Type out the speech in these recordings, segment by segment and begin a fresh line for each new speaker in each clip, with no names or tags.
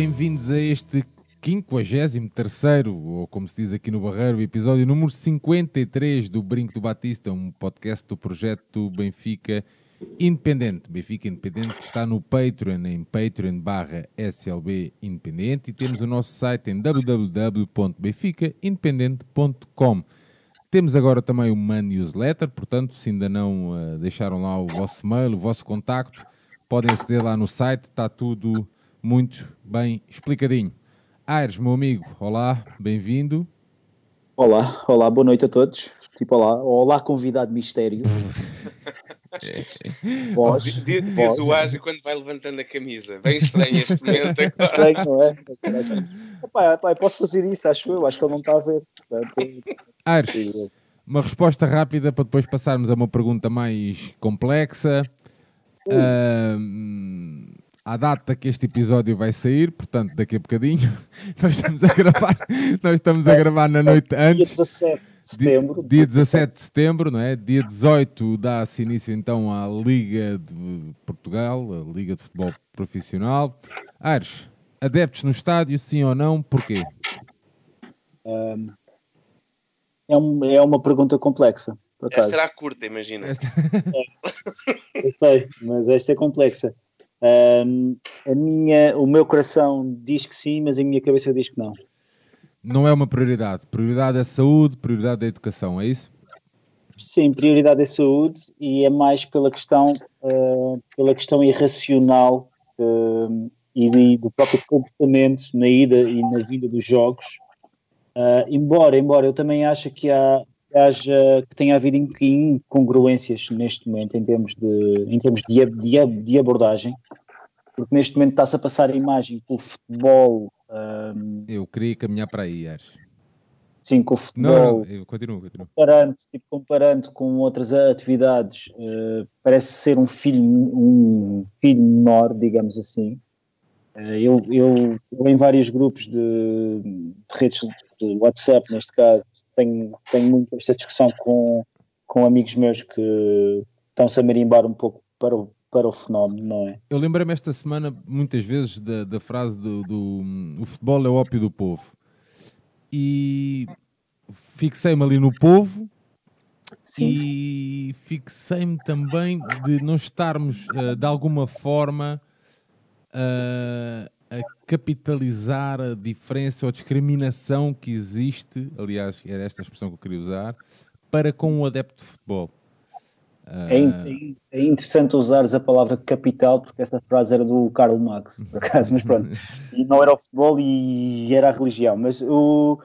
Bem-vindos a este 53 ou como se diz aqui no Barreiro, episódio número 53 do Brinco do Batista, um podcast do projeto Benfica Independente. Benfica Independente que está no Patreon, em patreon barra SLB Independente e temos o nosso site em www.benficaindependente.com. Temos agora também uma newsletter, portanto, se ainda não uh, deixaram lá o vosso mail, o vosso contacto, podem aceder lá no site, está tudo muito bem explicadinho. Aires, meu amigo, olá, bem-vindo.
Olá, olá, boa noite a todos. Tipo, olá, olá, convidado mistério. Voz,
Diz
voz.
o Asa quando vai levantando a camisa. Bem estranho este momento. agora.
Estranho, não é? Epá, epá, posso fazer isso, acho eu. Acho que ele não está a ver.
Aires, uma resposta rápida para depois passarmos a uma pergunta mais complexa. Ahm, à data que este episódio vai sair, portanto, daqui a bocadinho, nós estamos a gravar, nós estamos a gravar na noite
Dia
antes.
17 de setembro.
Dia 17 de setembro, não é? Dia 18 dá-se início então à Liga de Portugal, a Liga de Futebol Profissional. Aires, adeptos no estádio, sim ou não? Porquê?
É, um- é uma pergunta complexa.
Esta a curta, imagina.
Esta-
Eu sei, mas esta é complexa. Ahm, a minha, o meu coração diz que sim, mas a minha cabeça diz que não.
Não é uma prioridade. Prioridade é saúde, prioridade é educação, é isso?
Sim, prioridade é saúde e é mais pela questão, ah, pela questão irracional ah, e de- do próprio comportamento na ida e na vinda dos jogos. Ah, embora, embora eu também acho que há, que haja, que tenha havido in- incongruências neste momento em termos de, em termos de, de, de abordagem, porque neste momento está-se a passar a imagem que o futebol, ah,
Eu queria caminhar para aí, Aires.
sim, que o
Não,
futebol
não, eu continuo, continuo.
comparando, tipo, comparando com outras atividades, eh, parece ser um filho, um filho menor, digamos assim. Eh, eu, eu, eu em vários grupos de, de redes de WhatsApp, neste caso, tenho, tenho muito esta discussão com, com amigos meus que estão-se a marimbar um pouco para o, para o fenómeno, não é?
Eu lembrei-me esta semana muitas vezes da, da frase do, do o futebol é o ópio do povo. E fixei-me ali no povo e fixei-me também de não estarmos eh, de alguma forma eh, a capitalizar a diferença ou discriminação que existe, aliás, era esta a expressão que eu queria usar, para com o adepto de futebol.
É, in- é interessante usares a palavra capital, porque essa frase era do Karl Marx, por acaso, mas pronto. E não era o futebol e era a religião. Mas, o,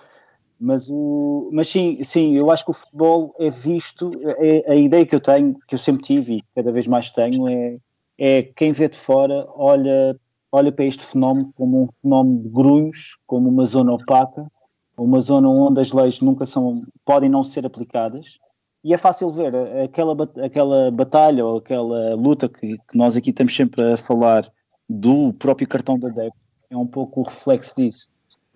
mas, o, mas sim, sim, eu acho que o futebol é visto, é, a ideia que eu tenho, que eu sempre tive e cada vez mais tenho, é, é quem vê de fora olha, olha para este fenómeno como um fenómeno de grunhos, como uma zona opaca, uma zona onde as leis nunca são, podem não ser aplicadas. E é fácil ver aquela, aquela batalha ou aquela luta que, que nós aqui estamos sempre a falar do próprio cartão da adepto, é um pouco o reflexo disso.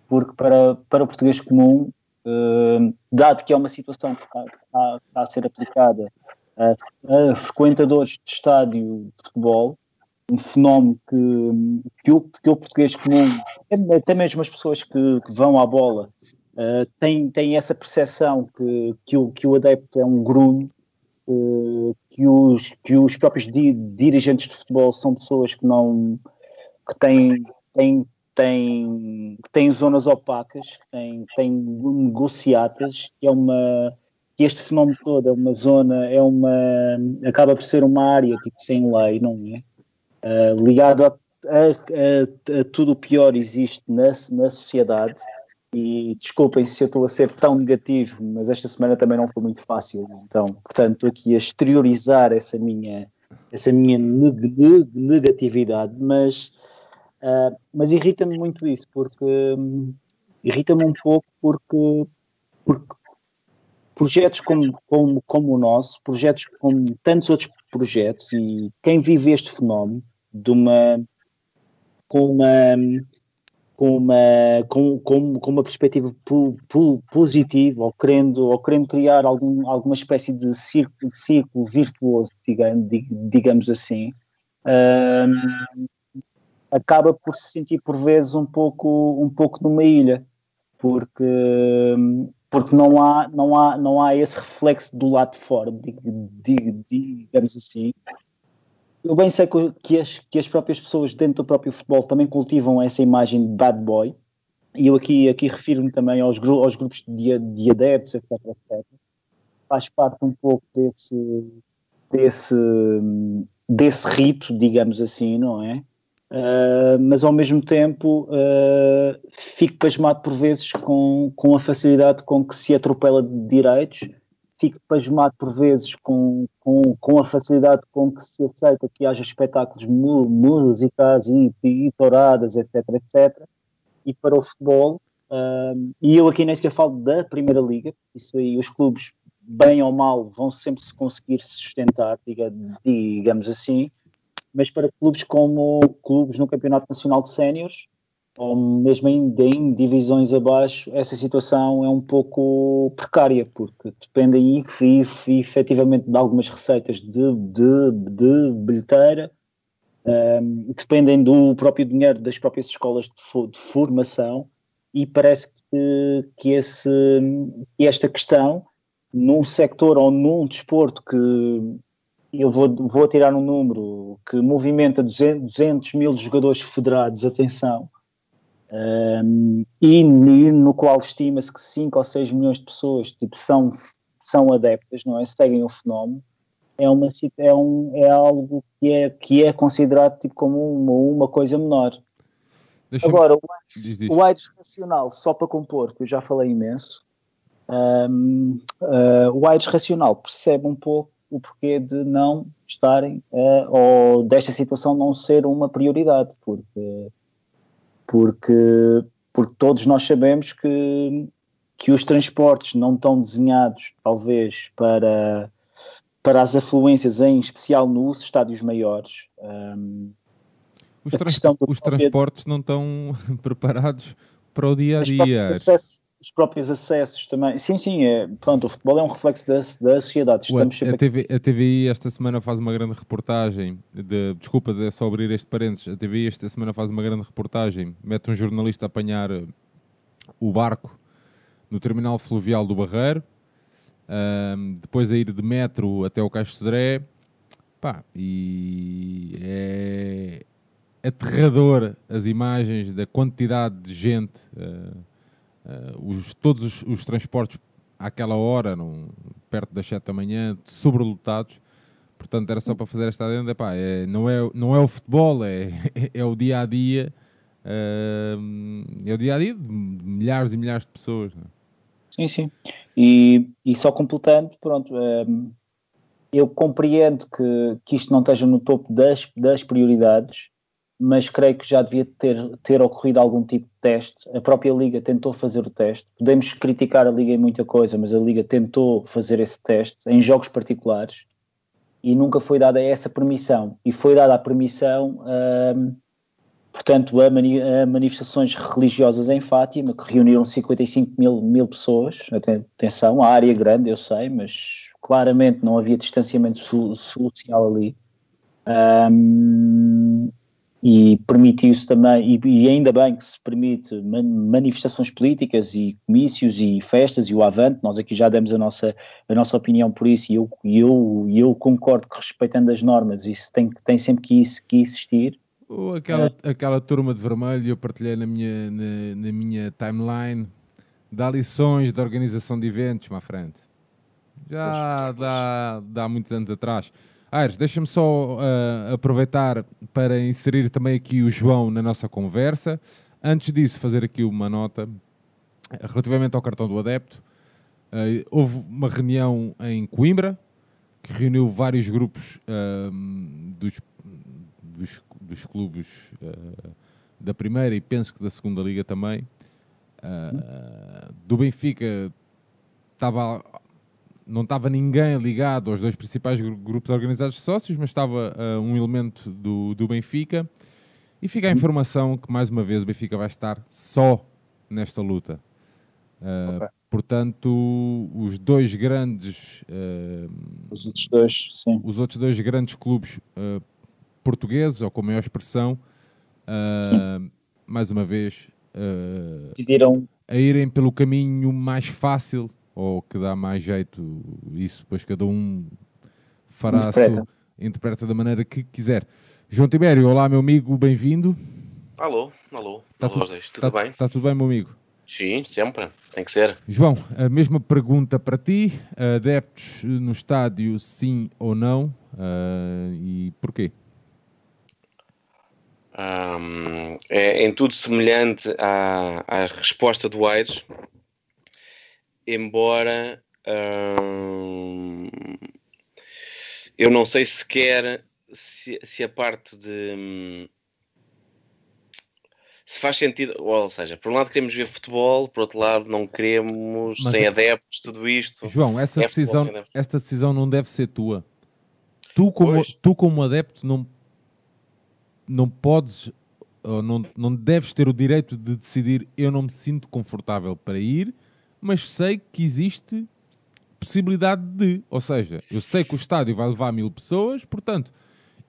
Porque para, para o português comum, eh, dado que é uma situação que está, está- está a ser aplicada a, a frequentadores de estádio de futebol, um fenómeno que, que, o, que o português comum, até mesmo as pessoas que, que vão à bola, Uh, tem, tem essa percepção que, que, o, que o adepto é um grunho, uh, que, os, que os próprios di- dirigentes de futebol são pessoas que não que têm, têm, têm, têm zonas opacas, que têm, têm negociatas, que é uma que este fenómeno todo é uma zona, é uma acaba por ser uma área tipo sem lei, não é? Uh, ligado a, a, a, tudo o pior existe na, na sociedade e desculpem se eu estou a ser tão negativo, mas esta semana também não foi muito fácil. Então, portanto, estou aqui a exteriorizar essa minha, essa minha neg neg negatividade, mas, uh, mas irrita-me muito isso, porque um, irrita-me um pouco porque, porque projetos como, como, como o nosso, projetos como tantos outros projetos, e quem vive este fenómeno de uma com uma com uma, com, com, com uma perspectiva pu, pu, positiva ou querendo, ou querendo criar algum, alguma espécie de círculo, de círculo virtuoso, digamos, digamos assim, um, acaba por se sentir por vezes um pouco, um pouco numa ilha, porque, porque não, há, não, há, não há esse reflexo do lado de fora, digamos assim, eu bem sei que as, que as próprias pessoas dentro do próprio futebol também cultivam essa imagem de bad boy, e eu aqui, aqui refiro-me também aos, aos grupos de, de adeptos, etc, etc. Faz parte um pouco desse, desse, desse rito, digamos assim, não é? Uh, mas ao mesmo tempo uh, fico pasmado por vezes com, com a facilidade com que se atropela de direitos fico pasmado por vezes com, com, com a facilidade com que se aceita que haja espetáculos musicais e, e touradas, etc, etc. E para o futebol, um, e eu aqui nem sequer falo da Primeira Liga, isso aí os clubes, bem ou mal, vão sempre se conseguir sustentar, diga, digamos assim, mas para clubes como clubes no Campeonato Nacional de Séniores, ou mesmo em, em, divisões abaixo, essa situação é um pouco precária, porque dependem efetivamente de algumas receitas de, de, de bilheteira, um, dependem do próprio dinheiro das próprias escolas de, de formação, e parece que, que, esse, que esta questão, num sector ou num desporto que eu vou, vou tirar um número que movimenta 200, 200 mil jogadores federados, atenção, um, e, no qual estima-se que 5 ou 6 milhões de pessoas tipo, são, são adeptas, não é? seguem o fenómeno, é, uma, é, um, é algo que é, que é considerado tipo, como uma, uma coisa menor. Agora, o AIDS, o racional, só para compor, que eu já falei imenso, um, uh, o AIDS racional percebe um pouco o porquê de não estarem, uh, ou desta situação não ser uma prioridade, porque porque, porque todos nós sabemos que, que os transportes não estão desenhados, talvez, para, para as afluências, em especial nos estádios maiores. Um,
os, trans os transportes não estão preparados para o dia a dia
os próprios acessos também. Sim, sim, é, pronto, o futebol é um reflexo da, da sociedade.
Estamos a, TV, a TVI esta semana faz uma grande reportagem, de, desculpa de só abrir este parênteses, a TVI esta semana faz uma grande reportagem, mete um jornalista a apanhar uh, o barco no terminal fluvial do Barreiro, uh, depois a ir de metro até o Caixo Cedré, pá, e é aterrador as imagens da quantidade de gente... Uh, uh, os, todos os, os, transportes àquela hora, num, perto das 7 da manhã, sobrelotados. Portanto, era só para fazer esta adenda. Epá, é, não, é, não é o futebol, é, é, o dia a dia. Uh, é o dia a dia de milhares e milhares de pessoas. É?
Sim, sim. E, e só completando, pronto, um, eu compreendo que, que isto não esteja no topo das, das prioridades, mas creio que já devia ter, ter ocorrido algum tipo de teste. A própria Liga tentou fazer o teste. Podemos criticar a Liga em muita coisa, mas a Liga tentou fazer esse teste em jogos particulares e nunca foi dada essa permissão. E foi dada a permissão, hum, portanto, a, mani a, manifestações religiosas em Fátima, que reuniram 55 mil, mil pessoas. Atenção, a área grande, eu sei, mas claramente não havia distanciamento social ali. Um, e permitiu-se também, e, e, ainda bem que se permite manifestações políticas e comícios e festas e o avante, nós aqui já demos a nossa, a nossa opinião por isso e eu, eu, eu concordo que respeitando as normas isso tem, tem sempre que, isso, que existir.
Ou aquela, é. aquela turma de vermelho, eu partilhei na minha, na, na minha timeline, dá lições de organização de eventos, má frente. Já dá, dá muitos anos atrás. Aires, deixa-me só uh, aproveitar para inserir também aqui o João na nossa conversa. Antes disso, fazer aqui uma nota relativamente ao cartão do adepto. Uh, houve uma reunião em Coimbra, que reuniu vários grupos um, dos, dos, dos, clubes uh, da primeira e penso que da segunda liga também. Uh, do Benfica estava não estava ninguém ligado aos dois principais grupos organizados de sócios, mas estava uh, um elemento do, do Benfica. E fica a informação que, mais uma vez, o Benfica vai estar só nesta luta. Uh, okay. Portanto, os dois grandes. Uh,
os outros dois, sim.
Os outros dois grandes clubes portugueses, ou com maior expressão, mais uma vez,
decidiram
a irem pelo caminho mais fácil ou que dá mais jeito, isso depois cada um fará interpreta. Sua, interpreta da maneira que quiser. João Tibério, olá meu amigo, bem-vindo.
Alô, alô, tá alô, tu, tudo
tá,
bem?
Está tudo bem, meu amigo?
Sim, sempre, tem que ser.
João, a mesma pergunta para ti, adeptos no estádio sim ou não, uh, e porquê?
Um, é em tudo semelhante à, à resposta do Aires, embora hum, eu não sei sequer se, se a parte de hum, se faz sentido, ou seja, por um lado queremos ver futebol, por outro lado não queremos Mas, sem adeptos, tudo isto.
João, essa é decisão, esta decisão não deve ser tua. Tu como, tu como adepto não, não podes ou não, não deves ter o direito de decidir eu não me sinto confortável para ir mas sei que existe possibilidade de. Ou seja, eu sei que o estádio vai levar mil pessoas, portanto,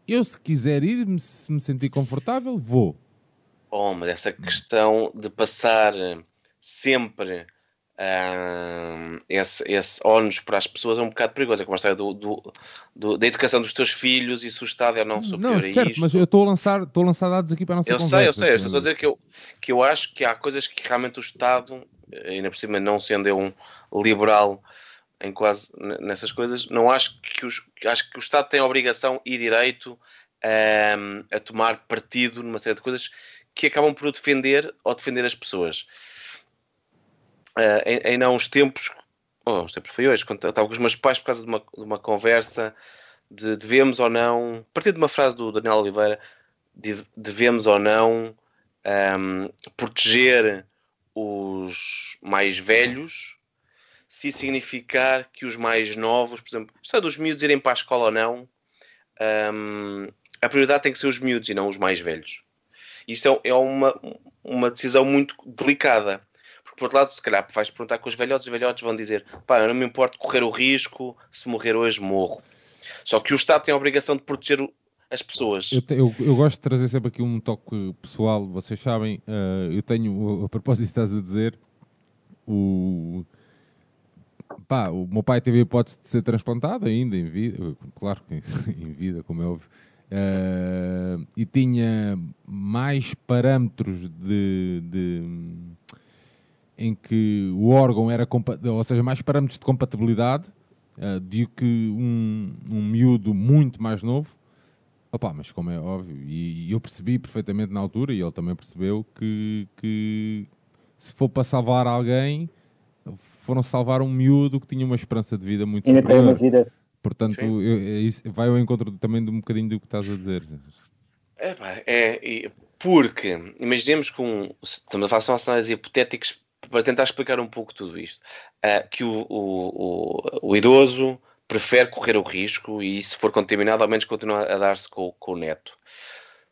eu se quiser ir, se me sentir confortável, vou.
Oh, mas essa questão de passar sempre uh, esse, esse ónus para as pessoas é um bocado perigoso. É como a história do, do, do, da educação dos teus filhos e se o estádio é não superior
não, certo,
isto.
mas eu estou a lançar, estou a lançar dados aqui para a nossa
eu
conversa.
Eu sei, eu sei. Estou a dizer que eu, que eu acho que há coisas que realmente o Estado ainda por cima não sendo eu um liberal em quase nessas coisas, não acho que os, acho que o Estado tem a obrigação e direito um, a tomar partido numa série de coisas que acabam por defender ou defender as pessoas. Uh, em, em há uns tempos, oh, uns tempos foi hoje, quando estava com os meus pais por causa de uma, de uma conversa de devemos ou não, a partir de uma frase do Daniel Oliveira, de, devemos ou não um, proteger os mais velhos, se significar que os mais novos, por exemplo, se é dos miúdos irem para a escola ou não, um, a prioridade tem que ser os miúdos e não os mais velhos. Isto é, é uma, uma decisão muito delicada. Porque, por outro lado, se calhar vais perguntar com os velhotes, os velhotes vão dizer: pá, eu não me importo correr o risco, se morrer hoje, morro. Só que o Estado tem a obrigação de proteger as pessoas.
Eu, te, eu, eu, gosto de trazer sempre aqui um toque pessoal, vocês sabem, uh, eu tenho, a propósito disso estás a dizer, o, pá, o meu pai teve a hipótese de ser transplantado ainda em vida, claro que em vida, como é óbvio, uh, e tinha mais parâmetros de, de em que o órgão era, ou seja, mais parâmetros de compatibilidade uh, de que um, um miúdo muito mais novo Opa, mas como é óbvio, e, eu percebi perfeitamente na altura, e ele também percebeu, que, que se for para salvar alguém, foram salvar um miúdo que tinha uma esperança de vida muito Ainda superior. Tem uma vida. Portanto, eu, é isso, vai ao encontro também de um bocadinho do que estás a dizer.
É, pá, é porque, imaginemos que um, estamos a fazer uma análise hipotéticas para tentar explicar um pouco tudo isto, uh, que o, o, o, o idoso prefere correr o risco e se for contaminado, ao menos continua a dar-se com, com, o neto.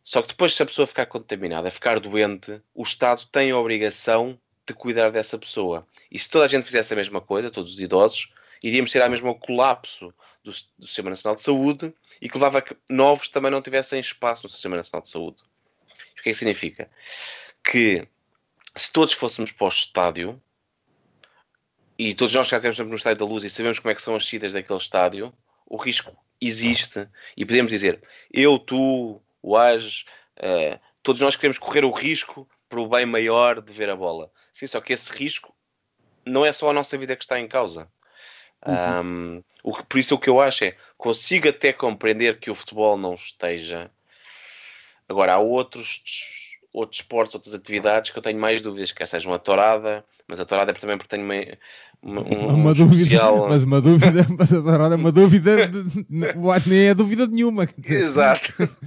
Só que depois, se a pessoa ficar contaminada, ficar doente, o Estado tem a obrigação de cuidar dessa pessoa. E se toda a gente fizesse a mesma coisa, todos os idosos, iríamos ter a mesma colapso do, do Sistema Nacional de Saúde e que levava a que novos também não tivessem espaço no Sistema Nacional de Saúde. O que é que significa? Que se todos fôssemos para o estádio, e todos nós já estivemos no Estádio da Luz e sabemos como é que são as saídas daquele estádio, o risco existe e podemos dizer, eu, tu, o Age, uh, todos nós queremos correr o risco para o bem maior de ver a bola. Sim, só que esse risco não é só a nossa vida que está em causa. Uhum. Um, o que, por isso o que eu acho é consigo até compreender que o futebol não esteja. Agora há outros outros esportes, outras atividades que eu tenho mais dúvidas, quer seja uma tourada, mas a tourada é também porque tenho uma, uma, um,
Uma
um
dúvida,
especial...
mas uma dúvida, mas agora é uma dúvida, de- nem é dúvida nenhuma.
Exato.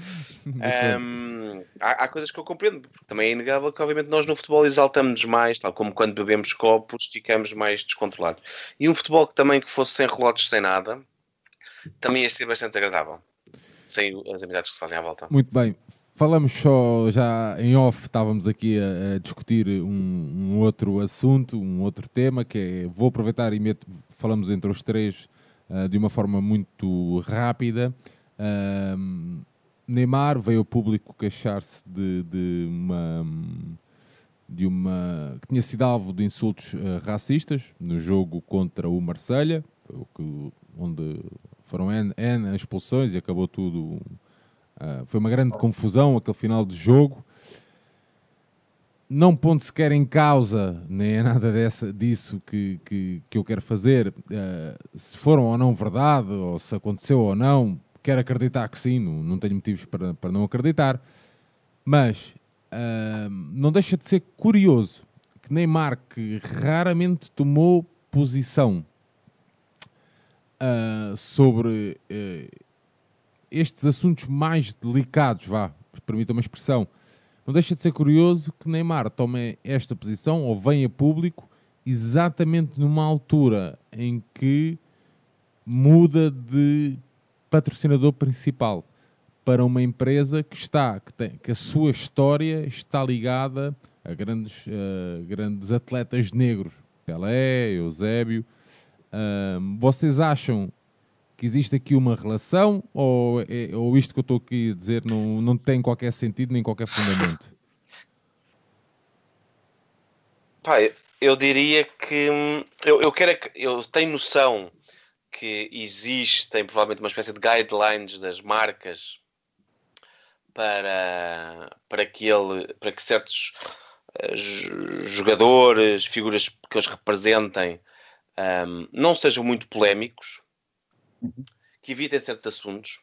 Hum, há, há coisas que eu compreendo, porque também é inegável que, obviamente, nós no futebol exaltamos mais, tal como quando bebemos copos, ficamos mais descontrolados. E um futebol que também que fosse sem relotes, sem nada, também ia ser bastante agradável. Sem as amizades que se fazem à volta.
Muito bem. Falamos só já em off, estávamos aqui a, a discutir um, um outro assunto, um outro tema, que é, vou aproveitar e meto, falamos entre os três ah, de uma forma muito rápida. Ahm, Neymar veio ao público queixar-se de, de uma de uma que tinha sido alvo de insultos ah, racistas no jogo contra o Marselha, onde foram N, N expulsões e acabou tudo Uh, foi uma grande confusão aquele final de jogo. Não pondo sequer em causa, nem é nada dessa, disso que, que, que eu quero fazer, uh, se foram ou não verdade, ou se aconteceu ou não, quero acreditar que sim, não, não tenho motivos para, para não acreditar, mas uh, não deixa de ser curioso que Neymar, que raramente tomou posição sobre uh, estes assuntos mais delicados, vá, permita uma expressão, não deixa de ser curioso que Neymar tome esta posição ou venha público exatamente numa altura em que muda de patrocinador principal para uma empresa que está, que, tem, que a sua história está ligada a grandes, uh, grandes atletas negros, Pelé, Eusébio. Uh, vocês acham que existe aqui uma relação ou, é, ou isto que eu estou aqui a dizer não, não tem qualquer sentido nem qualquer fundamento?
Pai, eu diria que hum, eu, eu quero é que eu tenho noção que existem provavelmente uma espécie de guidelines das marcas para, para, que, ele, para que certos uh, jogadores, figuras que os representem, um, não sejam muito polémicos, que evitem certos assuntos.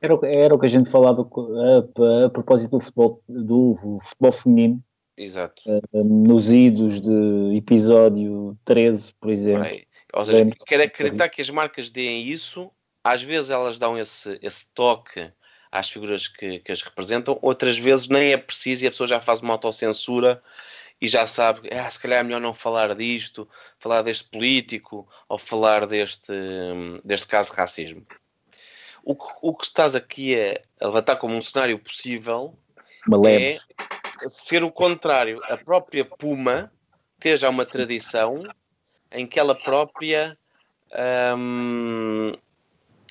Era, o- era o que a gente falava co- a, a propósito do futebol, do futebol feminino,
Exato.
um, nos idos de episódio 13, por exemplo.
Aí. Ou seja, quero acreditar que as marcas deem isso, às vezes elas dão esse, esse toque às figuras que, que as representam, outras vezes nem é preciso e a pessoa já faz uma autocensura e já sabe, ah, se calhar é melhor não falar disto, falar deste político ou falar deste, hum, deste caso de racismo. O que, o que estás aqui é a levantar como um cenário possível é ser o contrário. A própria Puma ter já uma tradição em que ela própria hum,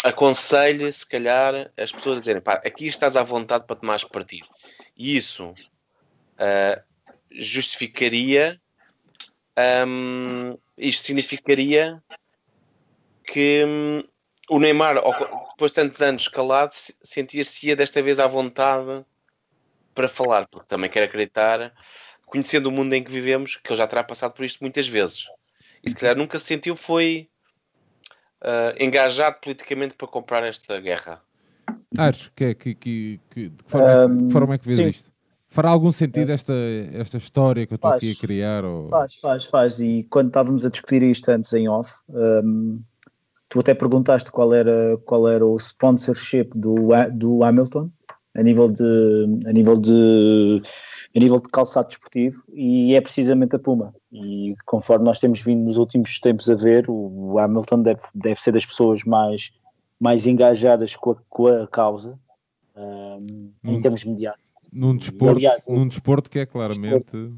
aconselha, se calhar, as pessoas a dizerem pá, aqui estás à vontade para tomares partido. E isso ah, justificaria, hum, isto significaria que hum, o Neymar, depois de tantos anos calado, se- sentir-se-ia desta vez à vontade para falar, porque também quero acreditar, conhecendo o mundo em que vivemos, que ele já terá passado por isto muitas vezes. E se calhar nunca se sentiu foi ah, engajado politicamente para comprar esta guerra.
Ares, que, que, que, que- de que forma, é que- de que forma é que vês
sim.
isto? Fará algum sentido esta, esta história que eu estou aqui a criar? Ou...
Faz, faz, faz. E quando estávamos a discutir isto antes em off, hum, tu até perguntaste qual era, qual era o sponsorship do, do Hamilton a nível de a nível de a nível de calçado desportivo e é precisamente a Puma. E conforme nós temos vindo nos últimos tempos a ver, o Hamilton deve, deve ser das pessoas mais, mais engajadas com a, com a causa hum, em termos mediáticos.
Num, desporto,
Aliás,
num desporto que é claramente.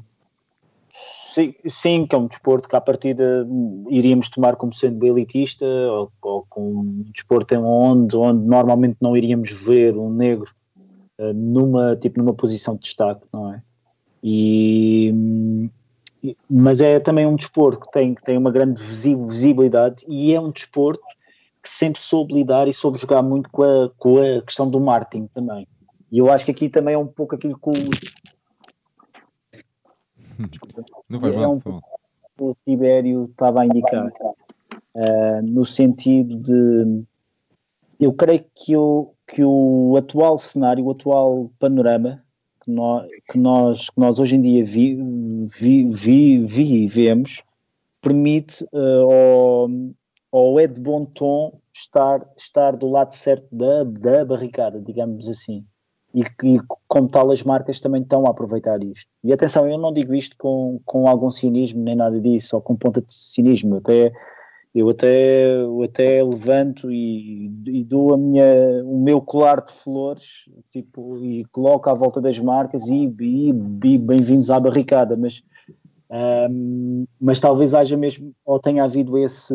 Sim, sim, que é um desporto que à partida iríamos tomar como sendo elitista ou, ou com um desporto em onde, onde normalmente não iríamos ver um negro eh, numa, tipo, numa posição de destaque, não é? E, mas é também um desporto que tem, que tem uma grande visi- visibilidade e é um desporto que sempre soube lidar e soube jogar muito com a, com a questão do marketing também. E eu acho que aqui também é um pouco aquilo que o,
Não faz
É
mal.
um
faz mal.
o Tibério estava a indicar, ah, no sentido de eu creio que o, que o atual cenário, o atual panorama que nós, que nós, que nós hoje em dia vi, vi, vi, vivemos permite uh, ao, ao Ed Bon Tom estar, estar do lado certo da, da barricada, digamos assim. E, e como tal as marcas também estão a aproveitar isto. E atenção, eu não digo isto com, com algum cinismo nem nada disso, ou com ponta de cinismo, até eu até, eu até levanto e, e dou a minha, o meu colar de flores tipo, e coloco à volta das marcas e, e, e bem-vindos à barricada, mas, mas talvez haja mesmo, ou tenha havido esse,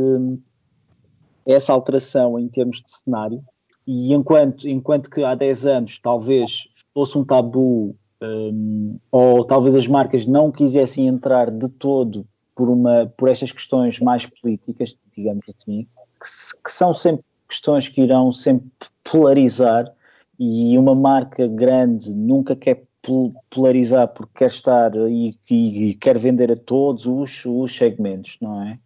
essa alteração em termos de cenário, e enquanto, enquanto que há 10 anos talvez fosse um tabu, um, ou talvez as marcas não quisessem entrar de todo por, uma, por estas questões mais políticas, digamos assim, que, que, são sempre questões que irão sempre polarizar e uma marca grande nunca quer polarizar porque quer estar e, e, quer vender a todos os, os segmentos, não é?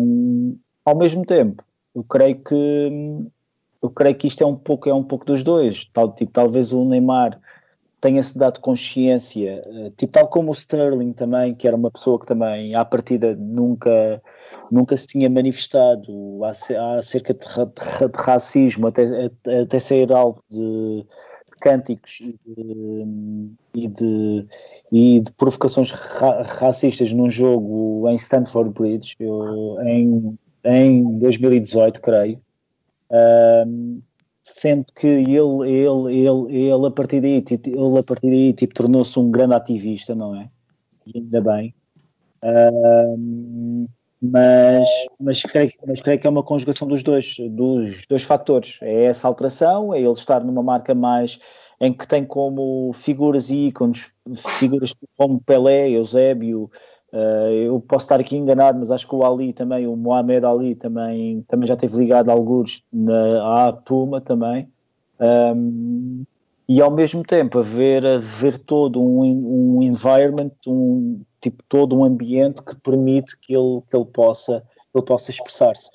Um, ao mesmo tempo, eu creio que eu creio que isto é um pouco é um pouco dos dois, tal tipo talvez o Neymar tenha-se dado consciência, eh, tipo tal como o Sterling também, que era uma pessoa que também à partida nunca, nunca se tinha manifestado acerca de, de, de racismo, até, até ser alvo de, cânticos e de, e de, e de provocações ra, racistas num jogo em Stanford Bridge, em, em 2018, creio. Sendo que ele, ele, ele, ele a partir daí, ele a partir daí tipo, tornou-se um grande ativista, não é? Ainda bem. Mas, mas, creio, mas creio que é uma conjugação dos dois, dos dois fatores. É essa alteração, é ele estar numa marca mais em que tem como figuras e ícones, figuras como Pelé, Eusébio, Uh, eu posso estar aqui enganado, mas acho que o Ali também, o Mohamed Ali também, também já esteve ligado a alguns na, à Puma também. Um, e ao mesmo tempo a ver, a ver todo um, um environment, um, tipo, todo um ambiente que permite que ele, que ele possa, ele possa expressar-se.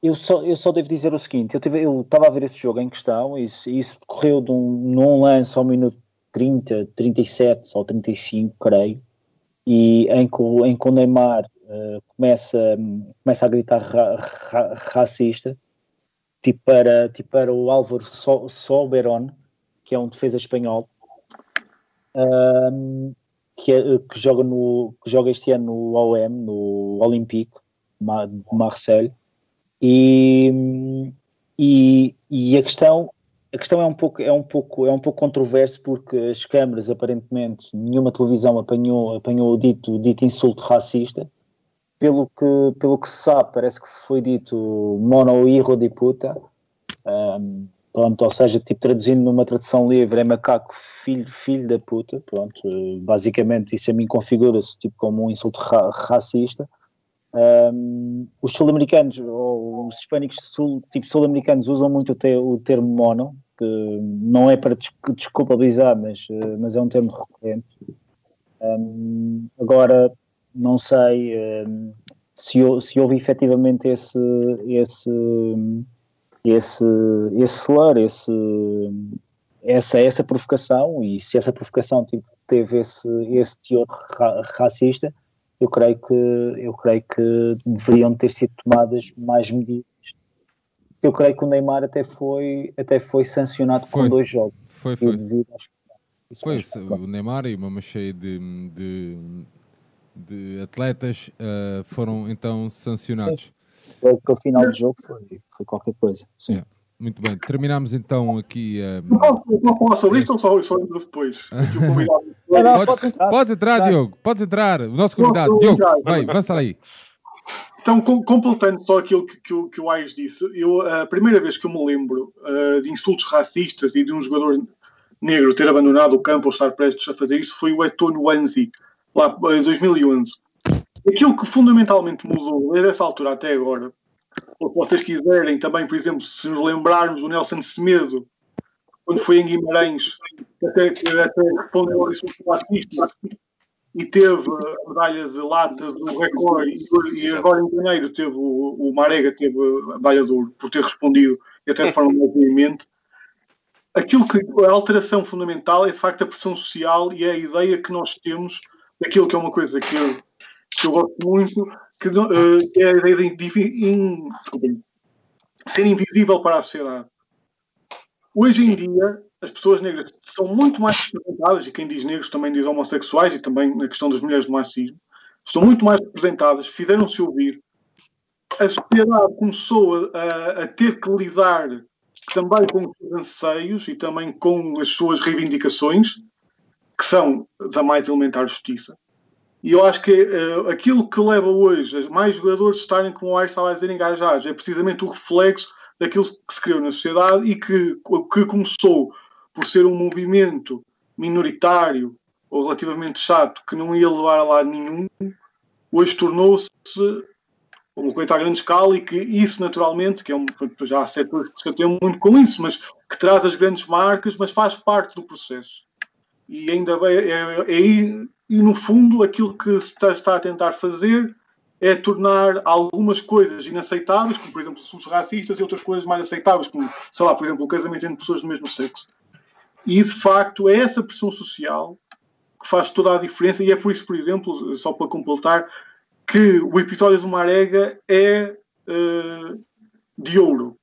Eu só, eu só devo dizer o seguinte: eu, tive, eu estava a ver esse jogo em questão, e isso, isso decorreu de um, num lance ao minuto 30, 37 ou 35, creio e em que, em que o Neymar uh, começa, começa a gritar ra, ra, racista, tipo para, tipo para o Álvaro so, Soberon, que é um defesa espanhol, um, que, é, que, joga no, que joga este ano no OM, no Olympique de Marseille, e, e, e a questão a questão é um pouco é um pouco é um pouco controverso porque as câmaras aparentemente nenhuma televisão apanhou apanhou o dito dito insulto racista. Pelo que pelo que se sabe parece que foi dito mono hijo de puta. Um, pronto ou seja tipo traduzindo numa tradução livre é macaco filho filho da puta. Pronto basicamente isso a mim configura-se tipo como um insulto ra racista um, os sul-americanos ou os hispânicos sul, tipo sul-americanos usam muito o, te, o, termo mono, que não é para desculpabilizar, mas, mas é um termo recorrente. Um, agora, não sei um, se, se houve efetivamente esse, esse, esse, esse slur, esse, essa, essa provocação, e se essa provocação tipo, teve esse, esse teor ra racista, eu creio que eu creio que deveriam ter sido tomadas mais medidas. Eu creio que o Neymar até foi até foi sancionado foi. com dois jogos.
Foi, foi. Foi o Neymar e uma macheia de, de, de atletas uh, foram então sancionados.
Sim. O final do jogo foi, foi qualquer coisa. Sim.
Yeah. Muito bem, terminamos então aqui.
Um... Não, falar sobre isto ou só, só depois?
Podes entrar, pode entrar Diogo, podes entrar. O nosso convidado, Diogo, vai, avança aí.
Então, completando só aquilo que, que, que o Aires disse, eu, a primeira vez que eu me lembro uh, de insultos racistas e de um jogador negro ter abandonado o campo ou estar prestes a fazer isso foi o Etono Wanzi, lá em 2011. Aquilo que fundamentalmente mudou desde essa altura até agora ou se vocês quiserem também, por exemplo, se nos lembrarmos o Nelson Semedo, quando foi em Guimarães, até, até respondeu ao insulto racista e teve a medalha de lata do recorde e, agora em janeiro teve o, o Marega teve a medalha de ouro por ter respondido e até de forma mais aquilo que a alteração fundamental é de facto a pressão social e é a ideia que nós temos daquilo que é uma coisa que eu, que eu gosto muito, que uh, é a ideia de in, ser invisível para a sociedade. Hoje em dia, as pessoas negras são muito mais representadas, e quem diz negros também diz homossexuais, e também na questão das mulheres do machismo, estão muito mais representadas, fizeram-se ouvir. A sociedade começou a, a, ter que lidar também com os seus anseios e também com as suas reivindicações, que são da mais elementar justiça. E eu acho que uh, aquilo que leva hoje mais jogadores estarem, como o estava a dizer, engajados, é precisamente o reflexo daquilo que se criou na sociedade e que, que começou por ser um movimento minoritário ou relativamente chato que não ia levar a lado nenhum, hoje tornou-se uma coisa a grande escala e que isso naturalmente, que é um, já há setores que se chateiam muito com isso, mas que traz as grandes marcas, mas faz parte do processo. E ainda bem, é, é, é e no fundo aquilo que se está, está, a tentar fazer é tornar algumas coisas inaceitáveis, como por exemplo os racistas, e outras coisas mais aceitáveis, como, sei lá, por exemplo, o casamento entre pessoas do mesmo sexo. E de facto é essa pressão social que faz toda a diferença, e é por isso, por exemplo, só para completar, que o episódio do Marega é uh, de ouro.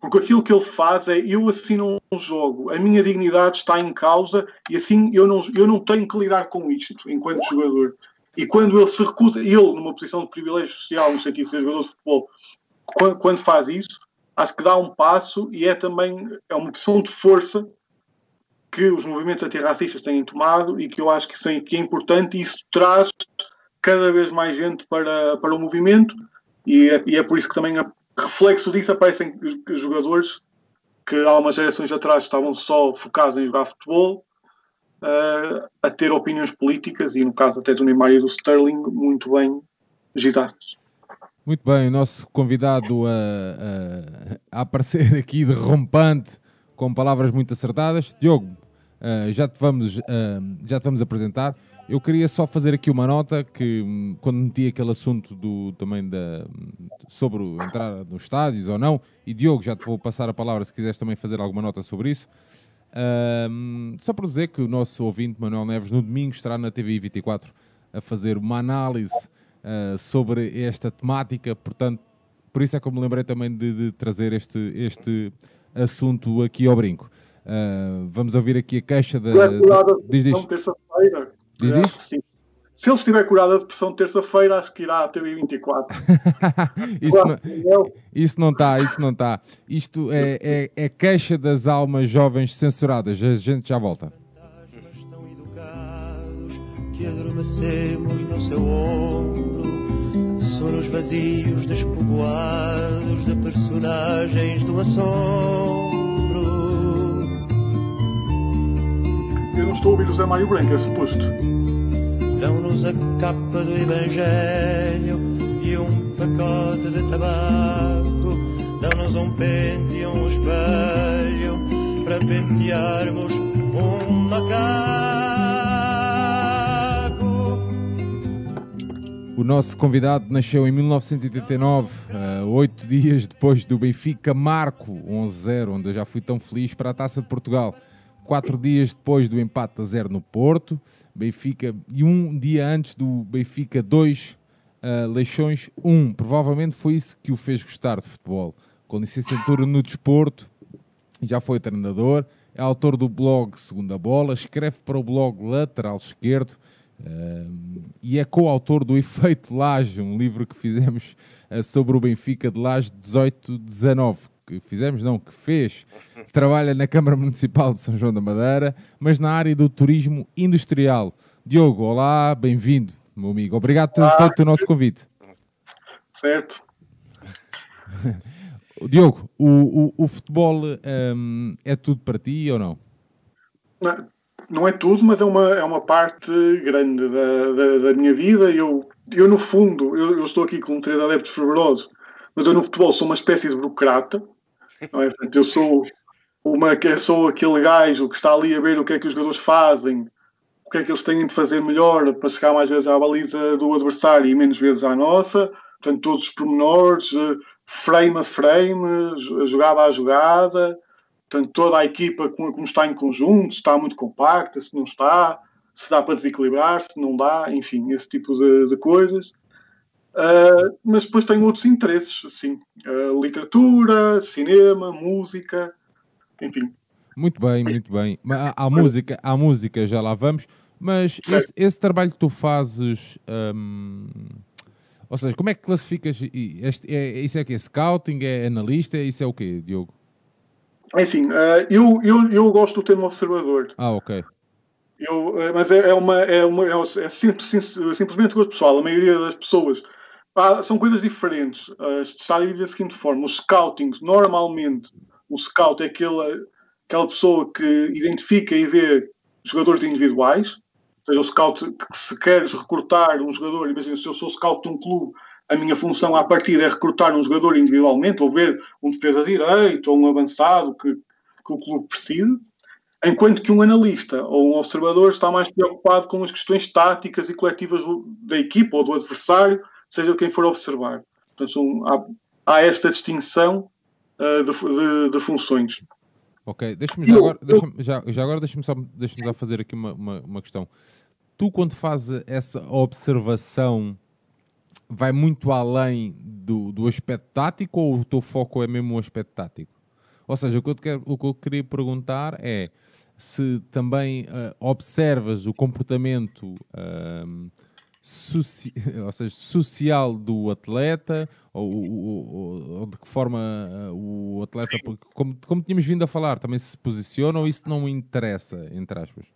Porque aquilo que ele faz é eu assino um jogo, a minha dignidade está em causa e assim eu não, eu não tenho que lidar com isto enquanto jogador. E quando ele se recusa, ele numa posição de privilégio social, no sentido de ser jogador de futebol, quando, quando faz isso, acho que dá um passo e é também é uma questão de força que os movimentos antirracistas têm tomado e que eu acho que, sim, que é importante. E isso traz cada vez mais gente para, para o movimento e é, e é por isso que também a reflexo disso aparecem jogadores que há umas gerações atrás estavam só focados em jogar futebol uh, a ter opiniões políticas e no caso até do Neymar e do Sterling muito bem gizados.
Muito bem, o nosso convidado a, a, a aparecer aqui de rompante com palavras muito acertadas. Diogo, uh, já, te vamos, uh, já te vamos apresentar. Eu queria só fazer aqui uma nota que hum, quando meti aquele assunto do, também da, sobre entrar nos estádios ou não, e Diogo, já te vou passar a palavra se quiseres também fazer alguma nota sobre isso. Um, só para dizer que o nosso ouvinte Manuel Neves no domingo estará na TV 24 a fazer uma análise uh, sobre esta temática, portanto, por isso é que eu me lembrei também de, de trazer este, este assunto aqui ao brinco. Uh, vamos ouvir aqui a queixa da.
Diz, diz. Terça-feira Diz, diz? Sim. Se ele estiver curado da depressão de terça-feira, acho que irá à TV 24.
isso, não, isso não está, isso não está. Isto é, é, é queixa das almas jovens censuradas. A gente já volta. Que adormecemos no seu ombro, sonos vazios despovoados de personagens do assombro.
Eu não estou a ouvir o Zé Mário Branco, é suposto.
Dão-nos a capa do Evangelho e um pacote de tabaco. Dão-nos um pente e um espelho para pentearmos um macaco.
O nosso convidado nasceu em 1989, uh, oito dias depois do Benfica Marco 11-0, onde eu já fui tão feliz para a Taça de Portugal quatro dias depois do empate a zero no Porto, Benfica, e um dia antes do Benfica 2, uh, Leixões 1. Um. Provavelmente foi isso que o fez gostar de futebol. Com licenciatura no desporto, já foi treinador, é autor do blog Segunda Bola, escreve para o blog Lateral Esquerdo uh, e é coautor do Efeito Laje, um livro que fizemos uh, sobre o Benfica de Laje 18-19, que fizemos, não, que fez, trabalha na Câmara Municipal de São João da Madeira, mas na área do turismo industrial. Diogo, olá, bem-vindo, meu amigo. Obrigado por ter aceito o nosso convite.
Certo.
Diogo, o, o, o futebol um, é tudo para ti ou não?
não? Não é tudo, mas é uma, é uma parte grande da, da, da minha vida. Eu, eu, no fundo, eu, eu estou aqui com um três adeptos fervorosos, mas eu no futebol sou uma espécie de burocrata não é? Portanto, eu sou uma que sou aquele gajo que está ali a ver o que é que os jogadores fazem, o que é que eles têm de fazer melhor para chegar mais vezes à baliza do adversário e menos vezes à nossa. Portanto, todos os pormenores, eh, frame a frame, jogada a jogada. Portanto, toda a equipa como está em conjunto, se está muito compacta, se não está, se dá para desequilibrar, se não dá, enfim, esse tipo de, de coisas. Uh, mas depois tem outros interesses, assim, uh, literatura, cinema, música, enfim.
Muito bem, muito bem. A, a música, a música já lá vamos, mas esse, esse, trabalho que tu fazes, um, ou seja, como é que classificas? Este, é, isso é o quê? Scouting? É analista? Isso é o quê, Diogo?
É assim, uh, eu, eu, eu gosto do termo observador.
Ah, ok.
Eu, mas é, é uma, é, uma, é, é simplesmente gosto pessoal. A maioria das pessoas são coisas diferentes. Uh, está dividido da seguinte forma: o scouting, normalmente, o scout é aquela, aquela pessoa que identifica e vê jogadores individuais. Ou seja, o scout, que se queres recrutar um jogador, imagina, se eu sou scout de um clube, a minha função à partida é recrutar um jogador individualmente, ou ver um defesa direito, ou um avançado que, que o clube precise. Enquanto que um analista ou um observador está mais preocupado com as questões táticas e coletivas da equipa ou do adversário, seja quem for observar. Portanto, são, há, há, esta distinção uh, de, de, de, funções.
Ok, deixa-me já, agora, deixa já, já agora deixa-me só, deixa só fazer aqui uma, uma, uma, questão. Tu, quando fazes essa observação, vai muito além do, do aspecto tático ou o teu foco é mesmo o aspecto tático? Ou seja, o que eu, quero, o que eu queria perguntar é se também uh, observas o comportamento uh, soci... ou seja, social do atleta, ou, ou, ou, de que forma uh, o atleta, como, como tínhamos vindo a falar, também se posiciona ou isso não interessa, entre aspas?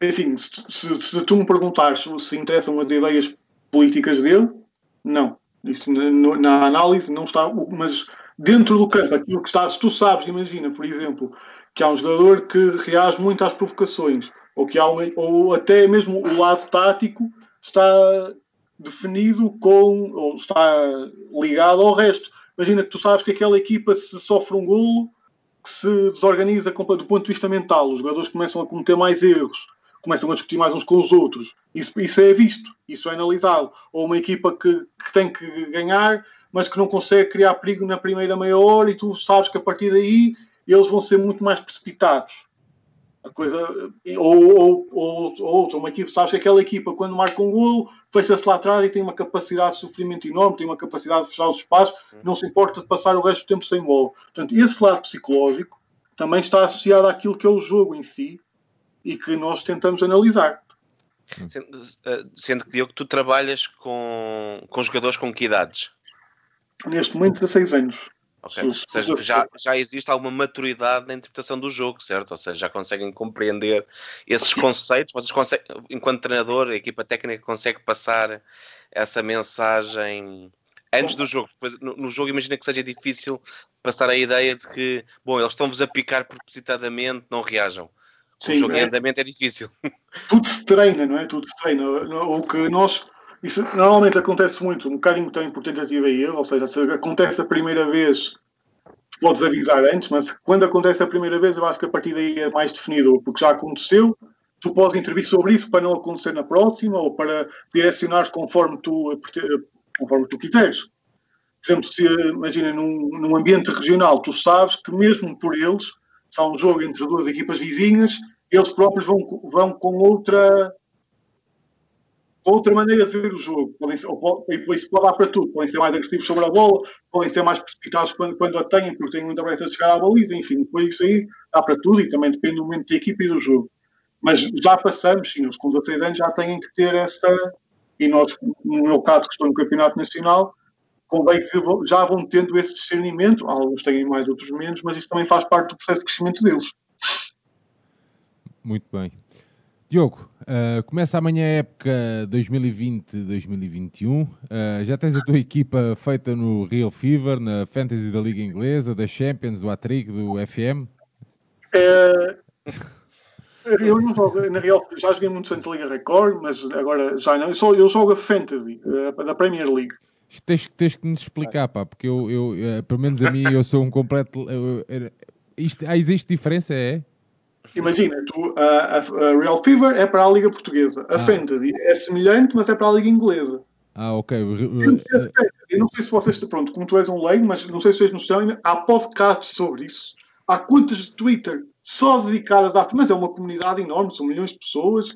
É assim, se, se, se tu me perguntares se interessam as ideias políticas dele, não. Isso na, na, análise não está, mas dentro do campo, aquilo que está, se tu sabes, imagina, por exemplo, que há um jogador que reage muito às provocações, ou que há um, ou até mesmo o lado tático está definido com, ou está ligado ao resto. Imagina que tu sabes que aquela equipa se sofre um golo, que se desorganiza do ponto de vista mental, os jogadores começam a cometer mais erros, começam a discutir mais uns com os outros. Isso, isso é visto, isso é analisado. Ou uma equipa que, que tem que ganhar, mas que não consegue criar perigo na primeira meia hora e tu sabes que a partir daí eles vão ser muito mais precipitados. A coisa, ou, ou, ou, ou uma equipa, sabes que aquela equipa, quando marca um golo, fecha-se lá atrás e tem uma capacidade de sofrimento enorme, tem uma capacidade de fechar os espaços, não se importa de passar o resto do tempo sem bola. Portanto, esse lado psicológico também está associado àquilo que é o jogo em si e que nós tentamos analisar.
Sendo, eh, sendo que, Diogo, tu trabalhas com, com jogadores com que idades?
Neste momento, 16 anos.
Ok. Ou seja, já, já existe alguma maturidade na interpretação do jogo, certo? Ou seja, já conseguem compreender esses conceitos. Vocês conseguem, enquanto treinador, a equipa técnica consegue passar essa mensagem antes do jogo. Depois, no, no, jogo, imagina que seja difícil passar a ideia de que, bom, eles estão-vos a picar propositadamente, não reajam. Sim, o jogo é, em andamento é difícil.
Tudo se treina, não é? Tudo se treina. O que nós isso normalmente acontece muito, um bocadinho tem por tentativa e ou seja, se acontece a primeira vez, podes avisar antes, mas quando acontece a primeira vez, eu acho que a partir daí é mais definido, porque já aconteceu, tu podes intervir sobre isso para não acontecer na próxima ou para direcionar conforme tu, conforme tu quiseres. Por exemplo, se imagina num, num ambiente regional, tu sabes que mesmo por eles, se há um jogo entre duas equipas vizinhas, eles próprios vão, vão com outra outra maneira de ver o jogo. Podem ser, e isso pode dar para tudo. Podem ser mais agressivos sobre a bola, podem ser mais precipitados quando, quando a têm, porque têm muita pressa de chegar à baliza. Enfim, depois isso aí dá para tudo e também depende do momento da equipe e do jogo. Mas já passamos, sim, os com 16 anos já têm que ter essa. E nós, no meu caso, que estou no Campeonato Nacional, convém que já vão tendo esse discernimento. Alguns têm mais, outros menos, mas isso também faz parte do processo de crescimento deles.
Muito bem. Diogo, uh, começa amanhã a época 2020-2021. Uh, eh, já tens a tua equipa feita no Real Fever, na Fantasy da Liga Inglesa, da Champions, do Atric, do FM?
É... Eu não jogo, na Real, já joguei muito antes da Liga Record, mas agora já não. Eu, só, eu jogo a Fantasy, uh, da Premier League.
Tens, tens que nos explicar, pá, porque eu, eu, uh, pelo menos a mim, eu sou um completo. isto, ah, existe diferença, é?
Imagina, tu, a, a, Real Fever é para a Liga Portuguesa. A ah. Fantasy é semelhante, mas é para a Liga Inglesa.
Ah, ok.
Eu não sei se vocês, pronto, como tu és um leigo, mas não sei se vocês nos estão, há podcasts sobre isso. há contas de Twitter só dedicadas à. Mas é uma comunidade enorme, são milhões de pessoas.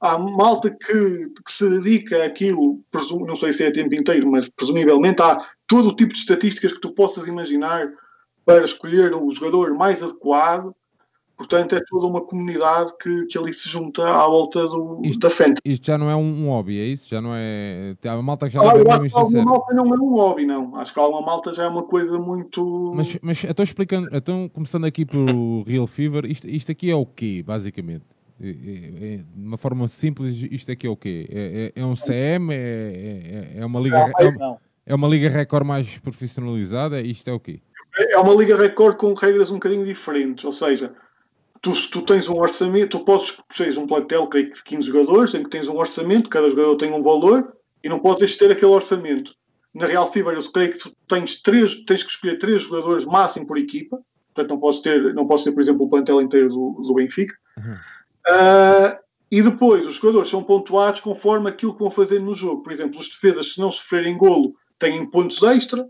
Há malta que, que se dedica àquilo, presumo, não sei se é a tempo inteiro, mas presumivelmente há todo o tipo de estatísticas que tu possas imaginar para escolher o jogador mais adequado. Portanto, é toda uma comunidade que, que ali se junta à volta do,
Isto-
da Fantasy.
Isto já não é um, um hobby, é isso? Já não é. Há uma malta que já
Ah,
mesmo
acho que
isto a
malta não é um hobby, não. Acho que alguma malta já é uma coisa muito.
Mas, mas então explicando, então começando aqui pelo Real Fever, isto, isto aqui é o quê, basicamente? É- é- é- de uma forma simples, isto aqui é o quê? É, é- é um CM? É, é- é uma liga, é, uma-
Não.
é uma liga recorde mais profissionalizada? Isto é o quê?
É uma liga recorde com regras um bocadinho diferentes. Ou seja, tu, se tu tens um orçamento, tu podes escolher um plantel, creio que de 15 jogadores, em que tens um orçamento, cada jogador tem um valor e não podes ter aquele orçamento. Na Real Fever, eu creio que tu tens, três, tens que escolher três jogadores máximo por equipa. Portanto, não podes ter, não podes ter por exemplo, o plantel inteiro do, do Benfica. Ah, e depois, os jogadores são pontuados conforme aquilo que vão fazer no jogo. Por exemplo, os defesas, se não sofrerem golo, têm pontos extra.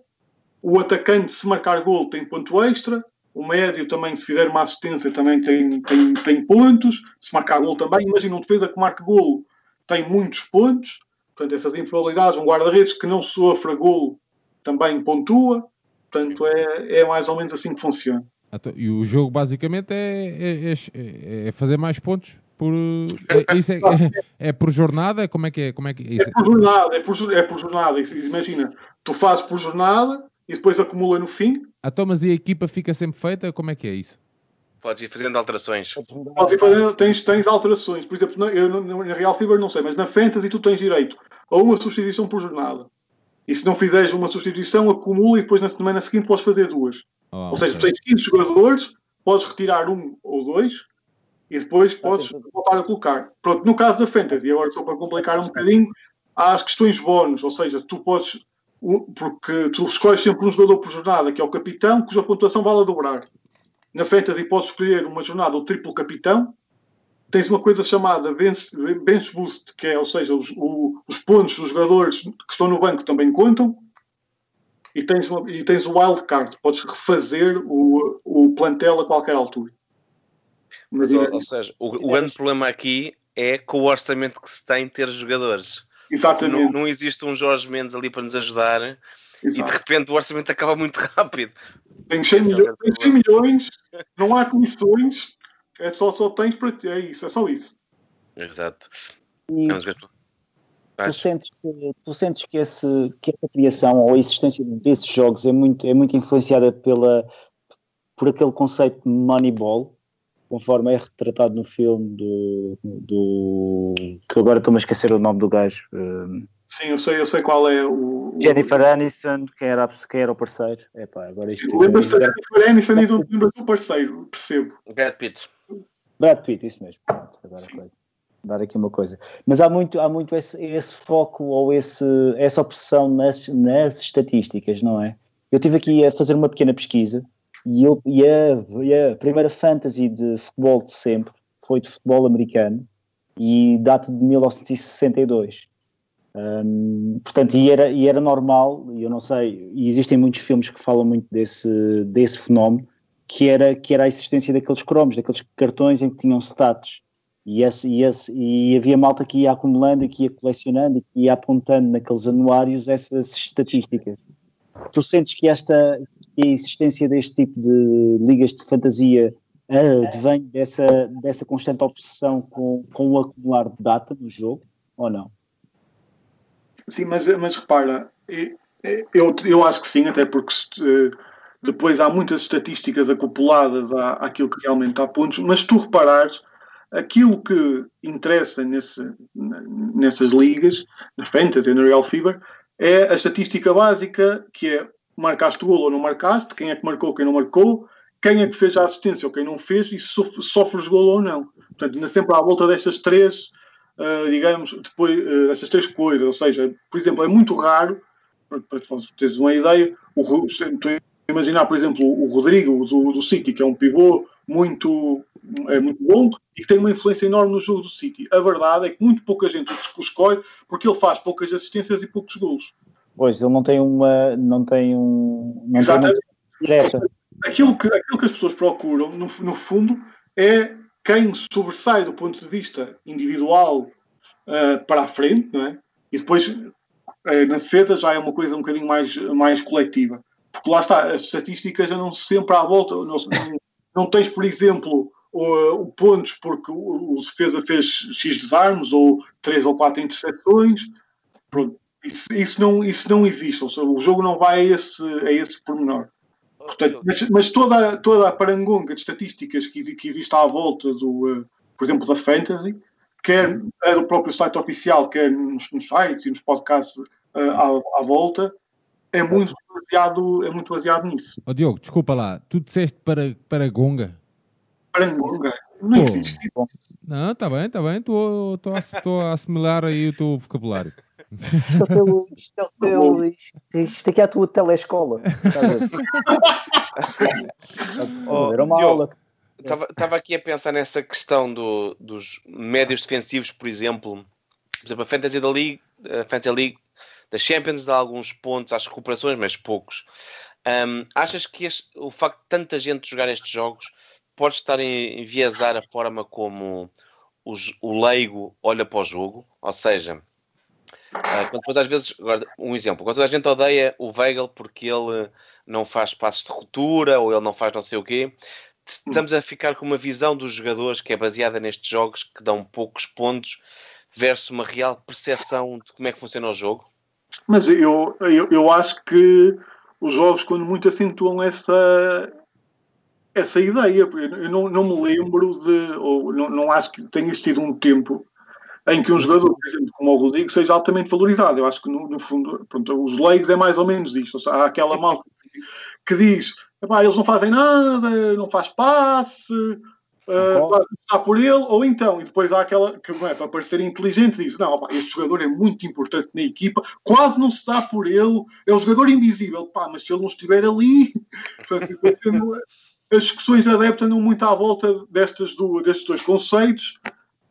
O atacante, se marcar golo, tem ponto extra. O médio também, se fizer uma assistência, também tem, tem, tem pontos. Se marcar golo também, imagina um defesa que marque golo, tem muitos pontos. Portanto, essas improbabilidades, um guarda-redes que não sofra golo também pontua. Portanto, é, é mais ou menos assim que funciona.
E o jogo basicamente é, é- é- é fazer mais pontos por. É, é, é- é por jornada? Como é que é? Como é que é?
É por jornada, é por, é por jornada. Imagina, tu fazes por jornada e depois acumula no fim.
Então, mas e a equipa fica sempre feita? Como é que é isso?
Podes ir fazendo alterações.
Podes ir fazendo- tens, tens alterações. Por exemplo, na, eu, na Real Fever não sei, mas na Fantasy tu tens direito a uma substituição por jornada. E se não fizeres uma substituição, acumula e depois na semana seguinte podes fazer duas.
Ah,
Ou seja, tu
ok.
tens 15 jogadores, podes retirar um ou dois e depois podes voltar a colocar. Pronto, no caso da Fantasy, agora só para complicar um bocadinho, há as questões bónus, ou seja, tu podes, porque tu escolhes sempre um jogador por jornada, que é o capitão, cuja pontuação vale a dobrar. Na Fantasy podes escolher uma jornada o triplo capitão, tens uma coisa chamada bench, bench boost, que é, ou seja, os, o- os pontos dos jogadores que estão no banco também contam, e tens, uma- e tens o wild card, podes refazer o, o plantel a qualquer altura. Mas,
ou, ou seja, o, o grande problema aqui é com o orçamento que se tem ter jogadores. Não,
exatamente,
não existe um Jorge Mendes ali para nos ajudar e de
exato.
repente o orçamento acaba muito rápido.
Tens 100,
Esse é o
milhões,
grande
tens 100 milhões, não há comissões, é só, só tens para ti, é isso, é só isso.
Exato.
E tu sentes que, tu sentes que, esse, que essa criação ou a existência desses jogos é muito, é muito influenciada pela, por aquele conceito de Moneyball, conforme é retratado no filme do. do que agora estou-me a esquecer o nome do gajo. um,
Sim, eu sei, eu sei qual é o.
Jennifer Aniston, quem era, quem era o parceiro? Epá, agora isto.
Lembras-te da Jennifer Aniston e do, lembras do parceiro, percebo.
Brad Pitt.
Brad Pitt, isso mesmo. Pronto, Agora coisa. Dar aqui uma coisa. Mas há muito, há muito esse, esse foco ou esse, essa obsessão nas, nas estatísticas, não é? Eu estive aqui a fazer uma pequena pesquisa e, eu, e, a, e a primeira fantasy de futebol de sempre foi de futebol americano e data de 1962. Hum, portanto, e era, e era normal, e eu não sei, e existem muitos filmes que falam muito desse, desse fenómeno, que era, que era a existência daqueles cromos, daqueles cartões em que tinham stats. E, esse, e, esse, e havia malta que ia acumulando que ia colecionando que ia apontando naqueles anuários essas estatísticas. Tu sentes que esta que a existência deste tipo de ligas de fantasia advém dessa, dessa constante obsessão com, com o acumular de data no jogo, ou não?
Sim, mas, mas repara, eu, eu acho que sim, até porque eh, depois há muitas estatísticas acopladas à, àquilo que realmente há pontos, mas se tu reparares, aquilo que interessa nesse, nessas ligas, na Fantasy e na Real Fever, é a estatística básica, que é marcaste golo ou não marcaste, quem é que marcou, quem não marcou, quem é que fez a assistência ou quem não fez, e sofres golo ou não. Portanto, ainda sempre à volta destas três, uh, digamos, depois uh, destas três coisas. Ou seja, por exemplo, é muito raro, para teres uma ideia, o, imaginar, por exemplo, o Rodrigo do, do City, que é um pivô muito, é muito bom e que tem uma influência enorme no jogo do City. A verdade é que muito pouca gente o escolhe porque ele faz poucas assistências e poucos golos.
Pois, ele não tem uma. Não tem um. Não tem
Exatamente.
uma direta.
aquilo que, aquilo que as pessoas procuram, no, no fundo, é quem sobressai do ponto de vista individual uh, para a frente, não é? E depois, uh, na defesa, já é uma coisa um bocadinho mais, mais coletiva. Porque lá está, as estatísticas já não sempre à volta. Não, não, não tens, por exemplo, o, o pontos porque o, o, defesa fez X desarmes ou 3 ou 4 interseções. Pronto. Isso, isso, não, isso não existe. Ou seja, o jogo não vai a esse, a esse pormenor. Portanto, mas, mas, toda, toda a parangonga de estatísticas que, que existe à volta do, uh, por exemplo, da Fantasy, quer é do próprio site oficial, quer nos, nos sites e nos podcasts uh, à, à, volta, é muito baseado, é muito baseado nisso.
Oh, Diogo, desculpa lá, tu disseste para, para Gonga?
Não existe.
Não, está bem, está bem, estou a assimilar aí o teu vocabulário.
Isto é, teu, isto, é teu, isto, isto aqui é a tua telescola.
oh, Era uma Diogo, aula. Estava aqui a pensar nessa questão do, dos médios defensivos, por exemplo. Por exemplo, a Fantasy da League, a Fantasy League da Champions dá alguns pontos às recuperações, mas poucos. Um, achas que este, o facto de tanta gente jogar estes jogos pode estar a enviesar a forma como os, o leigo olha para o jogo? Ou seja, Uh, quando depois às vezes, agora, um exemplo, quando toda a gente odeia o Weigl porque ele não faz passos de ruptura ou ele não faz não sei o quê, estamos a ficar com uma visão dos jogadores que é baseada nestes jogos que dão poucos pontos versus uma real percepção de como é que funciona o jogo?
Mas eu, eu, eu acho que os jogos, quando muito acentuam essa, essa ideia, eu não, não me lembro de, ou não, não acho que tenha existido um tempo em que um jogador, por exemplo, como o Rodrigo, seja altamente valorizado. Eu acho que, no, no fundo, pronto, os leigos é mais ou menos isto. Seja, há aquela malta que diz eles não fazem nada, não faz passe, uh, está por ele, ou então, e depois há aquela que é para parecer inteligente, diz: Não, opa, este jogador é muito importante na equipa, quase não se dá por ele, é um jogador invisível, pá, mas se ele não estiver ali, portanto, as discussões adeptas andam muito à volta destas duas, destes dois conceitos.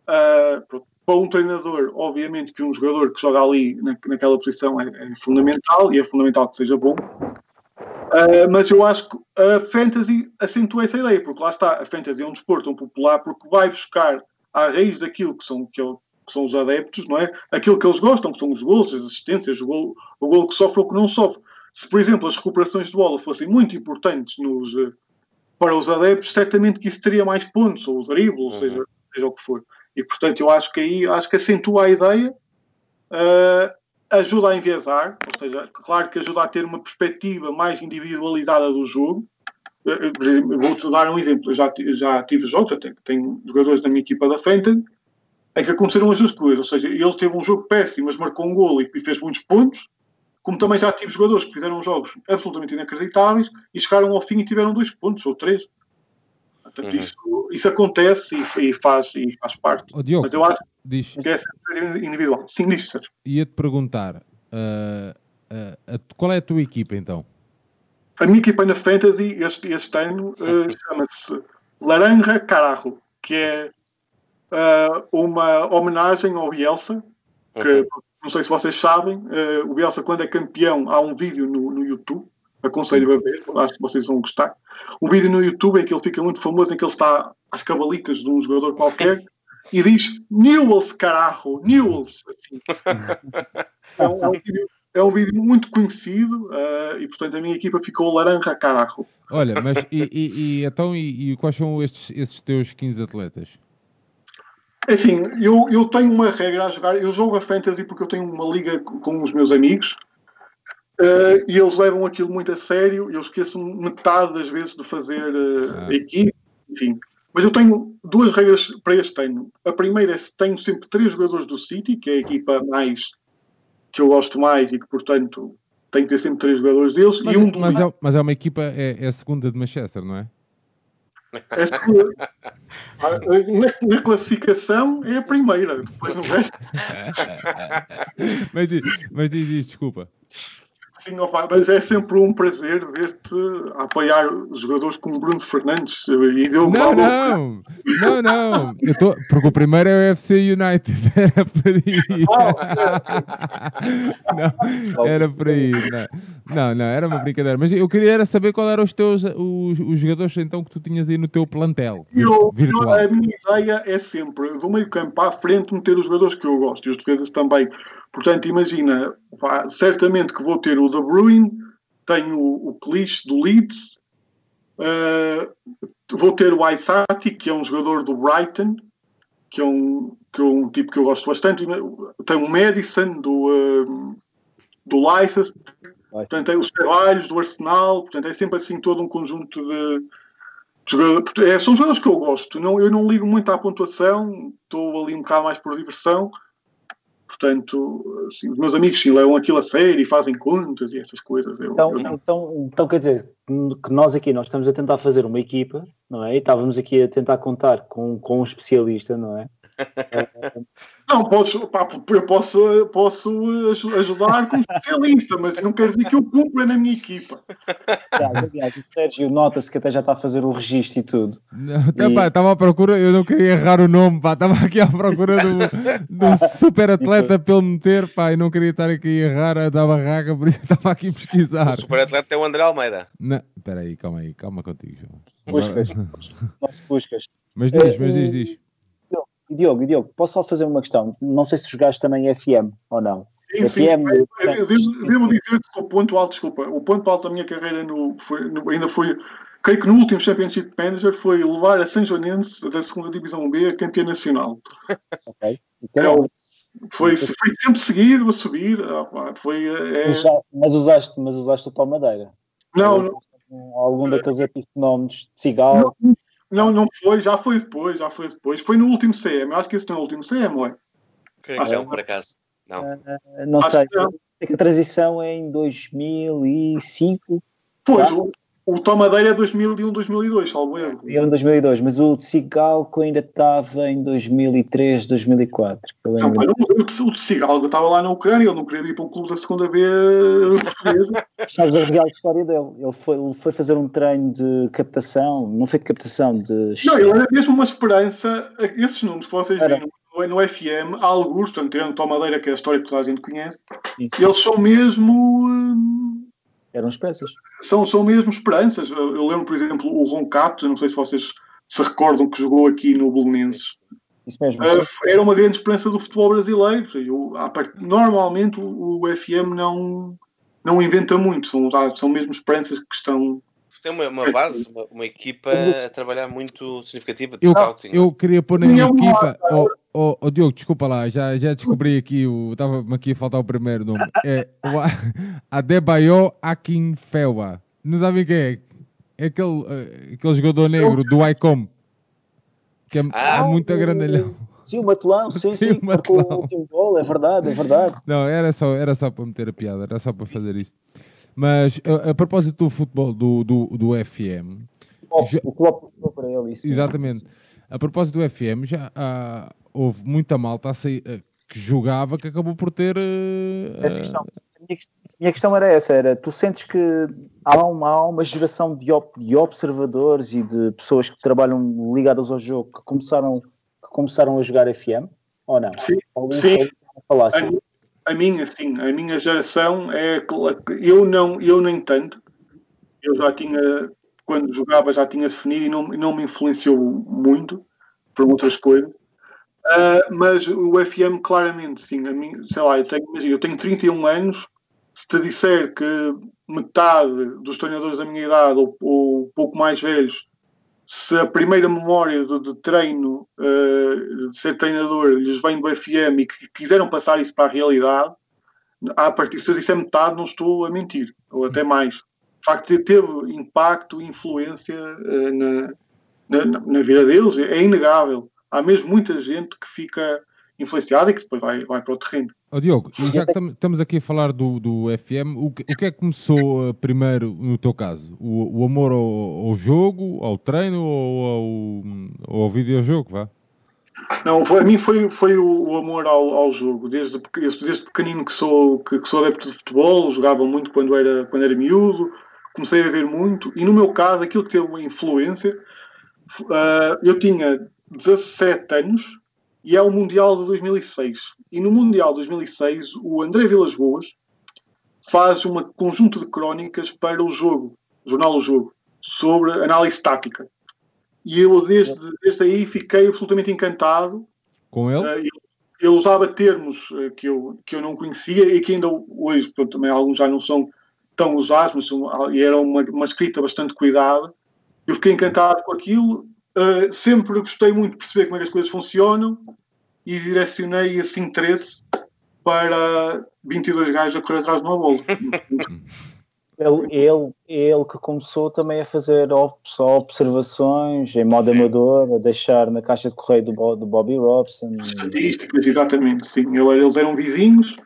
Uh, para um treinador, obviamente que um jogador que joga ali na, naquela posição é, é, fundamental e é fundamental que seja bom. Uh, mas eu acho que a fantasy acentua essa ideia, porque lá está, a fantasy é um desporto tão popular porque vai buscar à raiz daquilo que são, que, é, que são os adeptos, não é? Aquilo que eles gostam, que são os gols, as assistências, o gol, o gol que sofre ou que não sofre. Se, por exemplo, as recuperações de bola fossem muito importantes nos, para os adeptos, certamente que isso teria mais pontos, ou o drible, uhum. seja, seja o que for. E, portanto, eu acho que aí acho que acentua a ideia, uh, ajuda a enviesar, ou seja, claro que ajuda a ter uma perspectiva mais individualizada do jogo. Vou-te dar um exemplo. Eu já, já tive jogos, eu tenho, tenho jogadores na minha equipa da Fantasy, em que aconteceram as duas coisas. Ou seja, ele teve um jogo péssimo, mas marcou um golo e fez muitos pontos. Como também já tive jogadores que fizeram jogos absolutamente inacreditáveis e chegaram ao fim e tiveram dois pontos ou três. Portanto, uhum. isso, isso acontece e, e, faz, e faz parte.
Oh, Diogo,
Mas eu acho
diz,
que é individual. Sim, diz, Sérgio.
Ia-te perguntar, uh, uh, qual é a tua equipa então?
A minha equipa na Fantasy este, este ano uh, chama-se Laranja Carajo, que é uma homenagem ao Bielsa, que uhum. não sei se vocês sabem, o Bielsa quando é campeão há um vídeo no, no YouTube aconselho a ver, acho que vocês vão gostar. Um vídeo no YouTube em que ele fica muito famoso, em que ele está às cabalitas de um jogador qualquer e diz Newells, carajo, Newells. Assim. É, um, é, um vídeo, é, um vídeo, muito conhecido uh, e, portanto, a minha equipa ficou laranja, carajo.
Olha, mas e, e, e então, e, quais são estes, estes teus 15 atletas?
É assim, eu, eu tenho uma regra a jogar, eu jogo a Fantasy porque eu tenho uma liga com os meus amigos Uh, e eles levam aquilo muito a sério eu esqueço metade das vezes de fazer uh, ah. equipe, enfim. Mas eu tenho duas regras para este ano. A primeira é se tenho sempre três jogadores do City, que é a equipa mais que eu gosto mais e que, portanto, tenho que ter sempre três jogadores deles.
Mas,
e um
mas, é, mas é uma equipa, é, é, a segunda de Manchester, não é?
É na, na, classificação é a primeira, depois no resto.
mas, mas diz isto, desculpa.
Sim, opa, mas é sempre um prazer ver-te apoiar jogadores como Bruno Fernandes e deu
Não, não, não, não. Eu tô, porque o primeiro é o UFC United. Era por aí. Não, era por aí. Não, não, não, era uma brincadeira. Mas eu queria era saber qual eram os teus os, os jogadores então que tu tinhas aí no teu plantel
Eu, eu,
virtual.
a minha ideia é sempre do meio campo à frente meter os jogadores que eu gosto e os defesas também. Portanto, imagina, pá, certamente que vou ter o De Bruyne, tenho o, Cliche do Leeds, eh, vou ter o Aizati, que é um jogador do Brighton, que é um, que é um tipo que eu gosto bastante. Tenho o Madison do, eh, do Leicester, portanto, tem os trabalhos do Arsenal, portanto, é sempre assim todo um conjunto de, é, são jogadores que eu gosto. Não, eu não ligo muito à pontuação, estou ali um bocado mais por diversão. Portanto, assim, os meus amigos sim, levam aquilo a sério e fazem contas e essas coisas. Eu,
Então,
eu
então, então quer dizer que nós aqui nós estamos a tentar fazer uma equipa, não é? E estávamos aqui a tentar contar com, com um especialista, não é?
Não, posso, pá, eu posso, posso aj- ajudar como especialista, mas não quer dizer que eu cumpra na minha equipa.
Aliás, aliás, o Sérgio nota-se que até já está a fazer o registro e tudo.
Tá, Estava à procura, eu não queria errar o nome. Estava aqui à procura do, do super atleta para ele meter, pá, e não queria estar aqui a errar a dar barraca, por isso estava aqui a pesquisar.
O super atleta é o André Almeida.
Não, espera aí, calma aí, calma contigo, João.
Puscas. Nosso Puscas.
Mas diz, mas diz, diz.
E Diogo, e Diogo, posso só fazer uma questão? Não sei se jogaste também FM ou não.
Sim, sim.
FM,
Eu Devo, devo dizer que o ponto alto, desculpa, o ponto alto da minha carreira no, foi, no- ainda foi, creio que no último Championship Manager foi levar a São Joanense da segunda Divisão B a campeã nacional.
ok?
É,
Então,
Foi, foi sempre seguido a subir. ah, Foi, é,
mas, usaste, mas usaste o Tomadeira.
não, não,
Algum daqueles epifenómenos de cigal.
não, não foi, já foi depois, já foi depois. Foi no último CM, acho que esse não é o último CM, ué.
Que
Ah,
não, por acaso. Não.
Ah, Não
Acho
sei.
que não.
A transição é em 2005
Pois,
Tá.
O, o Tomadeira é 2001, 2002, salvo erro.
e eu em 2002, mas o Cigalco ainda estava em 2003, 2004. Eu
Não, não, o o Cigalgo estava lá na Ucrânia, ele não queria ir para um clube da segunda B portuguesa.
Sabes a real história dele? Ele foi, ele foi fazer um treino de captação, não foi de captação, de.
Não, ele era mesmo uma esperança. Esses números que vocês viram no, FM, há alguns, portanto, tirando Tomadeira, que é a história que toda a gente conhece,
Sim.
eles são mesmo. hum,
Eram espécies.
são, são mesmo esperanças. Eu, lembro, por exemplo, o Roncato, não sei se vocês se recordam que jogou aqui no Bolonenses.
Isso mesmo.
Uh, era uma grande esperança do futebol brasileiro. Eu, normalmente o, FM não, não inventa muito, são, são mesmo esperanças que estão.
Tem uma, uma base, uma, uma equipa a trabalhar muito significativa de
Eu,
scouting.
eu queria pôr na minha equipa. Oh, oh, oh, Diogo, desculpa lá, já, já descobri aqui, o- estava-me aqui a faltar o primeiro nome. É o Adebayo Akinfewa. Não sabem quem é? É aquele, eh, aquele jogador negro do ICOM. Que é,
Ah,
é muito
o-
grandalhão.
Sim, o Matelão, sim,
Sim,
sim,
o
o último gol, é verdade, é verdade.
Não, era só, era só para meter a piada, era só para fazer isto. Mas a, a propósito do futebol do, do, do FM,
Oh,
Já-
O Klopp para ele, isso.
Exatamente. A propósito do FM, já ah, houve muita malta a sair, ah, que jogava que acabou por ter. ah,
Essa questão. A minha, a minha questão era essa, era, tu sentes que há uma, há uma geração de, op- de observadores e de pessoas que trabalham ligadas ao jogo que começaram, que começaram a jogar FM, ou não?
Sim,
Algum-
sim.
assim?
A, a minha, sim, a minha geração é. Eu não, eu nem tanto. Eu já tinha, quando jogava, já tinha definido e não, e não me influenciou muito por outras coisas. Ah, mas o FM, claramente, sim. A mim, sei lá, eu tenho, imagina, eu tenho 31 anos. Se te disser que metade dos treinadores da minha idade, ou, ou pouco mais velhos, se a primeira memória de, de treino, eh, de ser treinador, lhes vem do FM e que quiseram passar isso para a realidade, a partir, se eu disser metade, não estou a mentir, ou até mais. De facto, teve impacto, influência eh, na, na, na vida deles, é inegável. Há mesmo muita gente que fica influenciada e que depois vai, vai para o terreno.
Ó Diogo, já que tam- estamos aqui a falar do, do FM, o que, o que é que começou ah, primeiro no teu caso? O, o amor ao, ao jogo, ao treino ou ao, ao videojogo? Vá?
Não, foi, a mim foi, foi o, o amor ao, ao jogo. Desde, desde pequenino que sou, que, que, sou adepto de futebol, jogava muito quando era, quando era miúdo, comecei a ver muito, e no meu caso, aquilo que teve uma influência, uh, eu tinha 17 anos e é o Mundial de 2006. E no Mundial de 2006, o André Vilas Boas faz um conjunto de crónicas para o jogo, o jornal O Jogo, sobre análise tática. E eu, desde, desde aí, fiquei absolutamente encantado.
Com ele?
Uh, ele, ele, usava termos uh, que, eu, que eu não conhecia e que ainda hoje, pronto, também alguns já não são tão usados, mas era uma, uma escrita bastante cuidada. Eu fiquei encantado com aquilo. Uh, sempre gostei muito de perceber como é que as coisas funcionam e direcionei esse interesse para 22 gajos a correr atrás de uma bola.
Ele, ele, ele que começou também a fazer só observações em modo sim. amador, a deixar na caixa de correio do, do Bobby Robson.
Estatísticas, exatamente, sim. Eles eram vizinhos.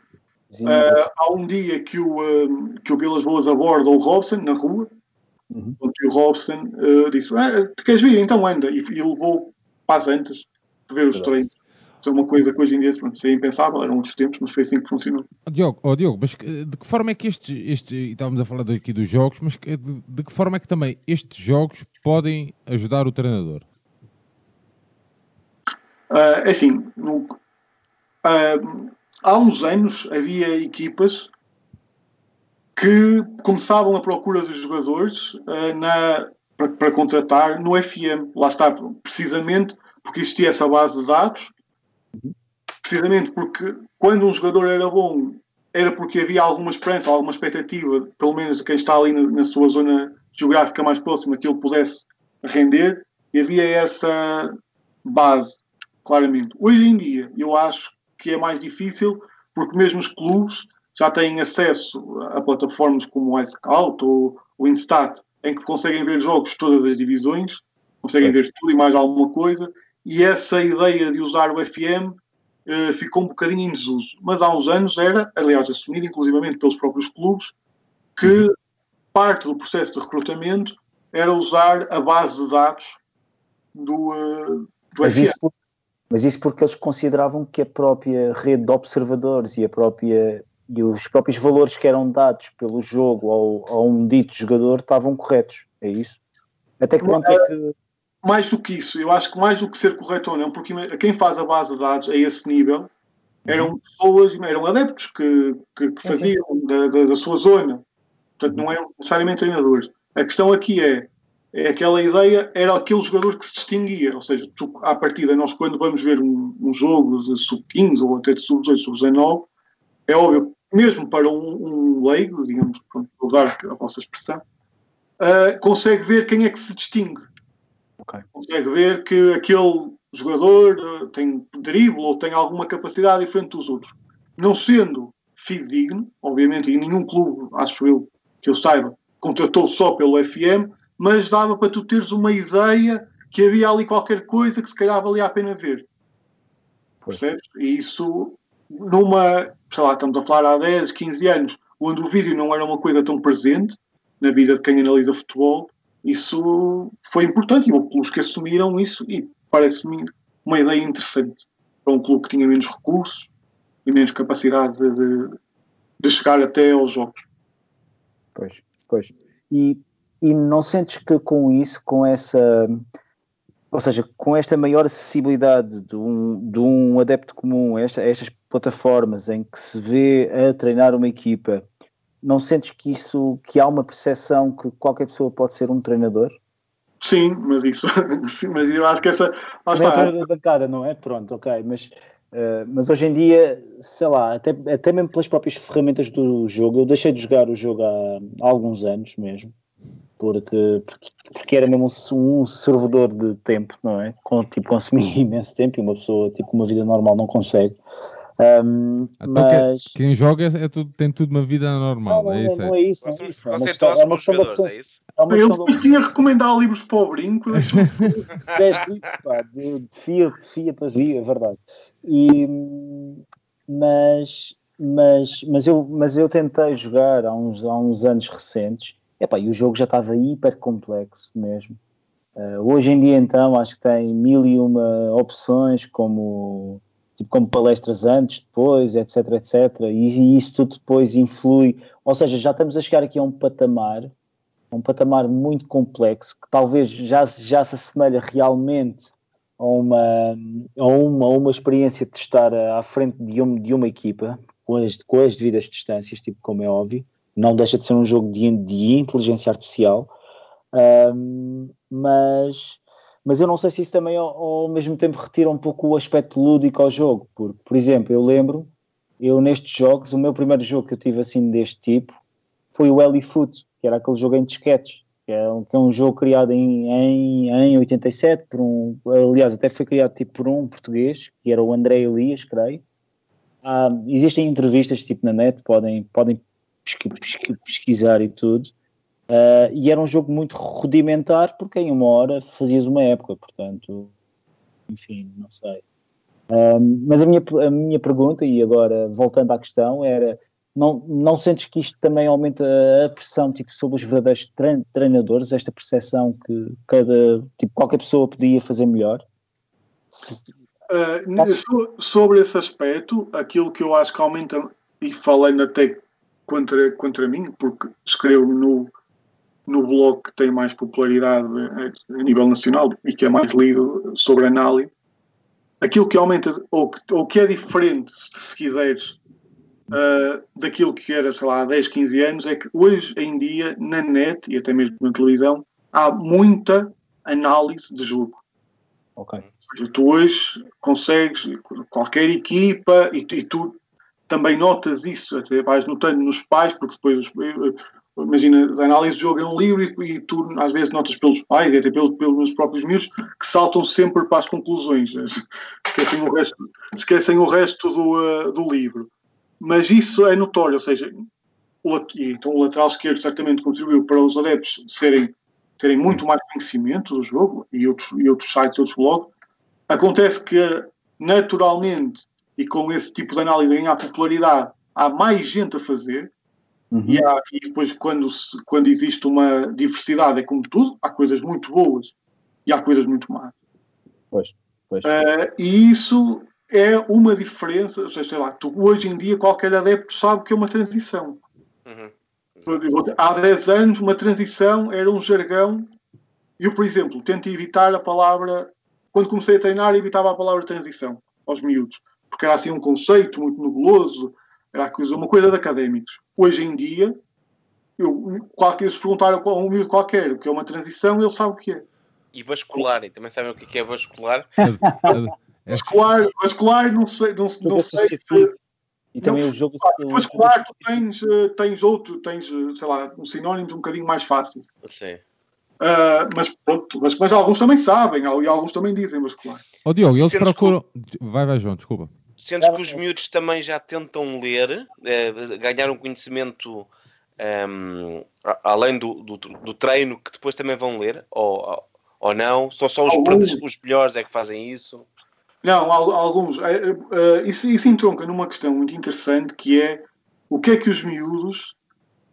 Uh, há um dia que o, uh, que o Vilas Boas aborda o Robson na rua, uhum. e o Robson uh, disse: ah, Tu queres vir? Então anda. E, e levou para antas para ver os treinos é uma coisa que hoje em dia pronto, seria impensável, eram outros tempos, mas foi assim que funcionou.
Oh, Diogo, oh, Diogo, mas de que forma é que estes, este, estávamos a falar aqui dos jogos, mas de, de, que forma é que também estes jogos podem ajudar o treinador?
Uh, é assim, no, uh, há uns anos havia equipas que começavam a procura dos jogadores uh, na, para, para contratar no FM. Lá está, precisamente porque existia essa base de dados precisamente porque quando um jogador era bom, era porque havia alguma esperança, alguma expectativa, pelo menos de quem está ali na, na sua zona geográfica mais próxima, que ele pudesse render, e havia essa base, claramente. Hoje em dia, eu acho que é mais difícil, porque mesmo os clubes já têm acesso a plataformas como o iScout ou o Instat, em que conseguem ver jogos de todas as divisões, conseguem ver tudo e mais alguma coisa, e essa ideia de usar o FM uh, ficou um bocadinho em desuso. Mas há uns anos era, aliás, assumido inclusivamente pelos próprios clubes, que parte do processo de recrutamento era usar a base de dados do, uh, do
mas
FM.
Isso por, mas isso porque eles consideravam que a própria rede de observadores e a própria e os próprios valores que eram dados pelo jogo ao, a um dito jogador estavam corretos, é isso? Até que ponto é que
mais do que isso, eu acho que mais do que ser correto ou não, porque quem faz a base de dados a esse nível eram uhum. pessoas, eram adeptos que, que, que faziam da, da, da, sua zona. Portanto, não eram necessariamente treinadores. A questão aqui é, é aquela ideia, era aquele jogador que se distinguia. Ou seja, tu, à partida, nós quando vamos ver um, um jogo de sub-15 ou até de sub-18, sub-19, é óbvio, mesmo para um, um leigo, digamos, para usar a vossa expressão, uh, consegue ver quem é que se distingue. Okay. Consegue ver que aquele jogador uh, tem drible ou tem alguma capacidade diferente dos outros. Não sendo fidedigno, obviamente, e nenhum clube, acho eu, que eu saiba, contratou só pelo FM, mas dava para tu teres uma ideia que havia ali qualquer coisa que se calhar valia a pena ver. Percebes? E isso, numa, sei lá, estamos a falar há 10, 15 anos, onde o vídeo não era uma coisa tão presente na vida de quem analisa futebol, isso foi importante e houve clubes que assumiram isso e parece-me uma ideia interessante para um clube que tinha menos recursos e menos capacidade de, de chegar até aos jogos.
Pois, pois. E, e não sentes que com isso, com essa ou seja, com esta maior acessibilidade de um, de um adepto comum a, esta, a estas plataformas em que se vê a treinar uma equipa não sentes que isso que há uma percepção que qualquer pessoa pode ser um treinador?
Sim, mas isso, sim, mas eu acho que essa
lá está. É da bancada, não é? Pronto, ok, mas Uh, mas hoje em dia, sei lá, até, até mesmo pelas próprias ferramentas do jogo, eu deixei de jogar o jogo há, há alguns anos mesmo, porque, porque, porque, era mesmo um, um servidor de tempo, não é? Com, tipo, consumia imenso tempo e uma pessoa, tipo, uma vida normal não consegue. Um, então, mas...
Quem joga é, é tudo, tem tudo uma vida normal,
não,
é isso?
Não é isso, não é isso. É uma questão, é uma questão da
é isso? É uma Eu de... tinha a recomendar livros para o brinco.
10 livros, pá, de, de fia, fia para via, é verdade. E, mas, mas, mas, eu, mas eu tentei jogar há uns, há uns anos recentes, epá, e o jogo já estava hiper complexo mesmo. Uh, hoje em dia, então, acho que tem mil e uma opções, como, tipo, como palestras antes, depois, etc, etc. E, e, isso tudo depois influi. Ou seja, já estamos a chegar aqui a um patamar, um patamar muito complexo, que talvez já, já se assemelha realmente a uma, a uma, a uma experiência de estar à frente de, um, de uma equipa, com as, com as devidas distâncias, tipo, como é óbvio. Não deixa de ser um jogo de, de inteligência artificial um, mas, mas eu não sei se isso também ao, ao, mesmo tempo retira um pouco o aspecto lúdico ao jogo, porque, por exemplo, eu lembro, eu nestes jogos, o meu primeiro jogo que eu tive assim deste tipo foi o Ellie Foot, que era aquele jogo em disquetes, que é um, que é um jogo criado em, em, em 87, por um, aliás, até foi criado tipo por um português, que era o André Elias, creio. Ah, existem entrevistas tipo na net, podem, podem pesquisar e tudo. Uh, e era um jogo muito rudimentar, porque em uma hora fazias uma época, portanto, enfim, não sei. Uh, mas a minha, a minha pergunta, e agora voltando à questão, era: não, não sentes que isto também aumenta a pressão tipo, sobre os verdadeiros treinadores, esta percepção que cada, tipo, qualquer pessoa podia fazer melhor?
Uh, sobre esse aspecto, aquilo que eu acho que aumenta, e falei até contra, contra mim, porque escrevo no, no blog que tem mais popularidade a nível nacional e que é mais lido sobre análise, aquilo que aumenta, ou que, ou que é diferente, se, se quiseres, uh, daquilo que era, sei lá, há 10, 15 anos, é que hoje em dia, na net e até mesmo na televisão, há muita análise de jogo.
Ok.
Ou seja, tu hoje consegues, qualquer equipa, e, e tu também notas isso, até vais notando nos pais, porque depois imagina, a análise de jogo é um livro e, e, tu às vezes notas pelos pais e até pelos, pelos próprios miúdos que saltam sempre para as conclusões, esquecem o resto, esquecem o resto do, uh, do livro. Mas isso é notório, ou seja, o, então o lateral esquerdo certamente contribuiu para os adeptos serem, terem muito mais conhecimento do jogo e outros, e outros sites, outros blogs. Acontece que naturalmente e com esse tipo de análise ganhar popularidade, há mais gente a fazer, Uhum. E, há, e, depois, quando, quando existe uma diversidade, é como tudo, há coisas muito boas e há coisas muito más.
Pois, pois.
Uh, e isso é uma diferença, ou seja, sei lá, tu, hoje em dia qualquer adepto sabe que é uma transição. Uhum. Há 10 anos, uma transição era um jargão. Eu, por exemplo, tento evitar a palavra. Quando comecei a treinar, evitava a palavra transição aos miúdos, porque era assim um conceito muito nebuloso, era uma coisa de académicos. Hoje em dia, eu, qualquer, se perguntar a um miúdo qualquer o que é uma transição, ele sabe o que é.
E vascular, e também sabem o que é, vascular?
vascular, vascular, não sei, não, não sei se,
e também não, o jogo.
Vascular, tu tens, eh, tens outro, tens, eh, sei lá, um sinónimo um bocadinho mais fácil.
Sim.
Uh, mas pronto, mas, mas, alguns também sabem, e alguns também dizem vascular.
Ó oh, Diogo, eles procuram. Vai, vai, João, desculpa.
Sendo que os miúdos também já tentam ler, eh, ganhar um conhecimento um, ehm, além do, do, do, treino, que depois também vão ler, ou, ou não? Só só os, os melhores é que fazem isso?
Não, alguns. Uh, isso, isso entronca numa questão muito interessante que é o que é que os miúdos,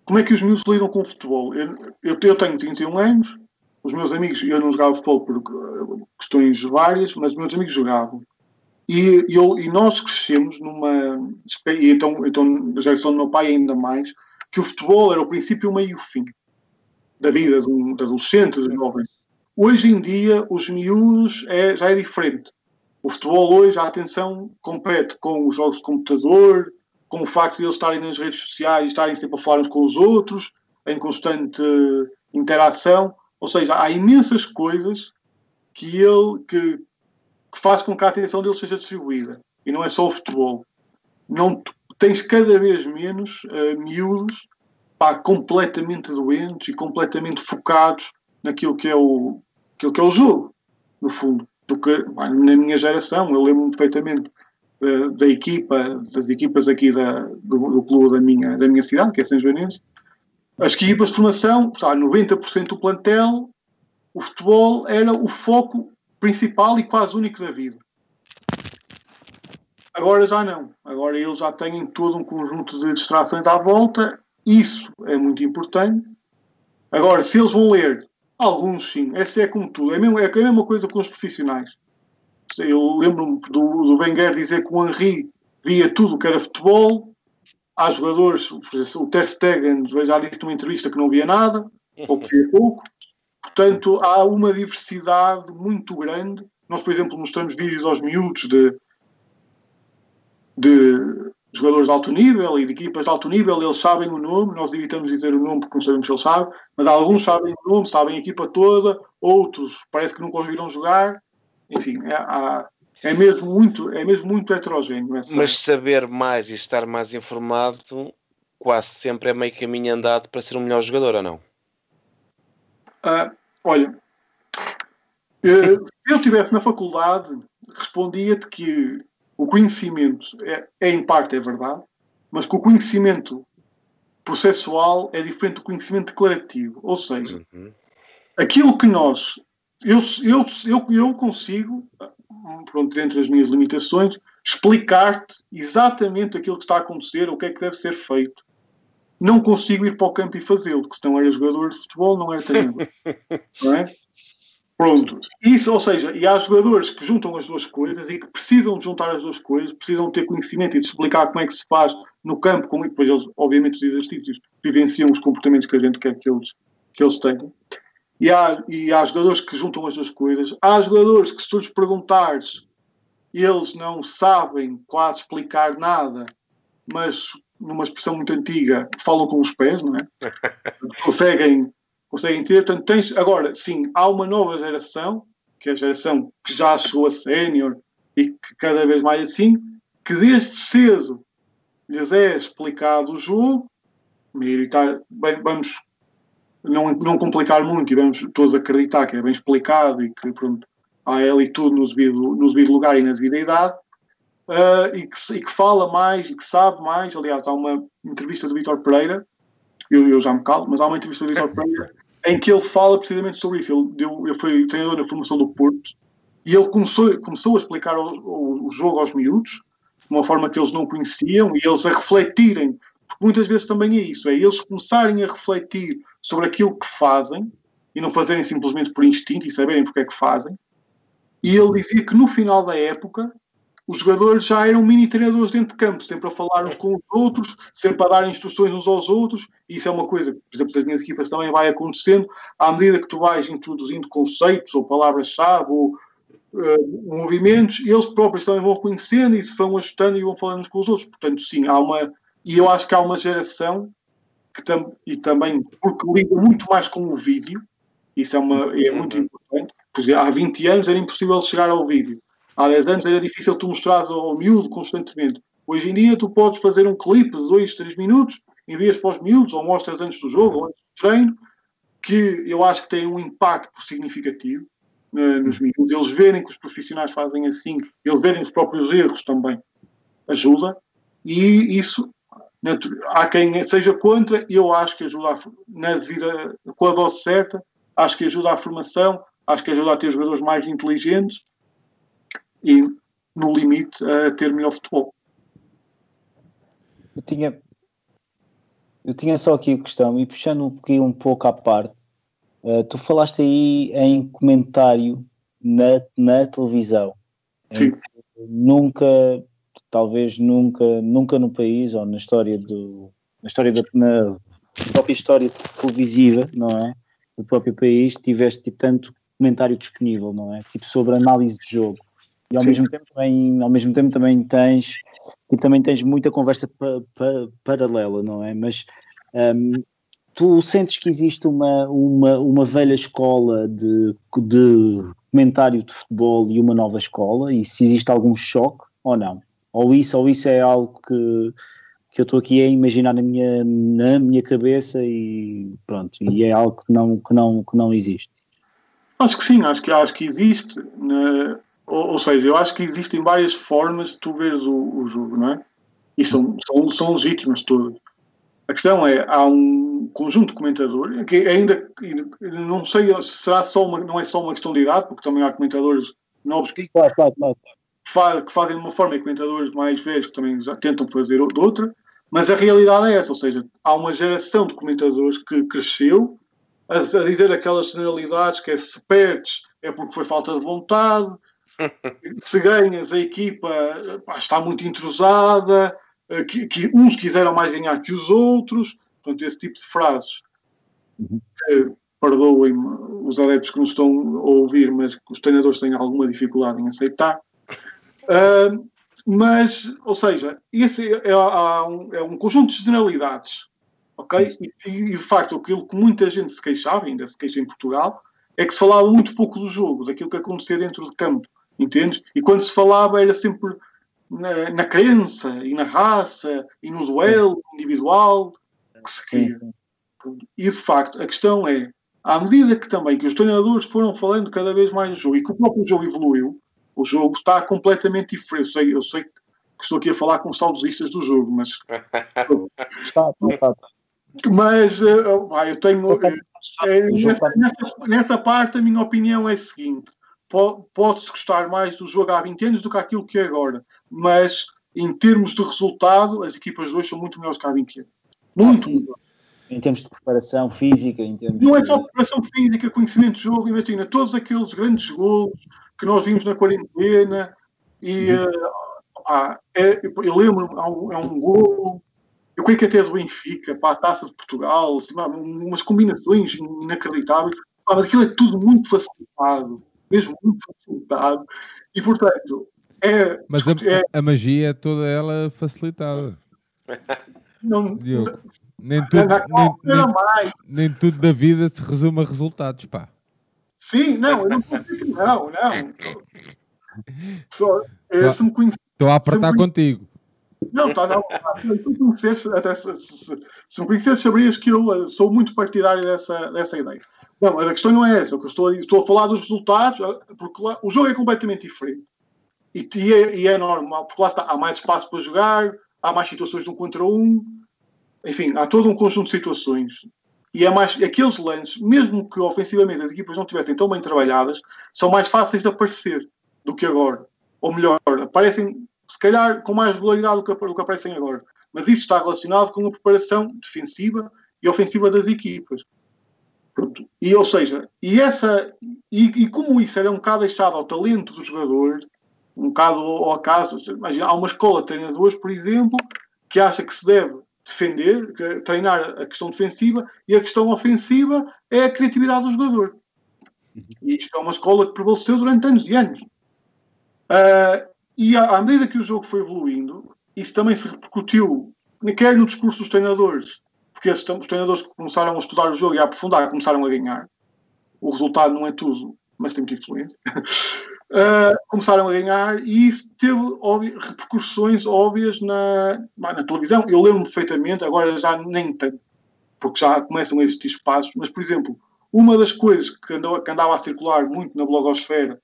como é que os miúdos lidam com o futebol? Eu, eu, eu tenho 31 anos, os meus amigos, eu não jogava futebol por questões várias, mas os meus amigos jogavam. E, eu, e nós crescemos numa. E então, então, na geração do meu pai, ainda mais, que o futebol era o princípio, o meio e o fim da vida de um de adolescente, de jovem. Hoje em dia, os miúdos é, já é diferente. O futebol hoje, a atenção, compete com os jogos de computador, com o facto de eles estarem nas redes sociais, estarem sempre a falar uns com os outros, em constante interação. Ou seja, há imensas coisas que ele, que, que faz com que a atenção deles seja distribuída. E não é só o futebol. Não, tens cada vez menos uh, miúdos pá, completamente doentes e completamente focados naquilo que é o, aquilo que é o jogo, no fundo. Do que, pá, na minha geração, eu lembro-me perfeitamente uh, da equipa, das equipas aqui da, do, do, clube da minha, da minha cidade, que é São Joanense. As equipas de formação, pá, 90% do plantel, o futebol era o foco principal e quase único da vida. Agora já não. Agora eles já têm todo um conjunto de distrações à volta. Isso é muito importante. Agora, se eles vão ler, Alguns sim, essa é como tudo, é, mesmo, é a mesma coisa com os profissionais. Eu lembro-me do, do Wenger dizer que o Henri via tudo que era futebol, há jogadores, o Ter Stegen já disse numa entrevista que não via nada, ou que via pouco, portanto há uma diversidade muito grande. Nós, por exemplo, mostramos vídeos aos miúdos de, de jogadores de alto nível e de equipas de alto nível, eles sabem o nome, nós evitamos dizer o nome porque não sabemos se eles sabem, mas alguns sabem o nome, sabem a equipa toda, outros parece que nunca ouviram jogar, enfim, é, há, é mesmo muito, é mesmo muito heterogéneo. Essa...
Mas saber mais e estar mais informado quase sempre é meio caminho andado para ser um melhor jogador, ou não?
Uh, olha, uh, se eu estivesse na faculdade, respondia-te que o conhecimento é, é, em parte é verdade, mas que o conhecimento processual é diferente do conhecimento declarativo. Ou seja, uhum. aquilo que nós. Eu, eu, eu, eu consigo, pronto, dentro das minhas limitações, explicar-te exatamente aquilo que está a acontecer, o que é que deve ser feito. Não consigo ir para o campo e fazê-lo, porque senão era jogador de futebol, não era treinador. não é? Pronto. Isso, ou seja, e há jogadores que juntam as duas coisas e que precisam de juntar as duas coisas, precisam ter conhecimento e de explicar como é que se faz no campo, como, e depois eles, obviamente, os exercícios vivenciam os comportamentos que a gente quer que eles, que eles tenham. E há, e há jogadores que juntam as duas coisas. Há jogadores que, se tu lhes perguntares, eles não sabem quase explicar nada, mas numa expressão muito antiga, falam com os pés, não é? Conseguem conseguem ter. Portanto, tens, agora, sim, há uma nova geração, que é a geração que já chegou a sénior e que cada vez mais assim, que desde cedo lhes é explicado o jogo, militar, bem, vamos não, não complicar muito e vamos todos acreditar que é bem explicado e que pronto, há ali tudo no devido, no devido lugar e na devida idade, uh, e, que, e que fala mais e que sabe mais. Aliás, há uma entrevista do Vitor Pereira, eu, eu já me calo, mas há uma entrevista do Vitor Pereira em que ele fala precisamente sobre isso. Ele, deu, ele foi treinador na formação do Porto e ele começou, começou a explicar o, o, o jogo aos miúdos de uma forma que eles não conheciam e eles a refletirem, porque muitas vezes também é isso, é eles começarem a refletir sobre aquilo que fazem e não fazerem simplesmente por instinto e saberem porque é que fazem. E ele dizia que no final da época os jogadores já eram mini treinadores dentro de campo, sempre a falar uns com os outros, sempre a dar instruções uns aos outros, e isso é uma coisa que, por exemplo, das minhas equipas também vai acontecendo, à medida que tu vais introduzindo conceitos ou palavras-chave ou uh, movimentos, eles próprios também vão conhecendo e se vão ajustando e vão falando uns com os outros. Portanto, sim, há uma. E eu acho que há uma geração que tam, e também porque lida muito mais com o vídeo, isso é, uma, é muito uhum. importante. Porque há 20 anos era impossível chegar ao vídeo Há 10 anos era difícil tu mostrares ao miúdo constantemente. Hoje em dia tu podes fazer um clipe de 2, 3 minutos, envias para os miúdos, ou mostras antes do jogo, ou antes do treino, que eu acho que tem um impacto significativo uh, nos miúdos. Eles verem que os profissionais fazem assim, eles verem os próprios erros também, ajuda. E isso, há quem seja contra, eu acho que ajuda a, na devida, com a dose certa, acho que ajuda à formação, acho que ajuda a ter jogadores mais inteligentes e, no limite, a ter melhor futebol.
Eu tinha, eu tinha só aqui a questão, e puxando um pouquinho um pouco à parte, uh, tu falaste aí em comentário na, na televisão.
Sim.
Nunca, talvez nunca, nunca no país, ou na história do. Na história da na própria história televisiva, não é? Do próprio país, tiveste tipo, tanto comentário disponível, não é? Tipo sobre análise de jogo e ao Sim. mesmo tempo também ao mesmo tempo também tens e também tens muita conversa pa, pa, paralela não é mas um, tu sentes que existe uma uma, uma velha escola de, de comentário de futebol e uma nova escola e se existe algum choque ou não ou isso ou isso é algo que que eu estou aqui a imaginar na minha, na minha cabeça e pronto, e é algo que não, que não, que não existe.
Acho que sim, acho que, acho que existe. Né? Ou, ou, seja, eu acho que existem várias formas de tu veres o, o jogo, não é? E são, são, são legítimas todas. A questão é, há um conjunto de comentadores, que ainda não sei se será só uma, não é só uma questão de idade, porque também há comentadores novos que, claro, claro, claro. que fazem de uma forma e comentadores mais velhos que também já tentam fazer de outra, mas a realidade é essa, ou seja, há uma geração de comentadores que cresceu a, a dizer aquelas generalidades que é se perdes é porque foi falta de vontade, se ganhas a equipa pá, está muito entrosada, eh, que, que, uns quiseram mais ganhar que os outros, portanto, esse tipo de frases.
Uhum.
Que, perdoem-me os adeptos que nos estão a ouvir, mas os treinadores têm alguma dificuldade em aceitar. Uh, mas, ou seja, esse é, é, um, é um conjunto de generalidades, ok? E, e, de facto, aquilo que muita gente se queixava, ainda se queixa em Portugal, é que se falava muito pouco do jogo, daquilo que acontecia dentro de campo, entendes? E quando se falava era sempre na, na crença e na raça e no duelo individual que se queria. E de facto, a questão é, à medida que também que os treinadores foram falando cada vez mais do jogo e que o próprio jogo evoluiu, o jogo está completamente diferente. Eu sei, eu sei que estou aqui a falar com saudosistas do jogo, mas.
está, está, está.
Mas uh, eu tenho. Uh, nessa, nessa, nessa, parte, a minha opinião é a seguinte: pode-se gostar mais do jogo há 20 anos do que aquilo que é agora, mas em termos de resultado, as equipas de hoje são muito melhores que há 20 anos. Muito melhor.
Em termos de preparação física, em termos
Não é só preparação física, conhecimento de jogo, imagina, todos aqueles grandes gols que nós vimos na quarentena e uhum. uh, ah, é, eu lembro, há um, é um gol, eu creio que até do Benfica, para a Taça de Portugal, assim, umas combinações inacreditáveis, ah, mas aquilo é tudo muito facilitado, mesmo muito facilitado, e portanto é...
Mas a, é, a magia é toda ela facilitada.
Não,
Diogo, nem tudo, nem, nem, nem tudo da vida se resume a resultados, pá.
Sim, não, eu não dizer que não, não. Só, é, se me conhecer,
Estou a apertar contigo.
Não, está não. Se me conheces, até se, se, se me conheces, saberias que eu eh, sou muito partidário dessa, dessa ideia. Não, a questão não é essa. Eu estou, a, estou a falar dos resultados, eh, porque lá, o jogo é completamente diferente. E, e, é, e, é, normal, porque lá está, há mais espaço para jogar, há mais situações de um contra um, enfim, há todo um conjunto de situações. E é mais, aqueles lances, mesmo que ofensivamente as equipas não estivessem tão bem trabalhadas, são mais fáceis de aparecer do que agora. Ou melhor, aparecem, se calhar, com mais regularidade do que, do que aparecem agora. Mas isso está relacionado com a preparação defensiva e ofensiva das equipas. Pronto. E, ou seja, e, essa, e, e, como isso era um bocado deixado ao talento do jogador, um bocado ao acaso, imagina, há uma escola de treinadores, por exemplo, que acha que se deve defender, treinar a questão defensiva e a questão ofensiva é a criatividade do jogador. E isto é uma escola que prevaleceu durante anos e anos. Uh, e à, à, medida que o jogo foi evoluindo, isso também se repercutiu, quer no discurso dos treinadores, porque esses, os treinadores que começaram a estudar o jogo e a aprofundar começaram a ganhar. O resultado não é tudo, mas tem muita influência. uh, começaram a ganhar e isso teve óbvio, repercussões óbvias na, na televisão. Eu lembro-me perfeitamente, agora já nem tanto, porque já começam a existir espaços, mas, por exemplo, uma das coisas que, andou, que andava a circular muito na blogosfera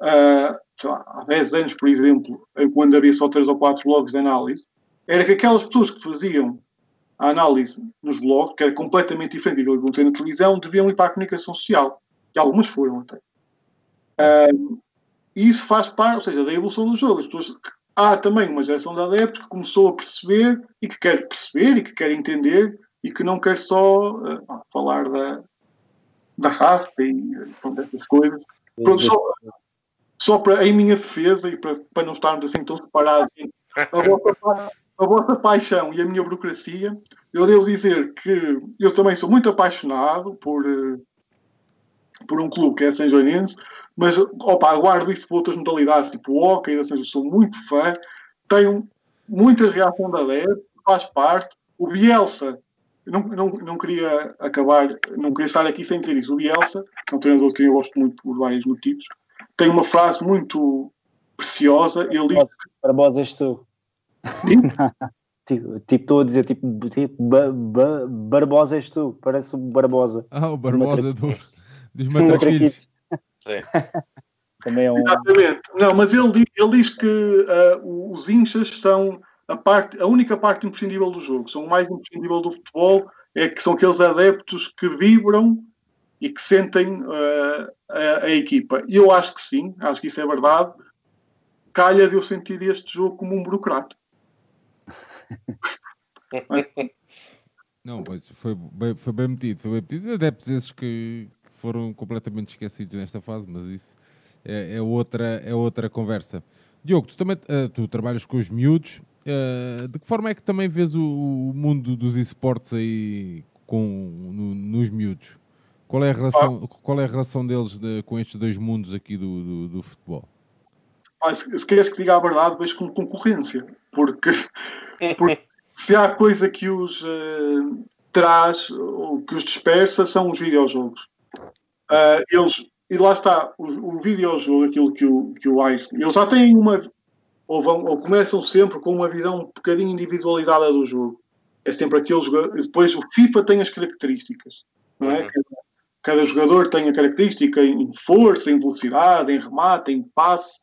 uh, há 10 anos, por exemplo, quando havia só 3 ou 4 blogs de análise, era que aquelas pessoas que faziam a análise nos blogs, que era completamente diferente do que na televisão, deviam ir para a comunicação social. E algumas foram até. Uh, e isso faz parte, ou seja, da evolução do jogo. As pessoas, há também uma geração de adeptos que começou a perceber e que quer perceber e que quer entender e que não quer só uh, falar da, da raça e pronto, essas coisas. Pronto, só, só para, em minha defesa e para, para não estarmos assim tão separados, a vossa, a vossa paixão e a minha burocracia, eu devo dizer que eu também sou muito apaixonado por, uh, por um clube que é São Joanense, mas, opa, aguardo isso para outras modalidades, tipo o hockey, ou seja, sou muito fã, tenho muita reação da leve, faz parte. O Bielsa, não, não, não queria acabar, não queria estar aqui sem dizer isso. O Bielsa, é um treinador que eu gosto muito por vários motivos, tem uma frase muito preciosa. Ele diz.
Barbosa és tu. tipo, estou a dizer, tipo, tipo ba, ba, Barbosa és tu, parece o Barbosa.
Ah, o Barbosa do, dos Matraquilhos.
Também é um...
Exatamente. Não, mas ele diz, ele diz que uh, os inchas são a, parte, a única parte imprescindível do jogo. São o mais imprescindível do futebol, é que são aqueles adeptos que vibram e que sentem uh, a, a, equipa. Eu acho que sim, acho que isso é verdade. Calha de eu sentir este jogo como um burocrata.
Não, pois foi bem, foi bem metido, foi bem metido. Adeptos esses que foram completamente esquecidos nesta fase, mas isso é, é outra, é outra conversa. Diogo, tu também uh, tu trabalhas com os miúdos. Uh, de que forma é que também vês o, o mundo dos esportes aí com, no, nos miúdos? Qual é a relação, ah. qual é a relação deles de, com estes dois mundos aqui do, do, do futebol?
Ah, se, se queres que diga a verdade, vejo como concorrência, porque, porque se há coisa que os uh, traz, ou que os dispersa, são os videojogos. Uh, eles, e lá está, o, o videojogo, aquilo que o, que o Einstein, eles já têm uma, ou, vão, ou começam sempre com uma visão um bocadinho individualizada do jogo. É sempre aqueles Depois o FIFA tem as características, não é? Uhum. Cada, jogador tem a característica em força, em velocidade, em remate, em passe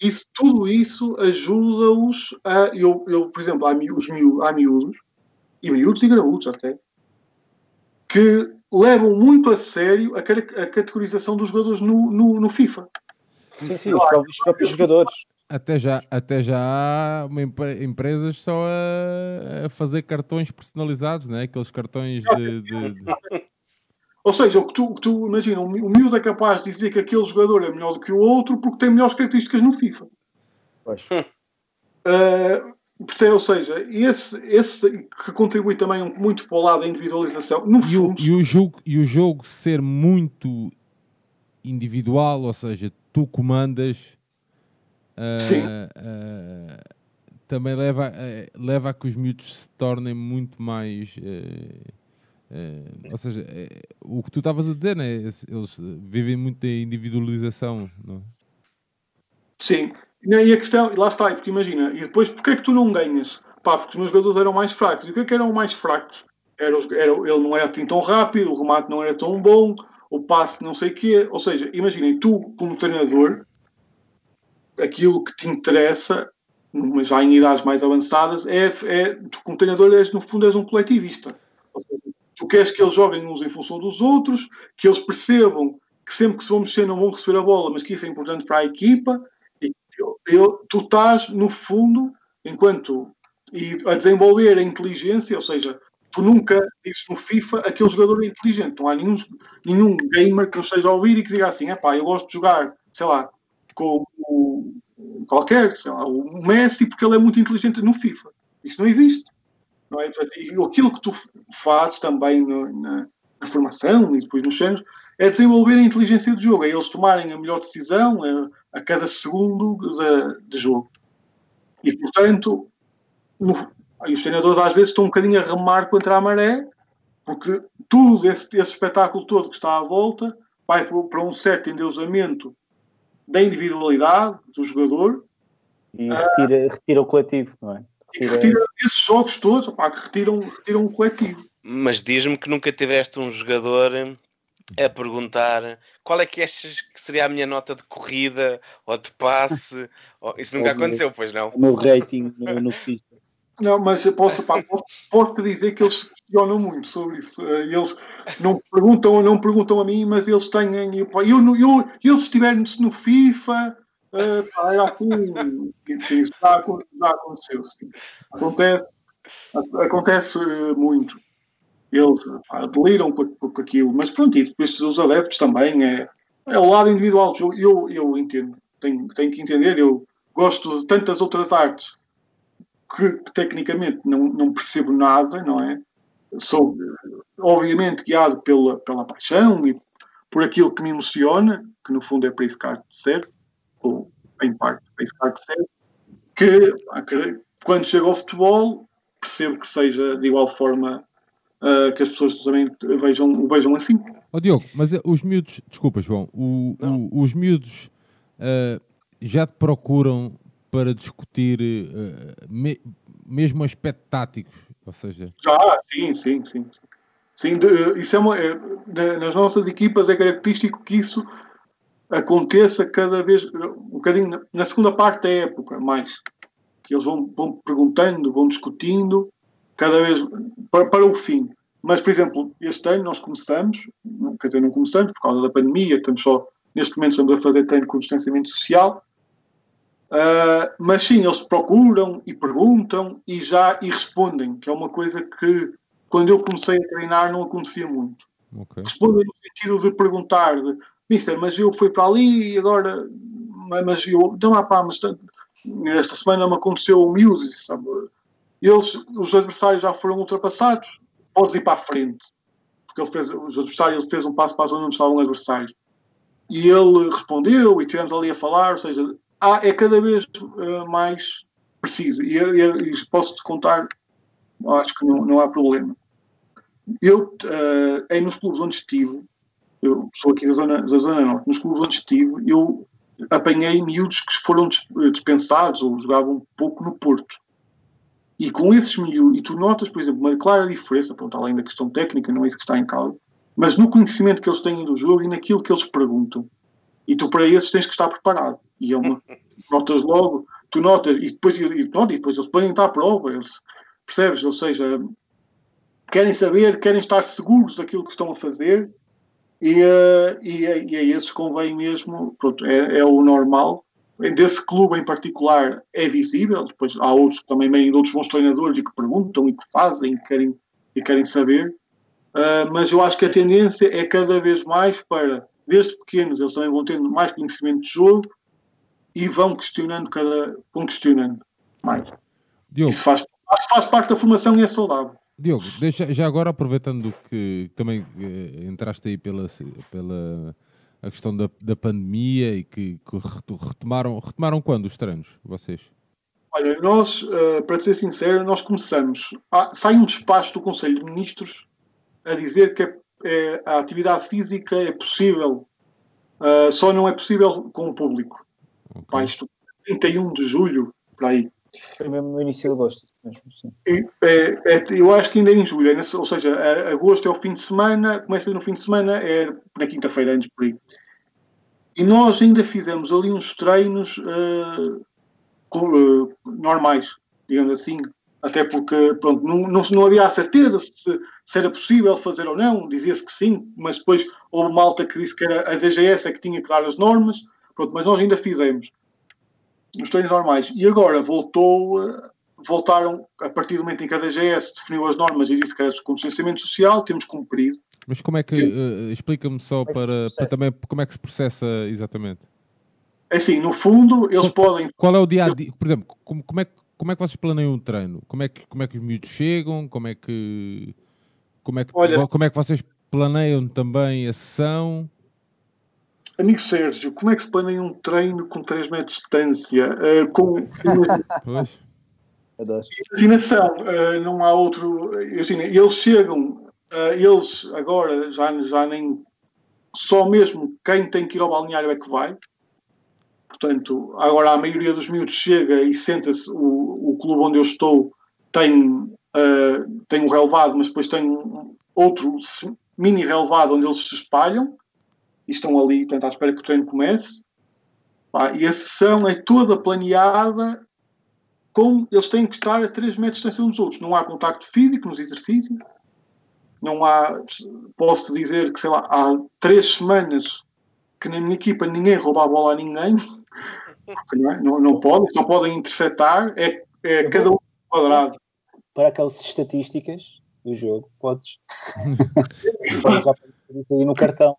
isso, tudo isso ajuda-os a. Eu, eu, por exemplo, há, os miú, há miúdos, e miúdos e graúdos até, que levam muito a sério a, a categorização dos jogadores no, no, no FIFA.
Sim, sim, os próprios, os próprios jogadores.
Até já, até já há empresas só a, a, fazer cartões personalizados, né? aqueles cartões de, de, de...
Ou seja, o que tu, tu imagina, o miúdo é capaz de dizer que aquele jogador é melhor do que o outro porque tem melhores características no FIFA. Pois. Uh, ou seja, esse, esse que contribui também muito para o lado da individualização. No
e, fundo, o, e, o jogo, e o jogo ser muito individual, ou seja, tu comandas, uh, uh, também leva, uh, leva a que os miúdos se tornem muito mais é, ou seja, é, o que tu estavas a dizer, né? eles vivem muito da individualização. Não? É?
Sim, e a questão, lá está, porque imagina, e depois porque é que tu não ganhas? Pá, porque os meus jogadores eram mais fracos. E o que é que eram mais fracos? Era, era, ele não era assim tão rápido, o remate não era tão bom, o passe não sei o quê. Ou seja, imaginem, tu, como treinador, aquilo que te interessa, já em idades mais avançadas, é, é tu, como treinador, és, no fundo, és um coletivista. Tu queres que eles joguem uns em função dos outros, que eles percebam que sempre que se vão mexer não vão receber a bola, mas que isso é importante para a equipa. E eu, eu, tu estás, no fundo, enquanto e a desenvolver a inteligência, ou seja, tu nunca dizes no FIFA aquele jogador é inteligente. Não há nenhum, nenhum gamer que não esteja a ouvir e que diga assim: é pá, eu gosto de jogar, sei lá, com o qualquer, sei lá, o Messi, porque ele é muito inteligente no FIFA. Isso não existe. Não é? E aquilo que tu fazes também no, na, na, formação e depois nos treinos é desenvolver a inteligência do jogo, é eles tomarem a melhor decisão a, a cada segundo de, de, jogo. E, portanto, no, os treinadores às vezes estão um bocadinho a remar contra a maré, porque tudo esse, esse espetáculo todo que está à volta vai para um certo endeusamento da individualidade do jogador.
E retira, retira o coletivo, não é?
E retira esses jogos todos, pá, que retiram, retiram o coletivo.
Mas diz-me que nunca tiveste um jogador a perguntar qual é que achas que seria a minha nota de corrida ou de passe. Isso nunca aconteceu, pois não?
O meu rating no, no FIFA.
Não, mas posso, pá, posso, posso, te dizer que eles questionam muito sobre isso. Eh, eles não perguntam, não perguntam a mim, mas eles têm. Eu, eu, eu, eles estiverem-se no FIFA, é, assim, isso já, já aconteceu. Sim. Acontece, acontece eh, muito. Eles deliram com, com aquilo, mas pronto, e depois os adeptos também é, é o lado individual do jogo. Eu, eu entendo, tenho, tenho que entender. Eu gosto de tantas outras artes que, que tecnicamente não, não percebo nada, não é? Sou, obviamente, guiado pela, pela paixão e por aquilo que me emociona, que no fundo é para isso que há de ser ou em parte fez parte certo, que quando chega ao futebol percebo que seja de igual forma uh, que as pessoas também vejam, o vejam assim.
Oh, Diogo, mas eh, os miúdos, desculpa João, o, o, os miúdos uh, já te procuram para discutir uh, me, mesmo aspecto tático, ou seja...
Já, sim, sim, sim. sim de, isso é uma, é, nas nossas equipas é característico que isso aconteça cada vez, um bocadinho na segunda parte da época, mais. Que eles vão, vão perguntando, vão discutindo, cada vez para, para, o fim. Mas, por exemplo, este ano nós começamos, quer dizer, não começamos por causa da pandemia, estamos só, neste momento estamos a fazer treino com distanciamento social, uh, mas sim, eles procuram e perguntam e já e respondem, que é uma coisa que quando eu comecei a treinar não acontecia muito.
Ok.
Respondem no sentido de perguntar, de, Mister, mas eu fui para ali e agora, mas eu, então, ah, pá, mas esta semana me aconteceu o miúdo, sabe? Eles, os adversários já foram ultrapassados, podes ir para a frente. Porque ele fez, os adversários, ele fez um passo para a zona onde estavam adversários. E ele respondeu e tivemos ali a falar, ou seja, há, é cada vez eh, mais preciso. E, e, e posso-te contar, acho que não, não há problema. Eu, eh, é nos clubes onde estive, eu sou aqui da zona, da zona norte, nos clubes onde estive, eu apanhei miúdos que foram dis- dispensados ou jogavam pouco no Porto. E com esses miúdos, e tu notas, por exemplo, uma clara diferença, pronto, além da questão técnica, não é isso que está em causa, mas no conhecimento que eles têm do jogo e naquilo que eles perguntam. E tu para esses tens que estar preparado. E é uma, notas logo, tu notas, e depois, e, pronto, e depois eles podem estar à prova, eles, percebes? Ou seja, querem saber, querem estar seguros daquilo que estão a fazer e, eh, e, a- e a esses convém mesmo, pronto, é, é o normal. Desse clube em particular é visível, depois há outros que também vêm de outros bons treinadores e que perguntam e que fazem e querem, e querem saber. Ah, mas eu acho que a tendência é cada vez mais para, desde pequenos, eles também vão tendo mais conhecimento de jogo e vão questionando cada, vão questionando mais.
Diogo,
Isso faz, faz parte da formação e é saudável.
Diogo, deixa, já agora aproveitando que também eh, entraste aí pela, pela a questão da, da pandemia e que, que reto- retomaram, retomaram quando os treinos, vocês?
Olha, nós, eh, para ser sincero, nós começamos. há- sai um despacho do Conselho de Ministros a dizer que é- é- a atividade física é possível, eh, só não é possível com o público.
Ok.
Pá, isto 31 de julho, para aí.
Foi mesmo no início de agosto. Mesmo,
é- é- eu acho que ainda é em julho, é nesse- ou seja, a- agosto é o fim de semana, começa no fim de semana, é na quinta-feira, antes por aí. E nós ainda fizemos ali uns treinos eh, normais, digamos assim, até porque pronto, não, não, não havia a certeza se, se era possível fazer ou não, dizia-se que sim, mas depois houve malta que disse que era a DGS é que tinha que dar as normas, pronto, mas nós ainda fizemos os treinos normais. E agora voltou, eh, voltaram, a partir do momento em que a DGS definiu as normas e disse que era com distanciamento social, temos cumprido.
Mas como é que, eh, explica-me só
Como é
para,
processa?
para também, como é que se processa exatamente?
É Assim, no fundo, eles podem
Qual é o dia a dia? Por exemplo, como, como é, que- como é que vocês planeiam um treino? Como é que, como é que os miúdos chegam? Como é que, como é que,
Olha-
como é que vocês planeiam também a sessão?
Amigo Sérgio, como é que se planeia um treino com 3 metros de distância? Eh, com Imaginação, eh, não há outro. Imagina, eles chegam, eh, eles agora já, já nem. Só mesmo quem tem que ir ao balneário é que vai. Portanto, agora a maioria dos miúdos chega e senta-se. O, o clube onde eu estou tem, eh, tem um relevado, mas depois tem outro mini relevado onde eles se espalham e estão ali, portanto, à espera que o treino comece. Pá, e a sessão é toda planeada com eles têm que estar a 3 metros de distância uns dos outros. Não há contacto físico nos exercícios. Não há, posso dizer que, sei lá, há três semanas que na minha equipa ninguém rouba a bola a ninguém. Porque não, é? não, não podem, só podem interceptar. É, é cada um quadrado.
Para aquelas estatísticas do jogo, podes. já no cartão.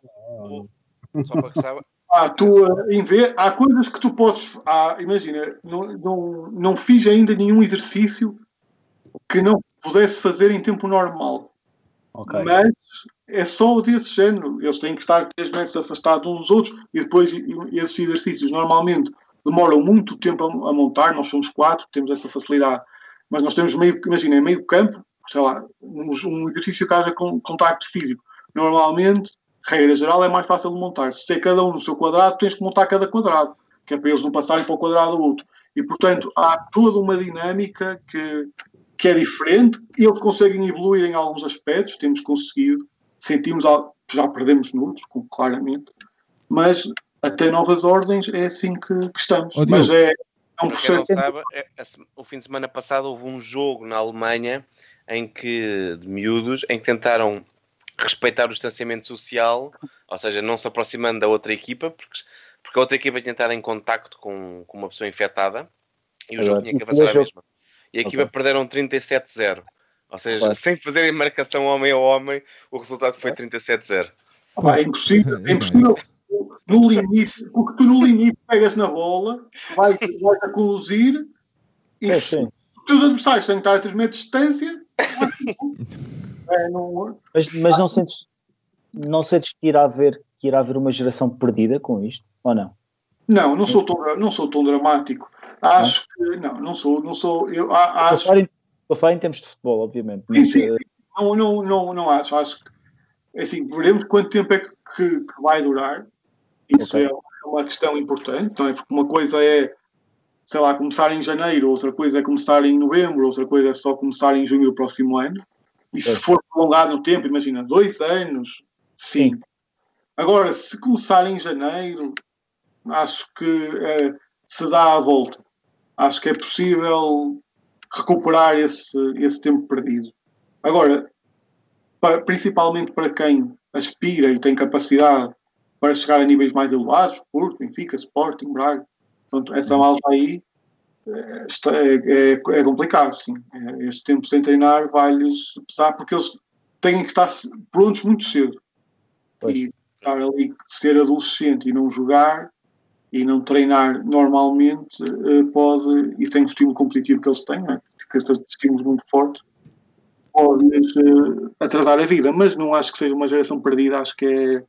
é?
Só para que saiba.
Há, tu, eh, em ver, há coisas que tu podes. Há, imagina, não, não, não fiz ainda nenhum exercício que não pudesse fazer em tempo normal.
Ok.
Mas é só desse género. Eles têm que estar 3 metros afastados uns dos outros e depois esses exercícios normalmente demoram muito tempo a, a montar. Nós somos quatro, temos essa facilidade. Mas nós temos meio, imagina, meio campo, sei lá, um, um exercício que haja com contacto físico. Normalmente, regra geral, é mais fácil de montar. Se é cada um no seu quadrado, tens que montar cada quadrado, que é para eles não passarem para o quadrado do outro. E, portanto, há toda uma dinâmica que, que é diferente e eles conseguem evoluir em alguns aspectos, temos conseguido, sentimos, já perdemos noutros, com- claramente, mas até novas ordens é assim que, que estamos.
Diogo.
mas é, é um
não
processo.
sabe, é- se- o fim de semana passado houve um jogo na Alemanha em que, de miúdos, em que tentaram respeitar o distanciamento social, ou seja, não se aproximando da outra equipa, porque, porque a outra equipa tinha estado em contacto com, com uma pessoa infectada e o jogo
Agora,
tinha que
e
avançar a
jogo-
mesma. E a equipa
Ok.
perderam 37-0. Ou seja,
Claro.
sem fazerem marcação homem a homem, o resultado foi 37-0.
Ah, é impossível, é impossível. No limite, porque tu no limite pegas na bola, vais, vais a conduzir e
É,
se os teus adversários têm que estar a 3 metros de distância, é, não,
Mas, mas não sentes, não sentes que irá haver, que irá haver uma geração perdida com isto? Ou não?
não, não sou tão, não sou tão dramático. Acho que não, não sou, não sou. Eu a- acho
falar em, estou a falar em termos de futebol, obviamente.
Sim,
mas,
sim,
eh,
não, não, não, não acho. Acho que, assim, veremos quanto tempo é que, que- vai durar. Isso
Ok.
é uma questão importante, não é? Porque uma coisa é, sei lá, começar em janeiro, outra coisa é começar em novembro, outra coisa é só começar em junho do próximo ano. E se
Certo.
for prolongado no tempo, imagina, dois anos, sim.
Sim.
Agora, se começar em janeiro, acho que eh, se dá a volta. Acho que é possível recuperar esse, esse tempo perdido. Agora, pa- principalmente para quem aspira e tem capacidade para chegar a níveis mais elevados, Porto, Benfica, Sporting, Braga, portanto, essa malta aí é, é- é complicado, sim. Eh, Este tempo sem treinar vai-lhes pesar porque eles têm que estar prontos muito cedo.
Pois.
E estar ali, ser adolescente e não jogar e não treinar normalmente eh, pode, e tem o estímulo competitivo que eles têm, né? que estes estímulos muito fortes, pode-lhes eh, atrasar a vida, mas não acho que seja uma geração perdida, acho que é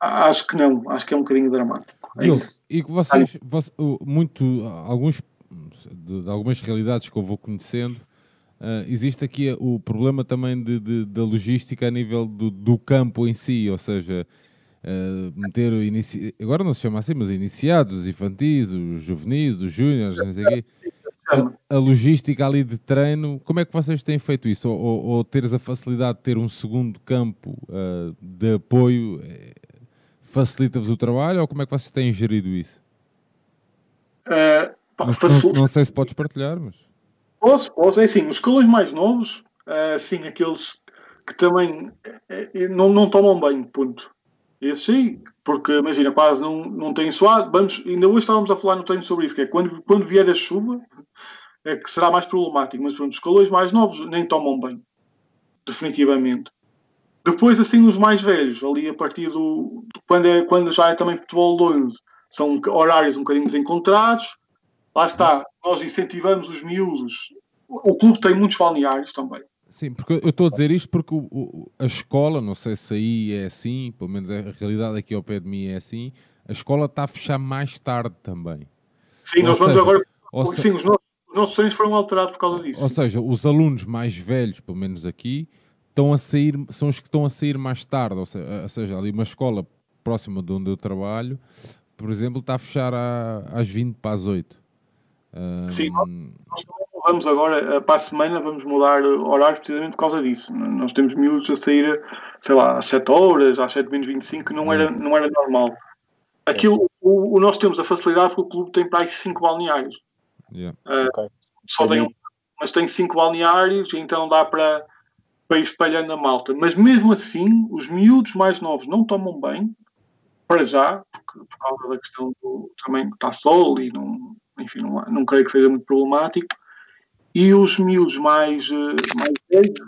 acho que não, acho que é um bocadinho dramático.
Diogo, e que vocês, o- muito, alguns, de, de algumas realidades que eu vou conhecendo, ah, existe aqui o problema também de, de- da logística a nível do, do campo em si, ou seja, ah, meter o inici... agora não se chama assim, mas iniciados, os infantis, os juvenis, os júniores, não sei o quê. A, a logística ali de treino, como é que vocês têm feito isso? Ou, ou, ou teres a facilidade de ter um segundo campo ah, de apoio eh, facilita-vos o trabalho ou como é que vocês têm gerido isso?
Eh, pá,
Não, não- sei se podes partilhar, mas.
Posso, posso. É assim, os escalões mais novos, eh, sim, aqueles que também eh, não, não tomam banho, ponto. Esse sim, porque imagina, quase não, não têm suado. Vamos, ainda hoje estávamos a falar no treino sobre isso, que é quando, quando vier a chuva, é que será mais problemático. Mas pronto, os escalões mais novos nem tomam banho, definitivamente. Depois, assim, os mais velhos, ali a partir do. Quando, é, quando já é também futebol 11, são horários um bocadinho desencontrados. Lá está, nós incentivamos os miúdos. O clube tem muitos balneários também.
Sim, porque eu estou a dizer isto porque o- o- a escola, não sei se aí é assim, pelo menos a realidade aqui ao pé de mim é assim, a escola está a fechar mais tarde também.
Sim,
Ou
nós vamos
seja,
agora.
ou se-
sim, os nossos, os nossos foram alterados por causa disso.
Ou seja, os alunos mais velhos, pelo menos aqui, estão a sair, são os que estão a sair mais tarde. Ou seja, ou seja, ali uma escola próxima de onde eu trabalho, por exemplo, está a fechar à- às 20 para as 8. Ahm,
Sim, Nós vamos agora, eh, para a semana, vamos mudar eh, horários precisamente por causa disso. Nós temos miúdos a sair, sei lá, às 7 horas, às 7 menos 25, que não era, não era normal. Aquilo, o, o nós temos a facilidade porque o clube tem para aí 5 balneários.
yeah.
Ok.
Só tem, um- mas tem 5 balneários, então dá para, para ir espalhando a malta. Mas mesmo assim, os miúdos mais novos não tomam bem, para já, porque, por causa da questão do também está sol e não, enfim, não, não creio que seja muito problemático. E os miúdos mais, eh, mais velhos,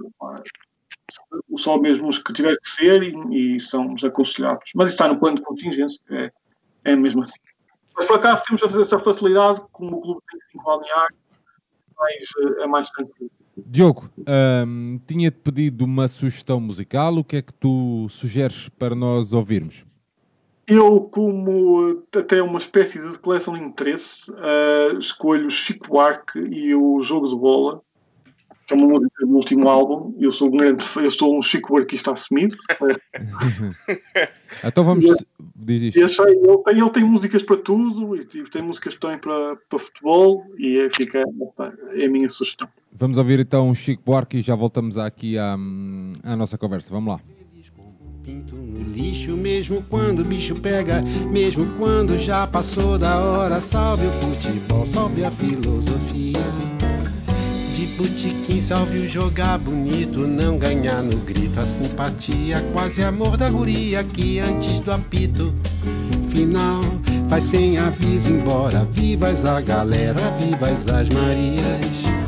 só mesmo os que tiver que ser e, e são desaconselhados. Mas isso está no plano de contingência, é, é mesmo assim. Mas por acaso temos essa facilidade, como o clube tem 5 balneários, eh, é mais tranquilo.
Diogo, tinha-te pedido uma sugestão musical. O que é que tu sugeres para nós ouvirmos?
Eu, como até uma espécie de declaração de interesse, eh, escolho Chico Buarque e o Jogo de Bola, que é uma música do último álbum. Eu sou um grande, eu sou um Chico Buarquista assumido.
Então vamos. Diz isto.
Ele, tem, ele tem músicas para tudo e tipo, tem músicas também para, para futebol e é, fica, é a minha sugestão.
Vamos ouvir então o Chico Buarque e já voltamos aqui à, à nossa conversa. Vamos lá.
Pinto no lixo, mesmo quando o bicho pega, mesmo quando já passou da hora. Salve o futebol, salve a filosofia. De botiquim, salve o jogar bonito, não ganhar no grito. A simpatia, quase amor da guria que antes do apito final vai sem aviso embora. Vivas a galera, vivas as Marias.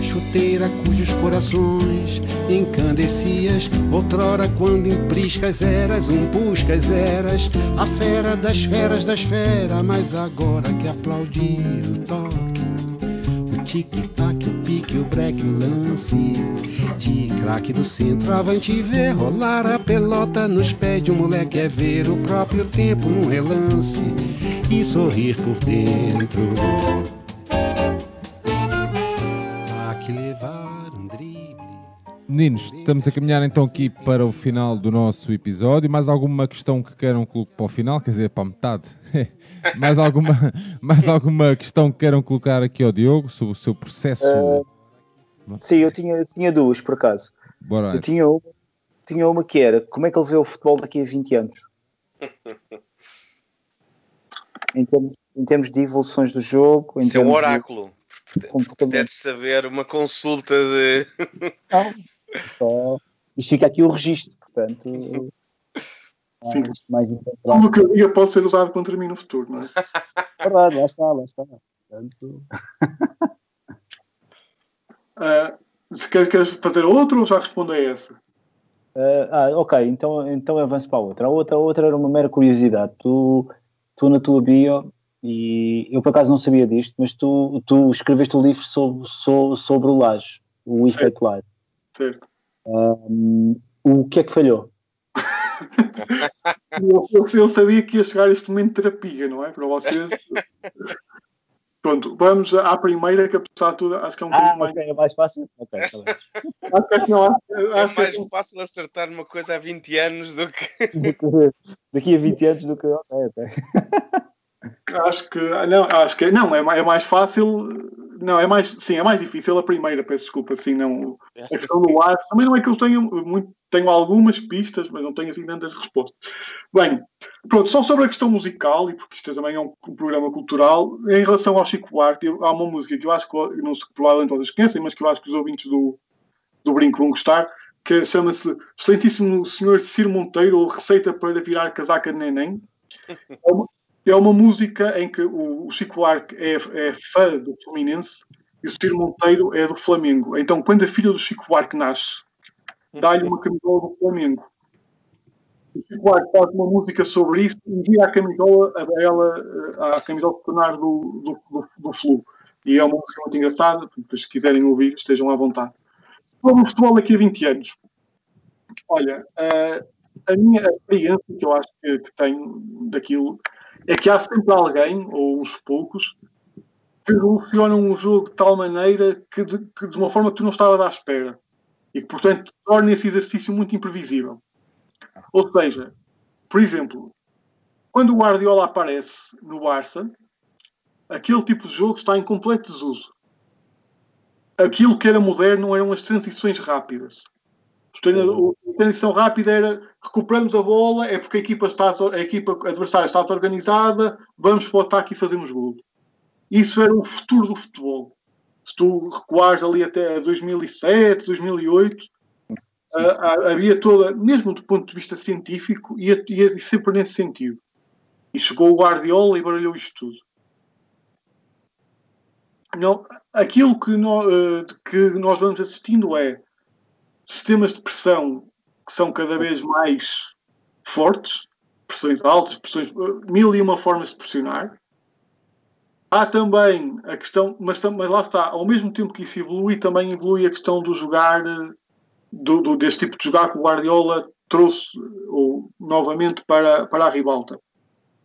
Chuta inteira cujos corações encandecias. Outrora, quando em priscas eras, um buscas eras, a fera das feras das feras. Mas agora que aplaudir o toque, o tic-tac, o pique, o break, o lance de craque do centro. Avante ver rolar a pelota nos pés de um moleque é ver o próprio tempo num relance e sorrir por dentro.
Meninos, estamos a caminhar então aqui para o final do nosso episódio. Mais alguma questão que queiram colocar para o final? Quer dizer, para a metade? mais, alguma, mais alguma questão que queiram colocar aqui ao Diogo sobre o seu processo?
Eh, Sim, eu tinha, eu tinha duas, por acaso.
Bora
Eu tinha uma, tinha uma que era como é que ele vê o futebol daqui a 20 anos? em, termos, em termos de evoluções do jogo, em
Isso é um oráculo.
de.
Deve saber uma consulta de.
Não, só... Isto fica aqui o registro, portanto.
Sim.
Mais, mais.
Tudo que eu diga pode ser usado contra mim no futuro, não é?
Verdade, lá está, lá está. Portanto,
Ah, se queres, queres fazer outro ou já respondo a essa?
eh, ah, ok, então, então avanço para a outra. A outra, a outra era uma mera curiosidade. Tu, tu na tua bio, e eu por acaso não sabia disto, mas tu, tu escreveste o livro sobre, sobre, sobre o laje, o efeito laje.
Certo.
Hum, o que é que falhou?
Eu, eu- eu sabia que ia chegar este momento de terapia, não é? Para vocês. Pronto, vamos à primeira, que apesar de tudo, acho que é um
Ah,
mais.
ok, é mais fácil? Ok, tá bem.
Acho que não, acho,
É
acho que
mais fácil acertar uma coisa há 20 anos do que.
Do que- Daqui a 20 anos do que. Ok, ok.
Acho que não, acho que não é, é mais fácil. Não, é mais sim, é mais difícil a primeira, peço desculpa, sim, não. A questão do ar, também não é que eu tenha muito, tenho algumas pistas, mas não tenho assim tantas respostas. Bem, pronto, só sobre a questão musical, e porque isto também é um, um programa cultural, em relação ao Chico Buarque, eu- há uma música que eu acho que não sei, provavelmente vocês conhecem, mas que eu acho que os ouvintes do, do Brinco vão gostar, que chama-se Excelentíssimo Senhor Ciro Monteiro, ou Receita para Virar Casaca de Neném. É uma, é uma música em que o, o Chico Buarque é, é fã do Fluminense e o Ciro Monteiro é do Flamengo. Então, quando a filha do Chico Buarque nasce, dá-lhe uma camisola do Flamengo. O Chico Buarque faz uma música sobre isso e vira a camisola a ela, eh, a camisola de tornar do, do, do, do Flu. E é uma música muito engraçada, portanto, se quiserem ouvir, estejam à vontade. Sobre o futebol daqui a 20 anos. Olha, eh, a minha experiência que eu acho que, que tenho daquilo é que há sempre alguém, ou uns poucos, que revolucionam o jogo de tal maneira que de, que de uma forma que tu não estavas à espera. E que, portanto, torna esse exercício muito imprevisível. Ou seja, por exemplo, quando o Guardiola aparece no Barça, aquele tipo de jogo está em completo desuso. Aquilo que era moderno eram as transições rápidas. Os treinadores- A transição rápida era recuperamos a bola, é porque a equipa, está, a equipa adversária está desorganizada, vamos para o ataque e fazemos gol. Isso era o futuro do futebol. Se tu recuares ali até 2007, 2008, ah, ah, havia toda, mesmo do ponto de vista científico, ia, ia sempre nesse sentido. E chegou o Guardiola e baralhou isto tudo. Não, aquilo que, nó- eh, que nós vamos assistindo é sistemas de pressão que são cada vez mais fortes, pressões altas, pressões, eh, mil e uma formas de pressionar. Há também a questão, mas, mas lá está, ao mesmo tempo que isso evolui, também evolui a questão do jogar, eh, do, do- deste tipo de jogar que o Guardiola trouxe ou, novamente para, para a ribalta.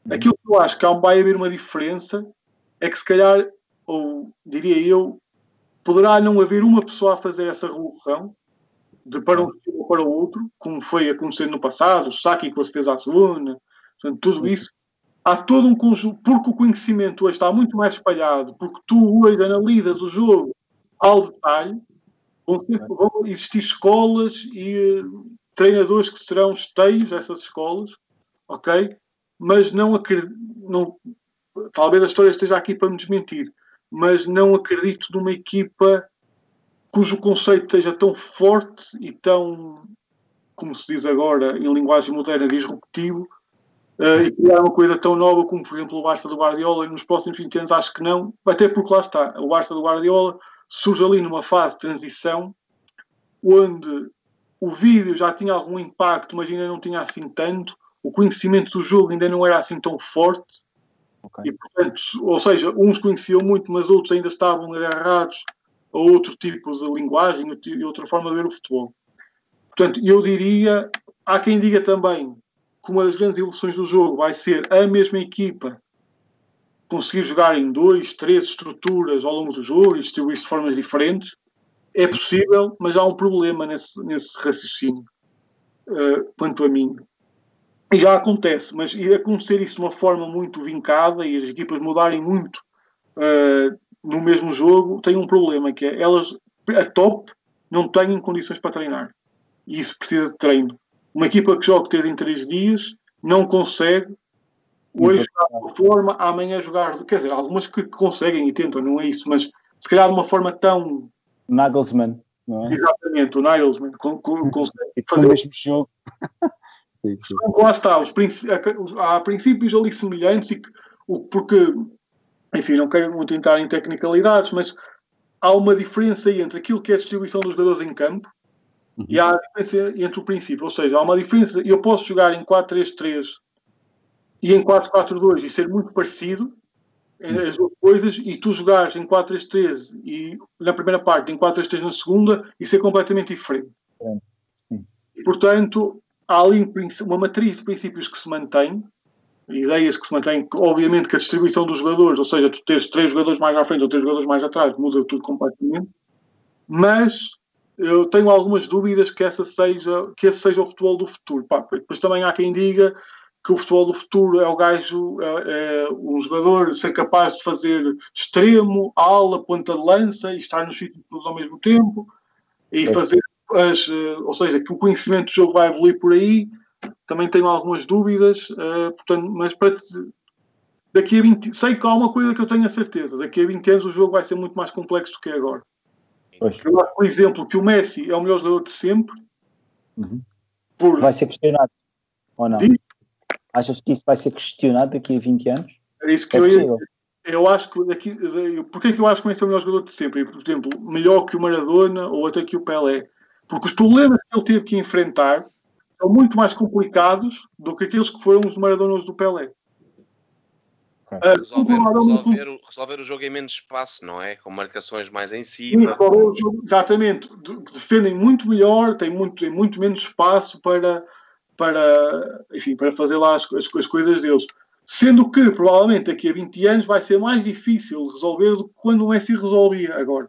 Aquilo que eu acho que vai haver uma diferença é que se calhar, ou diria eu, poderá não haver uma pessoa a fazer essa revolução de para um ou para o outro, como foi acontecendo no passado, o Saki com a Speza Asuna, portanto, tudo isso. Há todo um conjunto, porque o conhecimento hoje está muito mais espalhado, porque tu hoje analisas o jogo ao detalhe, vão, vão existir escolas e eh, treinadores que serão esteios dessas escolas, ok? Mas não acredito, não, talvez a história esteja aqui para me desmentir, mas não acredito numa equipa cujo conceito esteja tão forte e tão, como se diz agora em linguagem moderna, disruptivo, eh, e criar uma coisa tão nova como, por exemplo, o Barça do Guardiola, e nos próximos 20 anos acho que não, até porque lá está, o Barça do Guardiola surge ali numa fase de transição onde o vídeo já tinha algum impacto, mas ainda não tinha assim tanto, o conhecimento do jogo ainda não era assim tão forte, okay. e portanto, ou seja, uns conheciam muito, mas outros ainda estavam agarrados a outro tipo de linguagem e outra forma de ver o futebol. Portanto, eu diria, há quem diga também que uma das grandes evoluções do jogo vai ser a mesma equipa conseguir jogar em dois, três estruturas ao longo do jogo e distribuir-se de formas diferentes. É possível, mas há um problema nesse, nesse raciocínio, uh, quanto a mim. E já acontece, mas ir acontecer isso de uma forma muito vincada e as equipas mudarem muito uh, no mesmo jogo, tem um problema, que é elas, a top, não têm condições para treinar. E isso precisa de treino. Uma equipa que joga 3 em 3 dias não consegue hoje jogar de uma forma, amanhã jogar. Quer dizer, algumas que conseguem e tentam, não é isso, mas se calhar de uma forma tão.
Nagelsmann, não é?
Exatamente, o Nagelsmann consegue
fazer o mesmo jogo.
sim. Lá está, os há princípios ali semelhantes, e que, porque, enfim, não quero muito entrar em tecnicalidades, mas há uma diferença entre aquilo que é a distribuição dos jogadores em campo Uhum. E há a diferença entre o princípio, ou seja, há uma diferença. Eu posso jogar em 4-3-3 e em 4-4-2 e ser muito parecido as duas coisas, e tu jogares em 4-3-3 e na primeira parte, em 4-3-3 na segunda, e ser completamente diferente. Sim. Portanto, há ali uma matriz de princípios que se mantém, ideias que se mantêm, obviamente que a distribuição dos jogadores, ou seja, tu tens três jogadores mais à frente ou três jogadores mais atrás, muda tudo completamente, mas eu tenho algumas dúvidas que, essa seja, que esse seja o futebol do futuro. Pá, depois também há quem diga que o futebol do futuro é o gajo, é, é um jogador ser capaz de fazer extremo, ala, ponta de lança e estar nos sítios todos ao mesmo tempo e fazer as, eh, ou seja, que o conhecimento do jogo vai evoluir por aí. Também tenho algumas dúvidas, uh, portanto, mas para te, daqui a 20 sei que há uma coisa que eu tenho a certeza, daqui a 20 anos o jogo vai ser muito mais complexo do que é agora. Pois. Eu acho, por exemplo, que o Messi é o melhor jogador de sempre.
Uhum. Por... Vai ser questionado ou não? Diz? Achas que isso vai ser questionado daqui a 20 anos?
É isso que é eu ia dizer. Eu acho que daqui. Porquê que eu acho que o Messi é o melhor jogador de sempre? Por exemplo, melhor que o Maradona ou até que o Pelé. Porque os problemas que ele teve que enfrentar são muito mais complicados do que aqueles que foram os Maradonas do Pelé.
Uh, resolver, resolver, resolver, o jogo em menos espaço, não é? Com marcações mais em cima. Sim,
jogo, exatamente. Defendem muito melhor, têm muito, têm muito menos espaço para, para, enfim, para fazer lá as, as, as, coisas deles. Sendo que, provavelmente, daqui a 20 anos vai ser mais difícil resolver do que quando o Messi resolvia agora.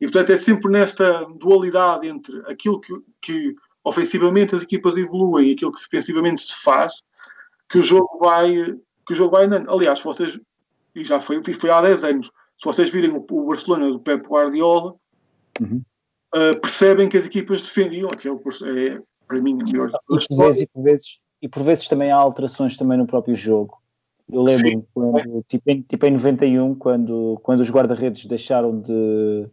E, portanto, é sempre nesta dualidade entre aquilo que, que ofensivamente as equipas evoluem e aquilo que defensivamente se faz, que o jogo vai que o jogo vai andando. Aliás, se vocês, e já foi, foi há 10 anos, se vocês virem o, o Barcelona do Pep Guardiola, uhum. uh, percebem que as equipas defendiam, aquele é, para mim, o melhor.
E por, vezes, e, por vezes, e por vezes também há alterações também no próprio jogo. Eu lembro-me, quando, tipo, em, tipo em 91, quando, quando os guarda-redes deixaram de,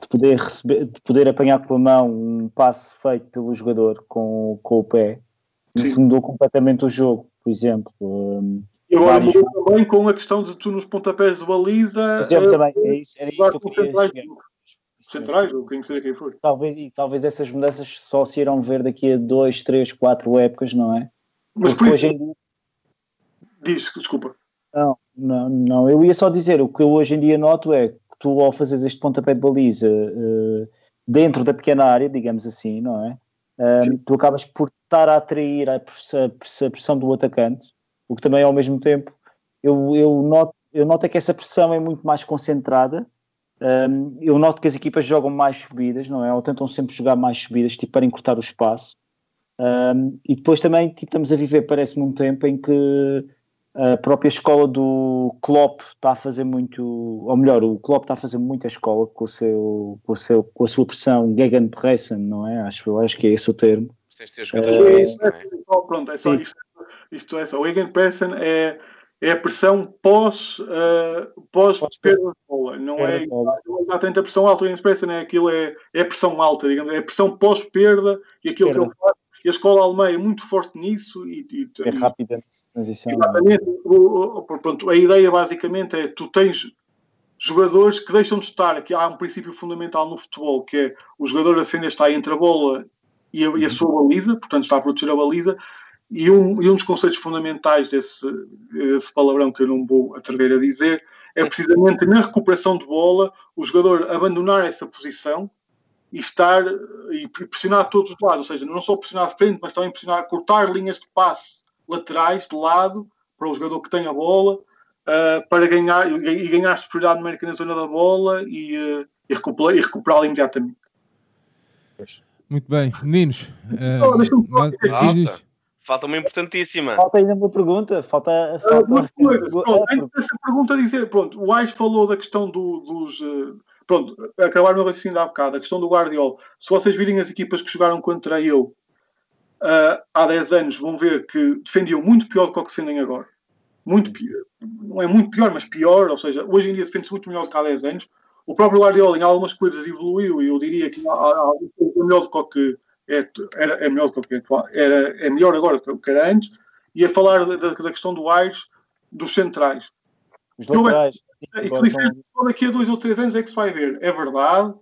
de, poder receber, de poder apanhar com a mão um passe feito pelo jogador com, com o pé, isso mudou completamente o jogo, por exemplo. Um,
e agora vários... também com a questão de tu nos pontapés de baliza.
Exemplo, uh, também, é isso, era isso que eu queria
centrais, centrais ou quem seja quem for.
Talvez, e talvez essas mudanças só se irão ver daqui a 2, 3, 4 épocas, não é?
Mas Porque por hoje em dia. Diz, desculpa.
Não, não, não, eu ia só dizer, o que eu hoje em dia noto é tu ao fazeres este pontapé de baliza uh, dentro da pequena área, digamos assim, não é? Um, tu acabas por estar a atrair a, pressão do atacante o que também ao mesmo tempo eu, eu, noto, eu noto é que essa pressão é muito mais concentrada. Um, eu noto que as equipas jogam mais subidas, não é? Ou tentam sempre jogar mais subidas, tipo, para encurtar o espaço. Um, e depois também tipo, estamos a viver, parece-me, um tempo em que a própria escola do Klopp está a fazer muito, ou melhor, o Klopp está a fazer muita escola com, o seu, com, o seu, com a sua pressão Gegenpressing, não é? Acho, acho que é esse o termo.
Tens de ter jogadores uh, é, é,
Pronto, é só isso isto é só, o Gegenpressing é, é a pressão pós, uh, pós, pós perda de bola, não é, exatamente a pressão alta. O Gegenpressing é aquilo, é, é a pressão alta, digamos, é a pressão pós-perda e aquilo perda. que ele faz. E a escola alemã é muito forte nisso. E, e,
é rápida a transição.
Exatamente. O, o, pronto, a ideia basicamente é tu tens jogadores que deixam de estar, que há um princípio fundamental no futebol, que é o jogador a defender está entre a bola e a, e a sua baliza, portanto está a proteger a baliza, e um, e um dos conceitos fundamentais desse, desse palavrão que eu não vou atrever a dizer é precisamente na recuperação de bola o jogador abandonar essa posição e estar e pressionar todos os lados, ou seja, não só pressionar de frente, mas também pressionar, cortar linhas de passe laterais de lado para o jogador que tem a bola uh, para ganhar e, ganhar superioridade numérica na zona da bola e, uh, e, recuperar, e recuperá-la imediatamente.
Muito bem, meninos. Uh,
oh, mas, Falta uma importantíssima.
Falta ainda uma pergunta. Falta.
falta... Uh, coisa, pronto, antes dessa pergunta, dizer: pronto, o Ais falou da questão do, dos. Pronto, acabar meu raciocínio há bocado, a questão do Guardiola. Se vocês virem as equipas que jogaram contra ele uh, há 10 anos, vão ver que defendiam muito pior do que o que defendem agora. Muito pior. Não é muito pior, mas pior. Ou seja, hoje em dia defende-se muito melhor do que há 10 anos. O próprio Guardiola, em algumas coisas, evoluiu e eu diria que há, há, há melhor do que o é, era, é melhor do que atual, era, é melhor agora do que era antes, e a falar da, da questão do Aires, dos centrais.
Os laterais.
E com licença, só daqui a dois ou três anos é que se vai ver. É verdade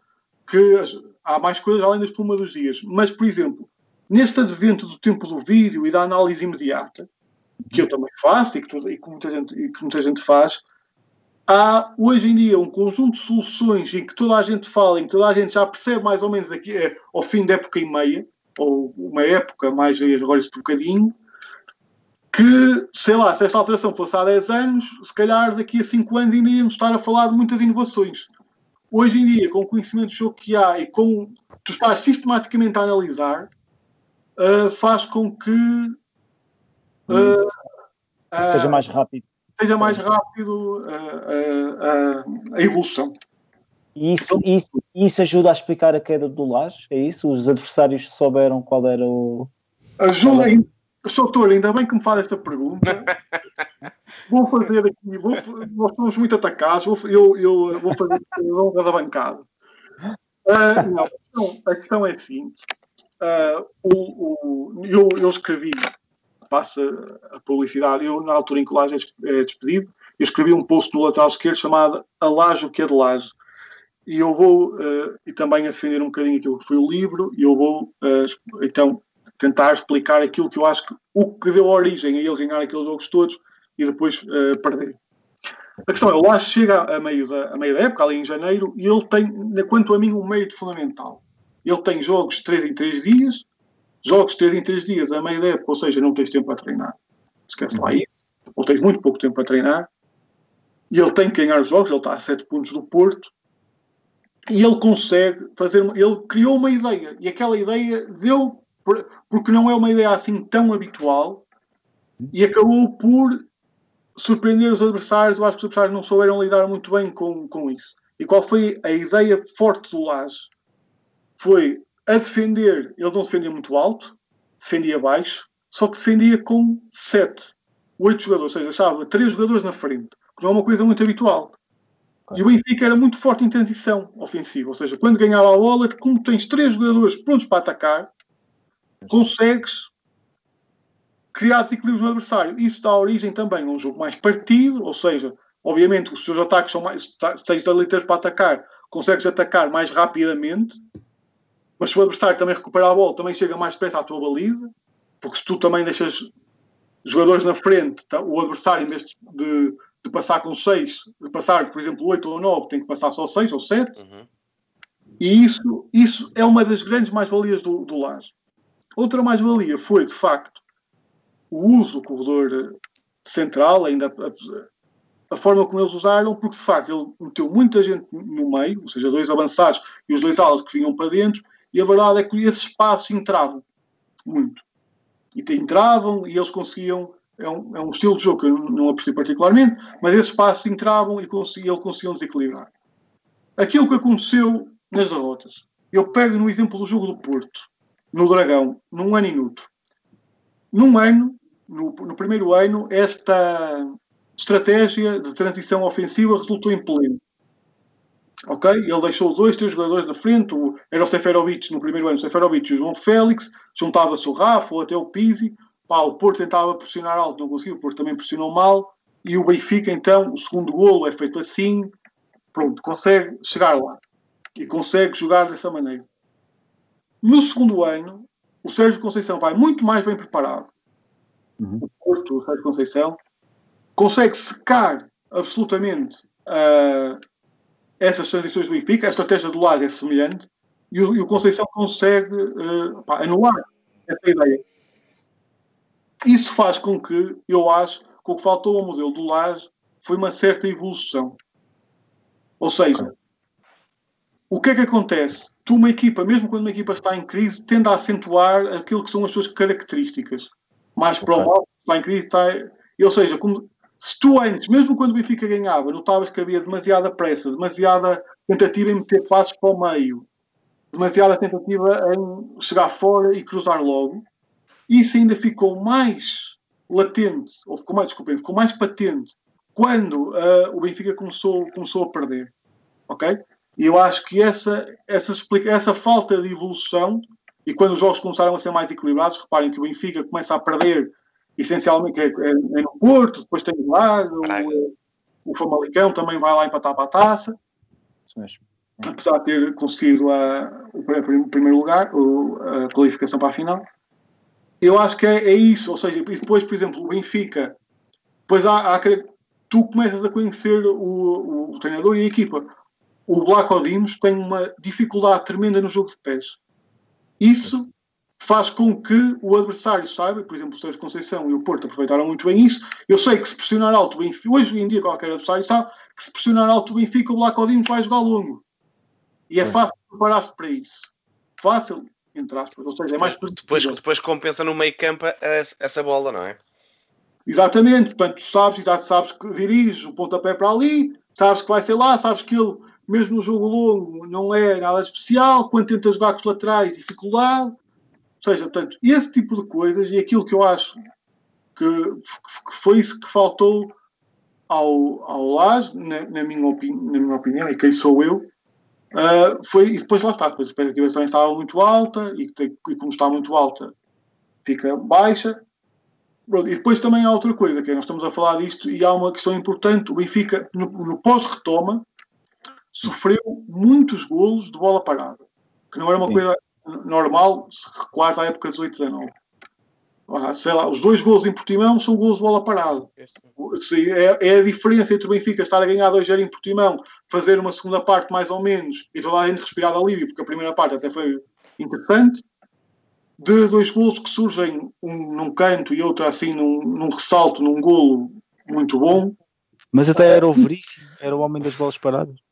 que há mais coisas além da espuma dos dias, mas, por exemplo, neste advento do tempo do vídeo e da análise imediata, que eu também faço e que, e que, muita, gente, e que muita gente faz, há hoje em dia um conjunto de soluções em que toda a gente fala, em que toda a gente já percebe mais ou menos aqui, é, ao fim da época e meia, ou uma época mais agora esse bocadinho, que, sei lá, se esta alteração fosse há 10 anos, se calhar daqui a 5 anos ainda íamos estar a falar de muitas inovações. Hoje em dia, com o conhecimento de jogo que há e com tu estás sistematicamente a analisar, uh, faz com que uh,
seja mais rápido
seja mais rápido a, evolução.
E isso, isso, isso ajuda a explicar a queda do Lage? É isso? Os adversários souberam qual era o.
Ajuda, Soutor, ainda bem que me faz esta pergunta. vou fazer aqui, vou, nós somos muito atacados, vou, eu, eu vou fazer a honra da bancada. Uh, não, a, questão, a questão é a seguinte: uh, o, o, eu, eu escrevi passa a publicidade. Eu, na altura em que o Laje é despedido, eu escrevi um post no lateral esquerdo chamado A Laje, o que é de Laje. E eu vou, uh, e também a defender um bocadinho aquilo que foi o livro, e eu vou, uh, então, tentar explicar aquilo que eu acho que o que deu origem a ele ganhar aqueles jogos todos e depois uh, perder. A questão é, o Laje chega a meio, da, a meio da época, ali em janeiro, e ele tem, quanto a mim, um mérito fundamental. Ele tem jogos de 3 em 3 dias, jogos 3 em 3 dias a meio da época, ou seja, não tens tempo para treinar. Esquece lá isso. Ou tens muito pouco tempo para treinar. E ele tem que ganhar os jogos, ele está a 7 pontos do Porto. E ele consegue fazer. Ele criou uma ideia. E aquela ideia deu. Porque não é uma ideia assim tão habitual. E acabou por surpreender os adversários. Eu acho que os adversários não souberam lidar muito bem com, com isso. E qual foi a ideia forte do Lage? Foi a defender, ele não defendia muito alto, defendia baixo, só que defendia com 7, 8 jogadores, ou seja, estava 3 jogadores na frente, que não é uma coisa muito habitual. E o Benfica era muito forte em transição ofensiva, ou seja, quando ganhava a bola, como tens 3 jogadores prontos para atacar, consegues criar desequilíbrios no adversário. Isso dá origem também a um jogo mais partido, ou seja, obviamente os seus ataques são mais. Tens ali para atacar, consegues atacar mais rapidamente, mas se o adversário também recupera a bola, também chega mais depressa à tua baliza, porque se tu também deixas jogadores na frente, tá, o adversário, em vez de, de passar com 6, de passar, por exemplo, 8 ou 9, tem que passar só 6 ou 7. Uhum. E isso, isso é uma das grandes mais-valias do, do Laje. Outra mais-valia foi, de facto, o uso do corredor central, ainda a, a, forma como eles usaram, porque de facto ele meteu muita gente no meio, ou seja, dois avançados e os dois alas que vinham para dentro, e a verdade é que esses espaços entravam muito. E entravam e eles conseguiam. É um, é um estilo de jogo que eu não aprecio particularmente, mas esses espaços entravam e conseguiam, ele conseguiam desequilibrar. Aquilo que aconteceu nas derrotas. Eu pego no exemplo do jogo do Porto, no Dragão, num ano e noutro. Num ano, no, no primeiro ano, esta estratégia de transição ofensiva resultou em pleno ok? Ele deixou dois, três jogadores na frente, o, era o Seferovic no primeiro ano, o Seferovic e o João Félix, juntava-se o Rafa ou até o Pizzi, pá, o Porto tentava pressionar alto, não conseguiu, o Porto também pressionou mal, e o Benfica, então, o segundo golo é feito assim, pronto, consegue chegar lá e consegue jogar dessa maneira. No segundo ano, o Sérgio Conceição vai muito mais bem preparado.
Uhum.
O Porto, o Sérgio Conceição, consegue secar absolutamente uh, essas transições do Benfica. A estratégia do Lage é semelhante e o, e o Conceição consegue uh, pá, anular essa ideia. Isso faz com que, eu acho, que o que faltou ao modelo do Lage foi uma certa evolução. Ou seja, o que é que acontece? Tu, uma equipa, mesmo quando uma equipa está em crise, tende a acentuar aquilo que são as suas características. Mais para o mal, está em crise, está. Ou seja, como, se tu antes, mesmo quando o Benfica ganhava, notavas que havia demasiada pressa, demasiada tentativa em meter passos para o meio, demasiada tentativa em chegar fora e cruzar logo, isso ainda ficou mais latente, ou ficou mais, desculpem, ficou mais patente quando uh, o Benfica começou, começou a perder. Ok? E eu acho que essa, essa, explica, essa falta de evolução, e quando os jogos começaram a ser mais equilibrados, reparem que o Benfica começa a perder essencialmente é, é, é no Porto, depois tem o Lago, o, o Famalicão também vai lá empatar para a taça.
Isso mesmo.
Apesar de ter conseguido a, o primeiro lugar, a qualificação para a final. Eu acho que é, é isso, ou seja, depois, por exemplo, o Benfica, depois há, há tu começas a conhecer o, o, o, treinador e a equipa. O Black Odimos tem uma dificuldade tremenda no jogo de pés. Isso faz com que o adversário saiba, por exemplo, o Sérgio Conceição e o Porto aproveitaram muito bem isso. Eu sei que se pressionar alto o Benfica, hoje em dia qualquer adversário sabe que se pressionar alto o Benfica, o Black Odimos vai jogar longo. E é, é. fácil preparar-se para isso. Fácil, entre aspas, ou seja, é mais
depois, depois compensa no meio campo essa bola, não é?
Exatamente, portanto, tu sabes, já sabes que dirige o pontapé para ali, sabes que vai ser lá, sabes que ele, mesmo no jogo longo, não é nada especial, quando tenta jogar com os laterais, dificuldade. Ou seja, portanto, esse tipo de coisas e aquilo que eu acho que, que foi isso que faltou ao, ao Lage, na, na, minha na minha opinião, e quem sou eu, uh, foi, e depois lá está, depois a expectativa também estava muito alta, e, e como está muito alta, fica baixa, Pronto, e depois também há outra coisa, que é, nós estamos a falar disto e há uma questão importante. O Benfica, no, no pós-retoma, sofreu muitos golos de bola parada, que não era uma Sim. coisa normal se recuares à época de 18-19. Ah, sei lá, os dois golos em Portimão são golos de bola parada. É, é, a diferença entre o Benfica estar a ganhar 2-0 em Portimão, fazer uma segunda parte mais ou menos e toda a gente respirar de alívio, porque a primeira parte até foi interessante, de dois golos que surgem, um num canto e outro assim num, num ressalto, num golo muito bom.
Mas até era o Veríssimo, era o homem das bolas paradas.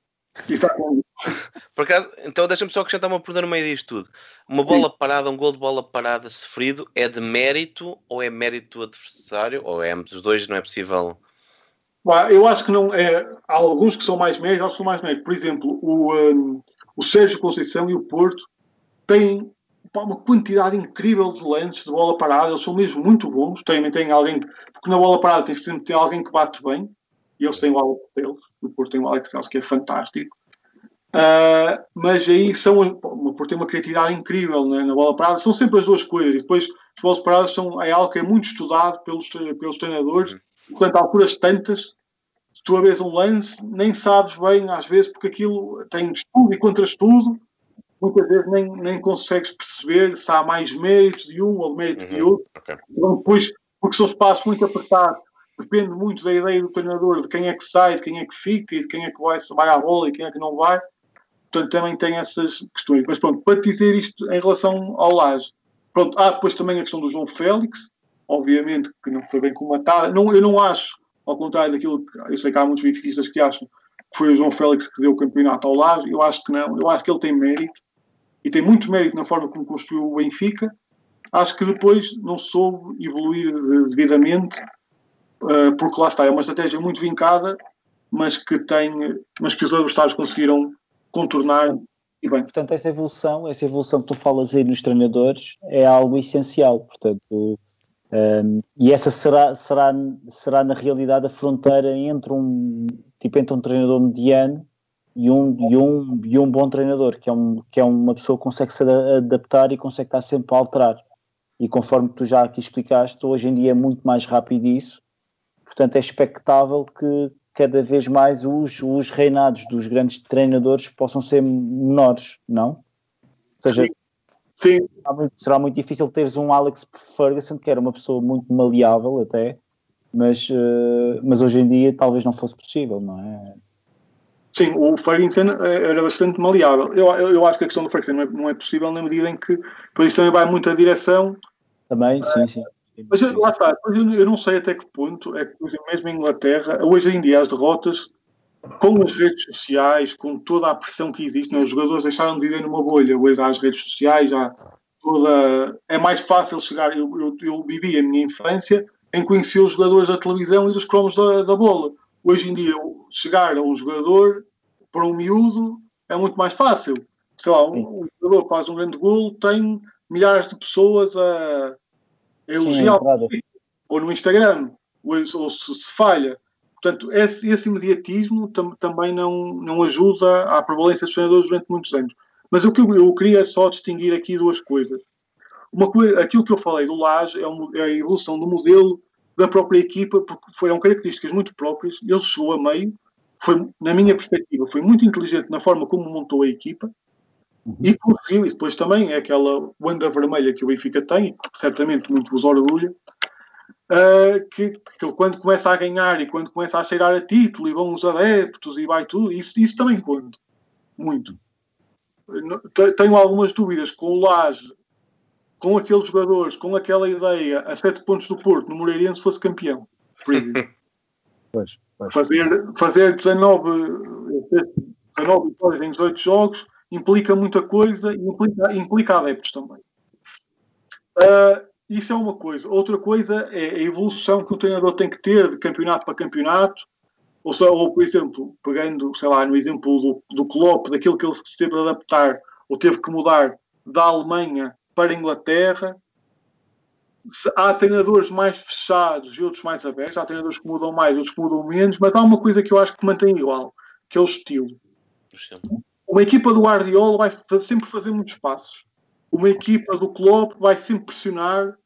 Por acaso, então deixa-me só acrescentar uma pergunta no meio disto tudo. Uma bola Sim. parada, um gol de bola parada sofrido, é de mérito ou é mérito do adversário? Ou é ambos os dois, não é possível?
Eu acho que não é. Há alguns que são mais méritos, outros são mais méritos. Por exemplo, o, um, o Sérgio Conceição e o Porto têm uma quantidade incrível de lances de bola parada, eles são mesmo muito bons. Também tem alguém, porque na bola parada tem sempre ter alguém que bate bem, e eles têm o Alex deles, o Porto tem o Alex deles, que é fantástico. Uh, mas aí são, o Porto tem uma criatividade incrível né, na bola parada, são sempre as duas coisas. E depois, as bolas paradas são, é algo que é muito estudado pelos, pelos treinadores, uhum. portanto, há alturas tantas tu a vês um lance, nem sabes bem, às vezes, porque aquilo tem estudo e contra-estudo, muitas vezes nem, nem consegues perceber se há mais méritos de um ou méritos uhum. de outro. Okay. Então, depois, porque são espaços muito apertados, depende muito da ideia do treinador, de quem é que sai, de quem é que fica e de quem é que vai, se vai à bola e quem é que não vai. Portanto, também tem essas questões. Mas pronto, para dizer isto em relação ao Laje, pronto, há depois também a questão do João Félix, obviamente que não foi bem comatada. Não, eu não acho, ao contrário daquilo que eu sei que há muitos benfiquistas que acham que foi o João Félix que deu o campeonato ao Laje, eu acho que não, eu acho que ele tem mérito e tem muito mérito na forma como construiu o Benfica, acho que depois não soube evoluir devidamente, uh, porque lá está, é uma estratégia muito vincada, mas que tem, mas que os adversários conseguiram contornar e bem.
Portanto, essa evolução, essa evolução que tu falas aí nos treinadores é algo essencial, portanto, um, ehm, e essa será, será, será na realidade a fronteira entre um tipo entre um treinador mediano e um, e um, e um bom treinador, que é, um, que é uma pessoa que consegue se adaptar e consegue estar sempre a alterar. E conforme tu já aqui explicaste, hoje em dia é muito mais rápido isso, portanto é expectável que, cada vez mais os, os reinados dos grandes treinadores possam ser menores, não? Ou seja,
Sim,
será muito, será muito difícil teres um Alex Ferguson, que era uma pessoa muito maleável até, mas, eh, mas hoje em dia talvez não fosse possível, não é?
sim, o Ferguson eh, era bastante maleável. Eu, eu, eu acho que a questão do Ferguson não é, não é possível na medida em que depois isso também vai muito a direção
Também, sim, sim.
Mas eu- lá está, eu, não sei até que ponto é que, mesmo em Inglaterra, hoje em dia as derrotas, com as redes sociais, com toda a pressão que existe, né, os jogadores deixaram de viver numa bolha, hoje há as redes sociais, há toda. É mais fácil chegar. Eu, eu, eu vivi a minha infância em conhecer os jogadores da televisão e dos cromos da, da bola. Hoje em dia, chegar a um jogador para um miúdo é muito mais fácil. Sei lá, um, um jogador faz um grande golo, tem milhares de pessoas a, elogiar
é
ou no Instagram, ou, ou se, se falha. Portanto, esse, esse imediatismo tam- também não, não ajuda à prevalência dos treinadores durante muitos anos. Mas o que eu, eu queria só distinguir aqui duas coisas. Uma coisa, aquilo que eu falei do Laje é, um- é a evolução do modelo da própria equipa, porque foram características muito próprias. Ele chegou a meio, foi, na minha perspectiva, foi muito inteligente na forma como montou a equipa e conseguiu, e depois também é aquela banda vermelha que o Benfica tem, que certamente muito vos orgulha, Uh, que, que quando começa a ganhar e quando começa a cheirar a título e vão os adeptos e vai tudo, isso, isso também conta muito. Tenho algumas dúvidas com o Laje, com aqueles jogadores, com aquela ideia, a sete pontos do Porto, no Moreirense fosse campeão, por exemplo.
Pois, pois.
fazer, fazer 19, 19 vitórias em 18 jogos implica muita coisa e implica, implica adeptos também. Ah, isso é uma coisa. Outra coisa é a evolução que o treinador tem que ter de campeonato para campeonato. Ou, só, ou por exemplo, pegando, sei lá, no exemplo do, do Klopp, daquilo que ele se teve de adaptar ou teve que mudar da Alemanha para a Inglaterra, se- há treinadores mais fechados e outros mais abertos, há treinadores que mudam mais, outros que mudam menos, mas há uma coisa que eu acho que mantém igual, que é o estilo. Uma equipa do Guardiola vai sempre fazer muitos passos. Uma equipa do Klopp vai sempre pressionar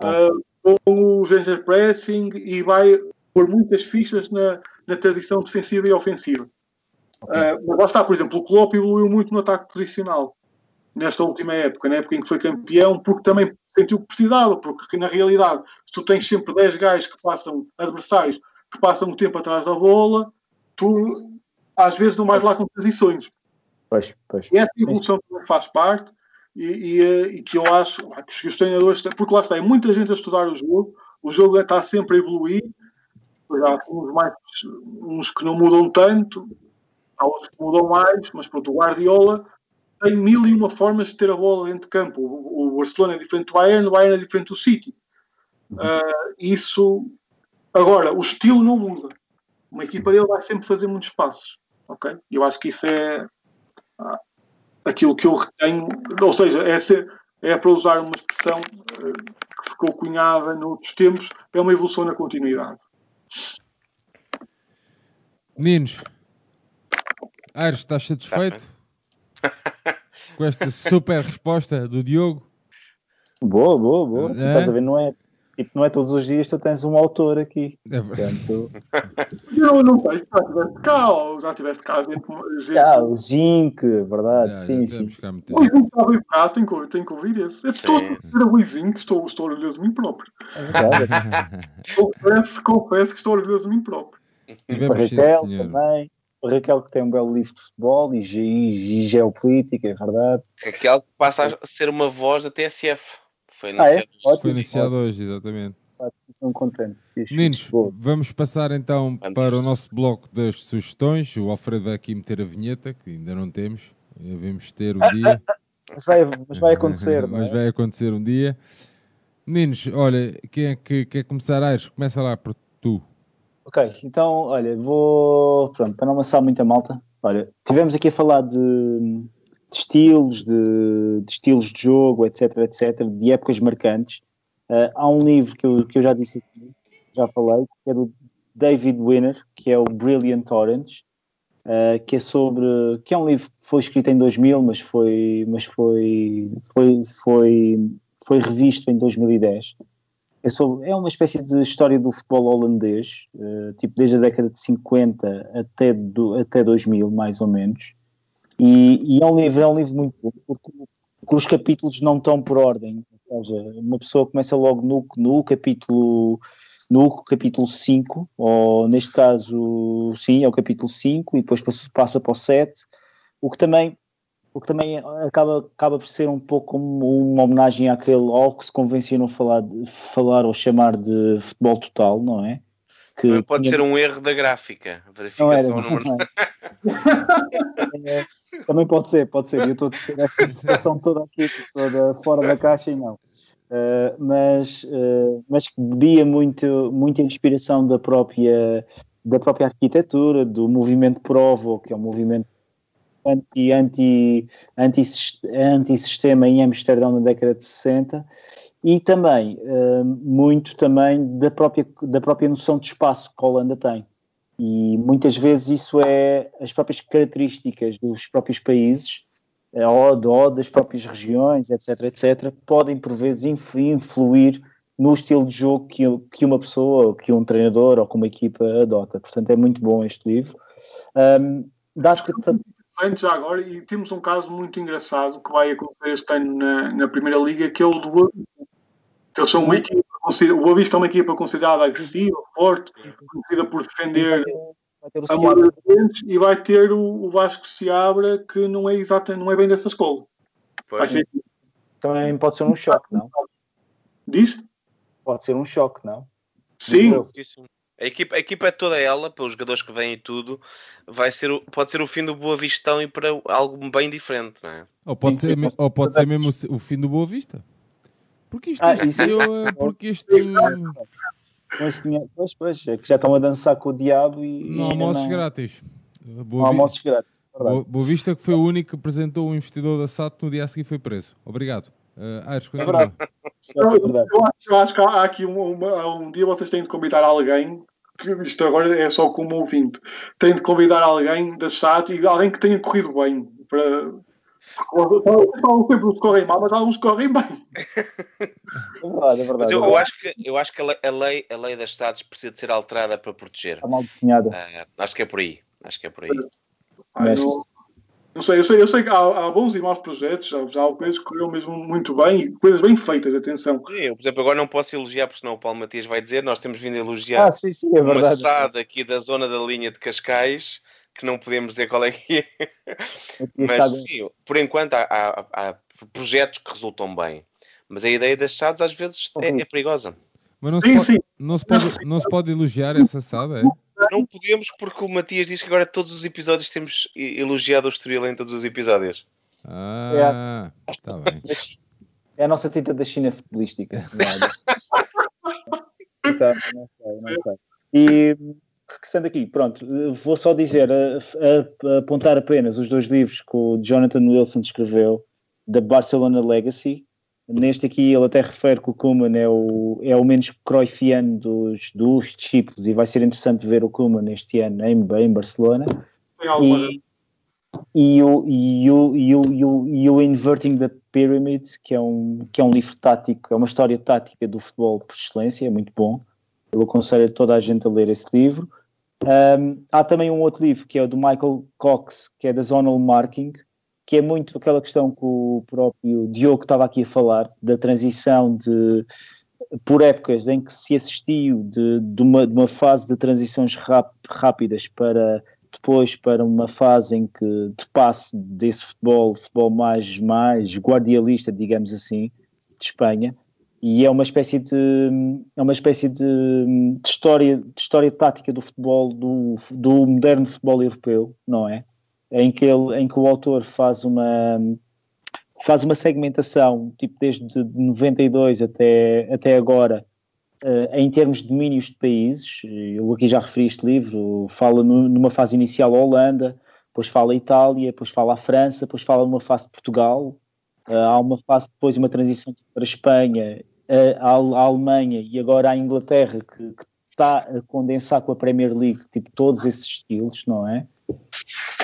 ah, com o gender pressing e vai pôr muitas fichas na, na tradição defensiva e ofensiva. Ah, mas lá está, por exemplo, o Klopp evoluiu muito no ataque posicional nesta última época, na época em que foi campeão, porque também sentiu que precisava, porque na realidade, se tu tens sempre 10 gajos que passam, adversários, que passam o tempo atrás da bola, tu às vezes não vais lá com transições.
Pois, pois.
E essa evolução faz parte e, e, eh, e que eu acho que os treinadores porque lá está, é muita gente a estudar o jogo, o jogo está sempre a evoluir, há uns, mais, uns que não mudam tanto, há outros que mudam mais, mas pronto, o Guardiola tem mil e uma formas de ter a bola dentro de campo. O, o Barcelona é diferente do Bayern, o Bayern é diferente do City. Ah, isso, agora, o estilo não muda. Uma equipa dele vai sempre fazer muitos passos, ok? Eu acho que isso é aquilo que eu retenho, ou seja, é, ser, é para usar uma expressão eh, que ficou cunhada noutros tempos, é uma evolução na continuidade.
Meninos, Aires, estás satisfeito com esta super resposta do Diogo?
Boa, boa, boa.
É?
Estás a ver, não é, tipo, não é todos os dias que tu tens um autor aqui.
É verdade.
Portanto,
Eu não sei, já tiveste cá, ou já tiveste cá gente. gente
ah, o Zinc, verdade, sim, sim.
O Luizinho está bem cá, tenho que, tenho que ouvir esse. É todo ser o Luizinho que estou, estou orgulhoso de mim próprio.
É verdade.
Confesso, confesso que estou orgulhoso de mim próprio.
Tivemos sim,
Raquel
senhor.
também. Raquel que tem um belo livro de futebol e, ge- e geopolítica, é verdade.
Aquele que passa a ser uma voz da TSF. Foi
Ah, é? Ótimo.
Foi anunciado hoje, exatamente.
Estou contente. Fixe.
Meninos, vamos passar então
Vamos
para o nosso bloco das sugestões. O Alfredo vai aqui meter a vinheta, que ainda não temos. Devemos ter um dia.
Mas vai, mas vai acontecer,
Mas
é?
vai acontecer um dia. Meninos, olha, quem é que quer começar? Aires, começa lá por tu.
Ok, então, olha, vou. Pronto, para não amassar muita malta, olha, tivemos aqui a falar de, de estilos, de, de estilos de jogo, etc, etc, de épocas marcantes. Ah, há um livro que eu, que eu já disse aqui, já falei, que é do David Winner, que é o Brilliant Orange, ah, que é sobre. que é um livro que foi escrito em 2000, mas foi, mas foi, foi, foi, foi revisto em 2010. é, sobre, é uma espécie de história do futebol holandês, uh, tipo desde a década de 50 até, do, até 2000, mais ou menos. E, e, é um livro, é um livro muito bom, porque, porque os capítulos não estão por ordem. Ou seja, uma pessoa começa logo no, no capítulo no capítulo 5, ou neste caso, sim, é o capítulo 5, e depois passa para o 7, o que também o que também acaba, acaba por ser um pouco como uma homenagem àquele ao que se convencionou falar, falar ou chamar de futebol total, não é?
Que também pode tinha... ser um erro da gráfica, verificação era, não
é. Também pode ser, pode ser. Eu estou a ter esta interpretação toda aqui, toda fora da caixa e não. Uh, mas, uh, mas que bebia muito, muita inspiração da própria, da própria arquitetura, do movimento Provo, que é um movimento anti, anti, anti, anti-sistema em Amsterdão na década de 60 e também uh, muito também da própria, da própria noção de espaço que a Holanda tem. E muitas vezes isso é as próprias características dos próprios países ou, ou das próprias regiões, etc, etc, podem por vezes influir no estilo de jogo que, que uma pessoa, que um treinador ou que uma equipa adota. Portanto, é muito bom este livro. Um, dado que
antes agora, e temos um caso muito engraçado que vai acontecer este ano na, na Primeira Liga, que é o do eles são uma equipa, o Boa Vista é uma equipa considerada agressiva, forte, conhecida por defender a moda e vai ter o, o Vasco Seabra, que não é exato, não é bem dessa escola.
Ser... Também pode ser um choque, não?
Diz?
Pode ser um choque, não?
Sim.
A equipa, a equipa é toda ela, pelos jogadores que vêm e tudo, vai ser, pode ser o fim do Boa Vistão e para algo bem diferente, não é?
Ou pode, ser, ou pode ser mesmo o fim do Boa Vista. Porque isto, ah, eu, é porque isto...
Pois, pois, é que já estão a dançar com o diabo e...
Não almoços não... grátis.
Boa não almoços grátis.
Boa, Boa Vista que foi o único que apresentou o investidor da SAT no dia a seguir foi preso. Obrigado. Uh, Aires, é verdade.
Eu, eu, acho, eu, acho, que há aqui uma, uma, um dia vocês têm de convidar alguém isto agora é só como ouvinte, tem de convidar alguém da chat e alguém que tenha corrido bem. Para... Falam sempre os correm mal, mas alguns correm bem.
É verdade, é verdade. Mas
eu, eu, acho que, eu acho que a lei, a lei das estados precisa de ser alterada para proteger.
Está mal desenhada.
Uh, acho que é por aí. Acho que é por aí.
Mas, não sei, eu sei, eu sei que há, há bons e maus projetos, já, já há coisas que correram mesmo muito bem e coisas bem feitas, atenção.
Sim, eu, por exemplo, agora não posso elogiar, porque senão o Paulo Matias vai dizer, nós temos vindo a elogiar
ah, sim, sim, é
uma SAD aqui da zona da linha de Cascais, que não podemos dizer qual é que é. Mas sim, por enquanto há, há, há, projetos que resultam bem. Mas a ideia das SADs às vezes é, é perigosa.
Mas não se, sim, pode, sim. Não, se pode, não se pode elogiar essa SAD, é?
Não podemos porque o Matias diz que agora todos os episódios temos elogiado o Estoril em todos os episódios.
Ah, está é. bem.
É a nossa tinta da China futebolística. então, não sei, não sei. E regressando aqui, pronto, vou só dizer, a, a, a apontar apenas os dois livros que o Jonathan Wilson escreveu, da Barcelona Legacy, Neste aqui ele até refere que o Kuman é o, é o menos cruyffiano dos, dos discípulos e vai ser interessante ver o Kuman este ano em, em Barcelona. E, e, o, e, o, e, o, e, o, e o Inverting the Pyramid, que é, um, que é um livro tático, é uma história tática do futebol por excelência, é muito bom. Eu aconselho a toda a gente a ler esse livro. Um, há também um outro livro que é o do Michael Cox, que é da Zonal Marking, que é muito aquela questão que o próprio Diogo estava aqui a falar, da transição de por épocas em que se assistiu de, de, uma, de uma, fase de transições rap, rápidas para depois para uma fase em que de passe desse futebol, futebol mais, mais guardialista, digamos assim, de Espanha, e é uma espécie de é uma espécie de, de história de história tática do futebol do, do moderno futebol europeu, não é? em que, ele, em que o autor faz uma, faz uma segmentação, tipo desde 92 até, até agora, uh, em termos de domínios de países. Eu aqui já referi este livro, fala numa fase inicial a Holanda, depois fala a Itália, depois fala a França, depois fala numa fase de Portugal, uh, há uma fase depois, uma transição para a Espanha, a, a, Alemanha e agora a Inglaterra, que, que está a condensar com a Premier League, tipo todos esses estilos, não é?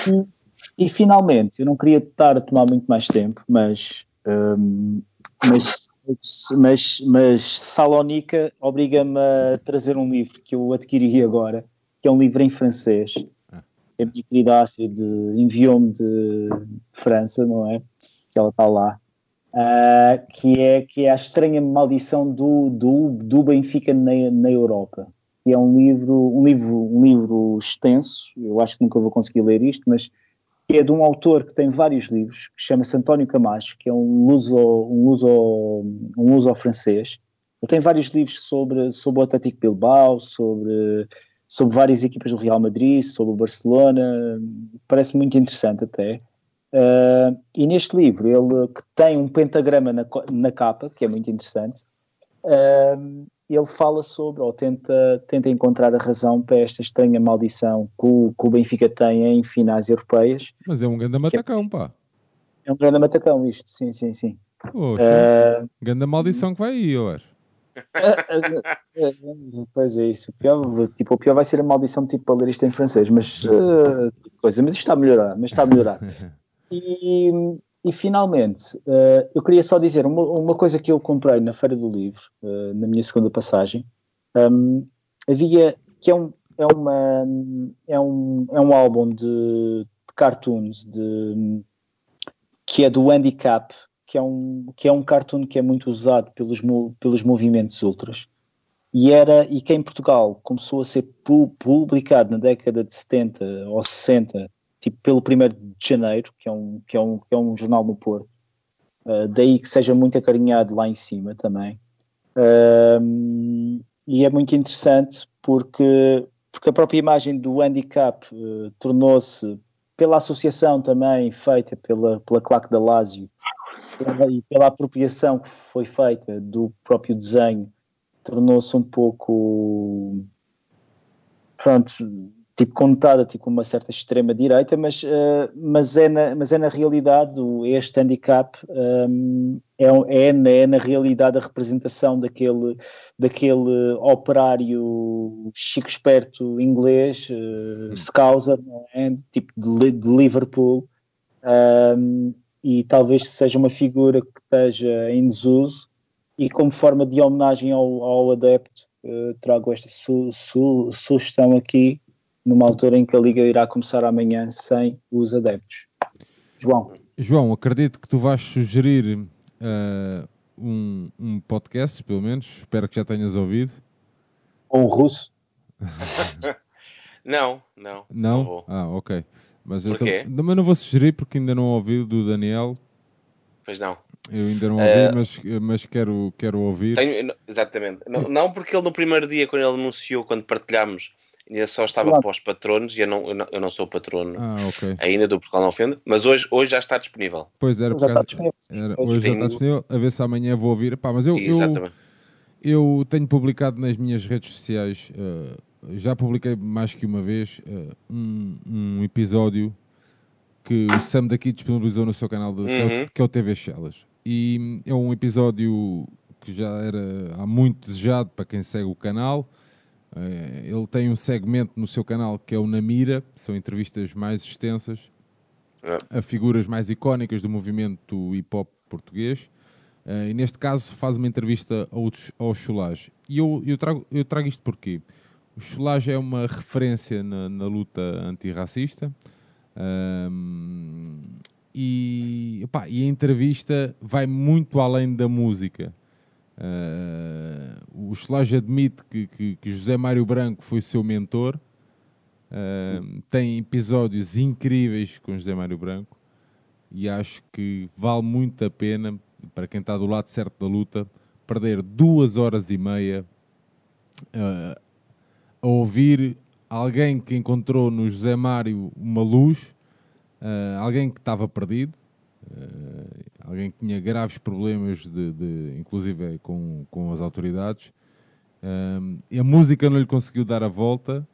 E, e finalmente, eu não queria estar a tomar muito mais tempo, mas, um, mas mas, mas Salónica obriga-me a trazer um livro que eu adquiri agora, que é um livro em francês.
Ah.
A minha querida Ácide enviou-me de França, não é? Que ela está lá. Ah, que, é, que é a estranha maldição do, do, do Benfica na, na Europa. Que é um livro, um livro, um livro extenso, eu acho que nunca vou conseguir ler isto, mas é de um autor que tem vários livros, que chama-se António Camacho, que é um luso, um luso, um luso francês. Ele tem vários livros sobre, sobre o Atlético Bilbao, sobre, sobre várias equipas do Real Madrid, sobre o Barcelona, parece muito interessante até. Uh, e neste livro, ele que tem um pentagrama na, na capa, que é muito interessante, uh, ele fala sobre, ou tenta, tenta encontrar a razão para esta estranha maldição que o, que o Benfica tem em finais europeias.
Mas é um grande matacão, pá.
É um grande matacão isto, sim, sim, sim.
Poxa, uh, grande maldição que vai aí, eu acho.
pois é isso. O pior, tipo, o pior vai ser a maldição tipo, para ler isto em francês, mas uh, coisa, mas isto está a melhorar, mas está a melhorar. E, e finalmente, uh, eu queria só dizer uma, uma, coisa que eu comprei na Feira do Livro, uh, na minha segunda passagem. Um, havia, que é um, é, uma, é, um, é um álbum de, de cartoons de, que é do Handicap, que é, um, que é um cartoon que é muito usado pelos, pelos movimentos ultras. E, era, e que em Portugal começou a ser publicado na década de 70 ou 60 tipo pelo 1 de janeiro, que é um, que é um, que é um jornal no Porto. Uh, daí que seja muito acarinhado lá em cima também. Uh, e é muito interessante porque, porque a própria imagem do handicap uh, tornou-se, pela associação também feita pela, pela claque da Lazio e pela apropriação que foi feita do próprio desenho, tornou-se um pouco. Pronto, tipo conotada tipo uma certa extrema direita, mas, uh, mas, é na, mas é na realidade este handicap um, ehm, é, é, na, é na realidade a representação daquele, daquele operário chico esperto inglês, uh, Scouser, é? tipo de, de Liverpool, um, ehm, e talvez seja uma figura que esteja em desuso. E como forma de homenagem ao, ao adepto uh, trago esta su, su, sugestão aqui numa altura em que a Liga irá começar amanhã sem os adeptos. João.
João, acredito que tu vais sugerir uh, um, um, podcast, pelo menos, espero que já tenhas ouvido.
Ou um russo?
não, não.
Não?
não
ah, ok. Mas eu também não vou sugerir porque ainda não ouvi do Daniel.
Pois não.
Eu ainda não ouvi, uh, mas, mas quero, quero ouvir.
Tenho, exatamente. Não, não, porque ele no primeiro dia, quando ele anunciou, quando partilhámos ainda só estava claro. para os patronos e eu não, eu não, eu não sou patrono
ah, okay.
ainda do Portugal Não Ofende, mas hoje, hoje já está disponível.
Pois era,
já está disponível.
Era, hoje já está disponível, a ver se amanhã vou ouvir. Pá, mas eu, eu, eu, tenho publicado nas minhas redes sociais, uh, já publiquei mais que uma vez, uh, um, um, episódio que o Sam daqui disponibilizou no seu canal, de, uhum. que, é o, uhum. que é o TV Shellas. E é um episódio que já era há muito desejado para quem segue o canal ele tem um segmento no seu canal que é o Namira, são entrevistas mais extensas é. a figuras mais icónicas do movimento hip hop português. Eh, e neste caso faz uma entrevista ao, Cholage. E eu, eu, trago, eu trago isto porque o Cholage é uma referência na, na luta antirracista. Um, e, opa, e a entrevista vai muito além da música. Uh, o Schlage admite que, que, que, José Mário Branco foi seu mentor. Uh, tem episódios incríveis com José Mário Branco e acho que vale muito a pena para quem está do lado certo da luta perder duas horas e meia uh, a ouvir alguém que encontrou no José Mário uma luz, alguém que estava perdido, alguém que tinha graves problemas, de, de inclusive com, com as autoridades. Um, e a música não lhe conseguiu dar a volta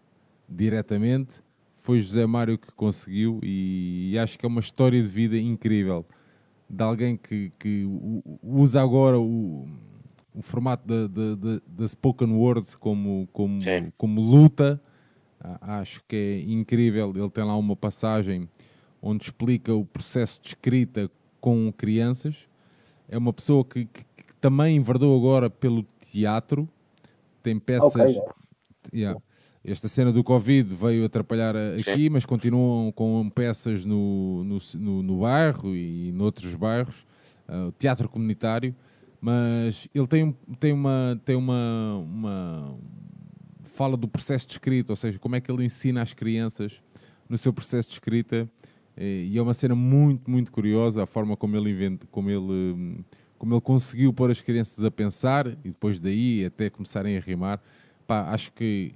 diretamente. Foi José Mário que conseguiu, e, e acho que é uma história de vida incrível de alguém que, que usa agora o, o formato da spoken word como, como, como luta. Acho que é incrível. Ele tem lá uma passagem onde explica o processo de escrita com crianças. É uma pessoa que, que, que também enverdou agora pelo teatro. Tem peças.
Ok.
Yeah. Esta cena do Covid veio atrapalhar aqui,
Sim.
mas continuam com peças no, no, no, no bairro e noutros bairros, o teatro comunitário. Mas ele tem, tem, uma, tem uma, uma. Fala do processo de escrita, ou seja, como é que ele ensina as crianças no seu processo de escrita. Eh, E é uma cena muito, muito curiosa a forma como ele, inventa, como ele, como ele conseguiu pôr as crianças a pensar e depois daí até começarem a rimar. Pá, acho que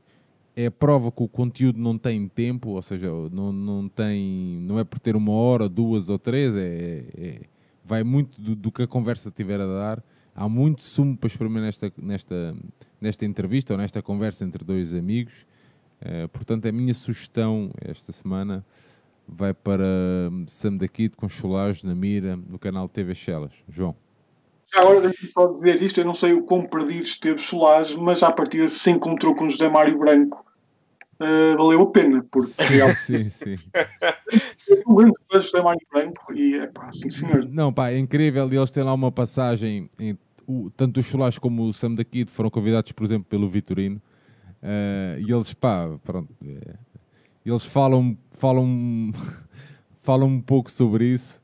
é a prova que o conteúdo não tem tempo, ou seja, não, não tem, não é por ter uma hora, duas ou três, é, é- vai muito do, do que a conversa tiver a dar. Há muito sumo para exprimir nesta, nesta, nesta entrevista ou nesta conversa entre dois amigos. Eh, portanto, a minha sugestão esta semana vai para hum, Sam da Kid com na mira no canal TV Chelas. João.
Já agora deixa-me só dizer isto, eu não sei o quão perdido esteve Solage, mas à partida se encontrou com José Mário Branco. eh, valeu a pena, porque é
sim, sim.
um grande fã de José Mário Branco e é pá, sim senhor.
Não, pá, é incrível. E eles têm lá uma passagem. Em, o- tanto o Cholares como o Sam da Kid foram convidados, por exemplo, pelo Vitorino. Eh, e eles, pá, pronto. eh, eles falam, falam, falam um pouco sobre isso.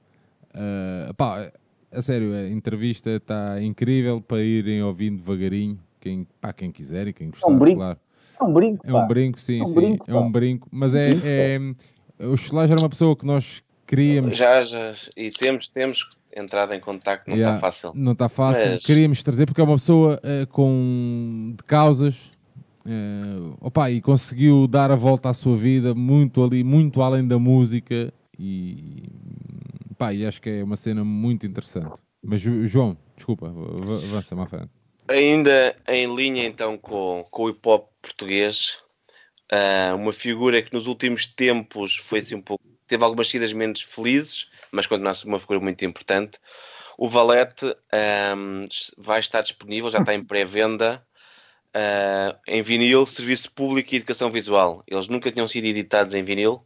Eh, pá, a sério, a entrevista está incrível para irem ouvindo devagarinho. Quem, pá, quem quiser e quem gostar,
brinco.
claro.
É um brinco,
É
pá.
um brinco, sim,
É um
sim.
brinco,
é um brinco. Mas é, é, o Cholares era uma pessoa que nós queríamos.
Já, já, e temos, temos entrado em contacto, não está
Yeah,
fácil.
Não está fácil.
Mas-
Queríamos trazer porque é uma pessoa eh, com de causas eh, opa, e conseguiu dar a volta à sua vida muito ali, muito além da música e, pá, e acho que é uma cena muito interessante. Mas João, desculpa, avança mais frente.
Ainda em linha então com, com o hip hop português, ah, uma figura que nos últimos tempos foi assim um pouco, teve algumas saídas menos felizes, mas continua uma figura muito importante. O Valete ahm, vai estar disponível, já está em pré-venda ah, em vinil, serviço público e educação visual. Eles nunca tinham sido editados em vinil,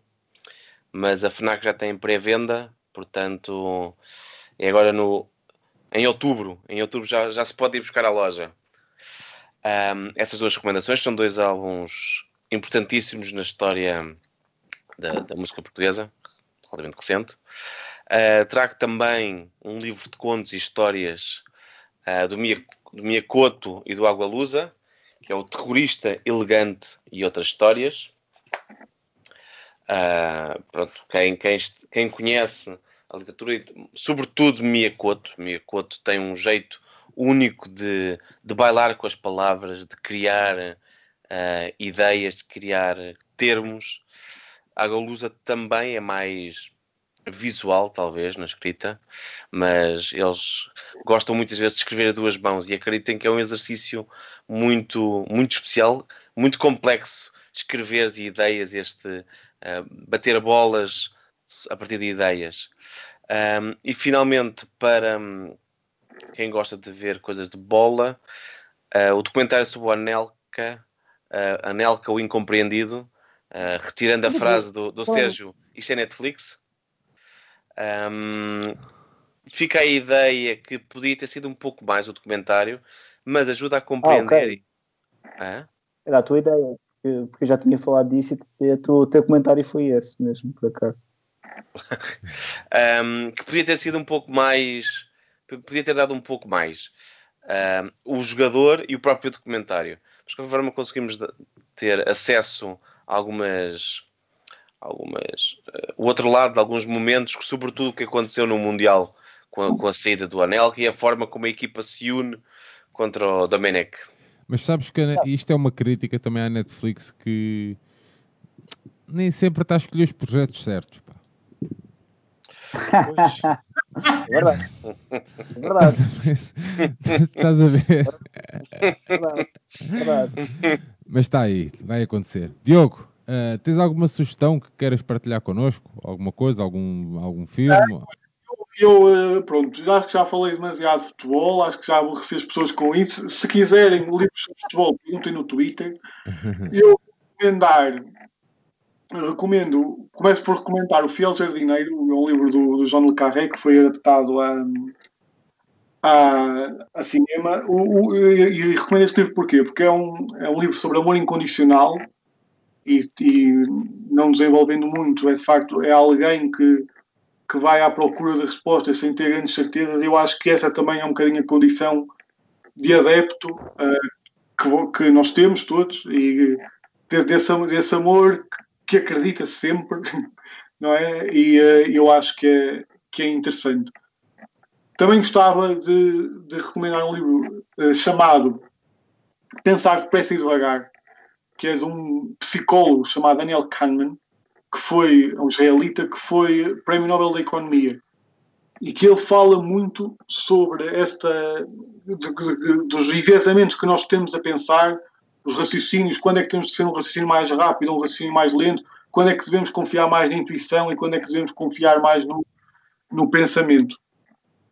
mas a FNAC já tem em pré-venda, portanto é agora no, em outubro. Em outubro já, já se pode ir buscar à loja. Ahm, essas duas recomendações são dois álbuns importantíssimos na história da, da música portuguesa, relativamente recente. Ah, trago também um livro de contos e histórias ah, do, Mia, do Miyakoto e do Água Lusa, que é o Terrorista Elegante e Outras Histórias. Ah, pronto, quem, quem, quem conhece a literatura, sobretudo Miyakoto, Miyakoto tem um jeito único de, de bailar com as palavras, de criar ah, ideias, de criar termos. A Golusa também é mais visual, talvez, na escrita, mas eles gostam muitas vezes de escrever a duas mãos e acreditem que é um exercício muito, muito especial, muito complexo, escrever ideias, este ah, bater bolas a partir de ideias. Um, e finalmente, para hum, quem gosta de ver coisas de bola, uh, o documentário sobre o Anelka, uh, Anelka, o incompreendido, uh, retirando a frase do, do Sérgio, isto é Netflix. Um, fica a ideia que podia ter sido um pouco mais o documentário, mas ajuda a compreender. Hã?
Era a tua ideia, porque, eu já tinha falado disso e o teu, comentário foi esse mesmo, por acaso.
um, que podia ter sido um pouco mais. Podia ter dado um pouco mais. Um, o jogador e o próprio documentário. Mas de qualquer forma conseguimos ter acesso a algumas. Algumas uh, o outro lado de alguns momentos, que, sobretudo o que aconteceu no Mundial com a, com a saída do Anel e a forma como a equipa se une contra o Domenech.
Mas sabes que isto é uma crítica também à Netflix que nem sempre está a escolher os projetos certos. Pá.
É verdade. É verdade,
Estás a ver?
é verdade. É verdade.
Mas está aí, vai acontecer. Diogo, eh, tens alguma sugestão que queiras partilhar connosco? Alguma coisa? Algum, algum filme?
Eu, eh, pronto, acho que já falei demasiado de futebol, acho que já aborreci as pessoas com isso. Se quiserem livros sobre futebol, perguntem no Twitter. Eu recomendar, recomendo, começo por recomendar O Fiel Jardineiro, é um livro do, do João Le Carré, que foi adaptado a, a, a cinema. O, o, e, recomendo esse livro porquê? Porque é um, é um livro sobre amor incondicional e, e não desenvolvendo muito, é de facto é alguém que, que vai à procura de respostas sem ter grandes certezas. Eu acho que essa também é um bocadinho a condição de adepto uh, que, que nós temos todos e desse, desse amor que acredita sempre, não é? E uh, eu acho que é, que é interessante. Também gostava de, de recomendar um livro uh, chamado Pensar Depressa e Devagar, que é de um psicólogo chamado Daniel Kahneman, que foi um israelita, que foi Prémio Nobel da Economia. E que ele fala muito sobre esta dos enviesamentos que nós temos a pensar, os raciocínios, quando é que temos de ser um raciocínio mais rápido, um raciocínio mais lento, quando é que devemos confiar mais na intuição e quando é que devemos confiar mais no, no pensamento.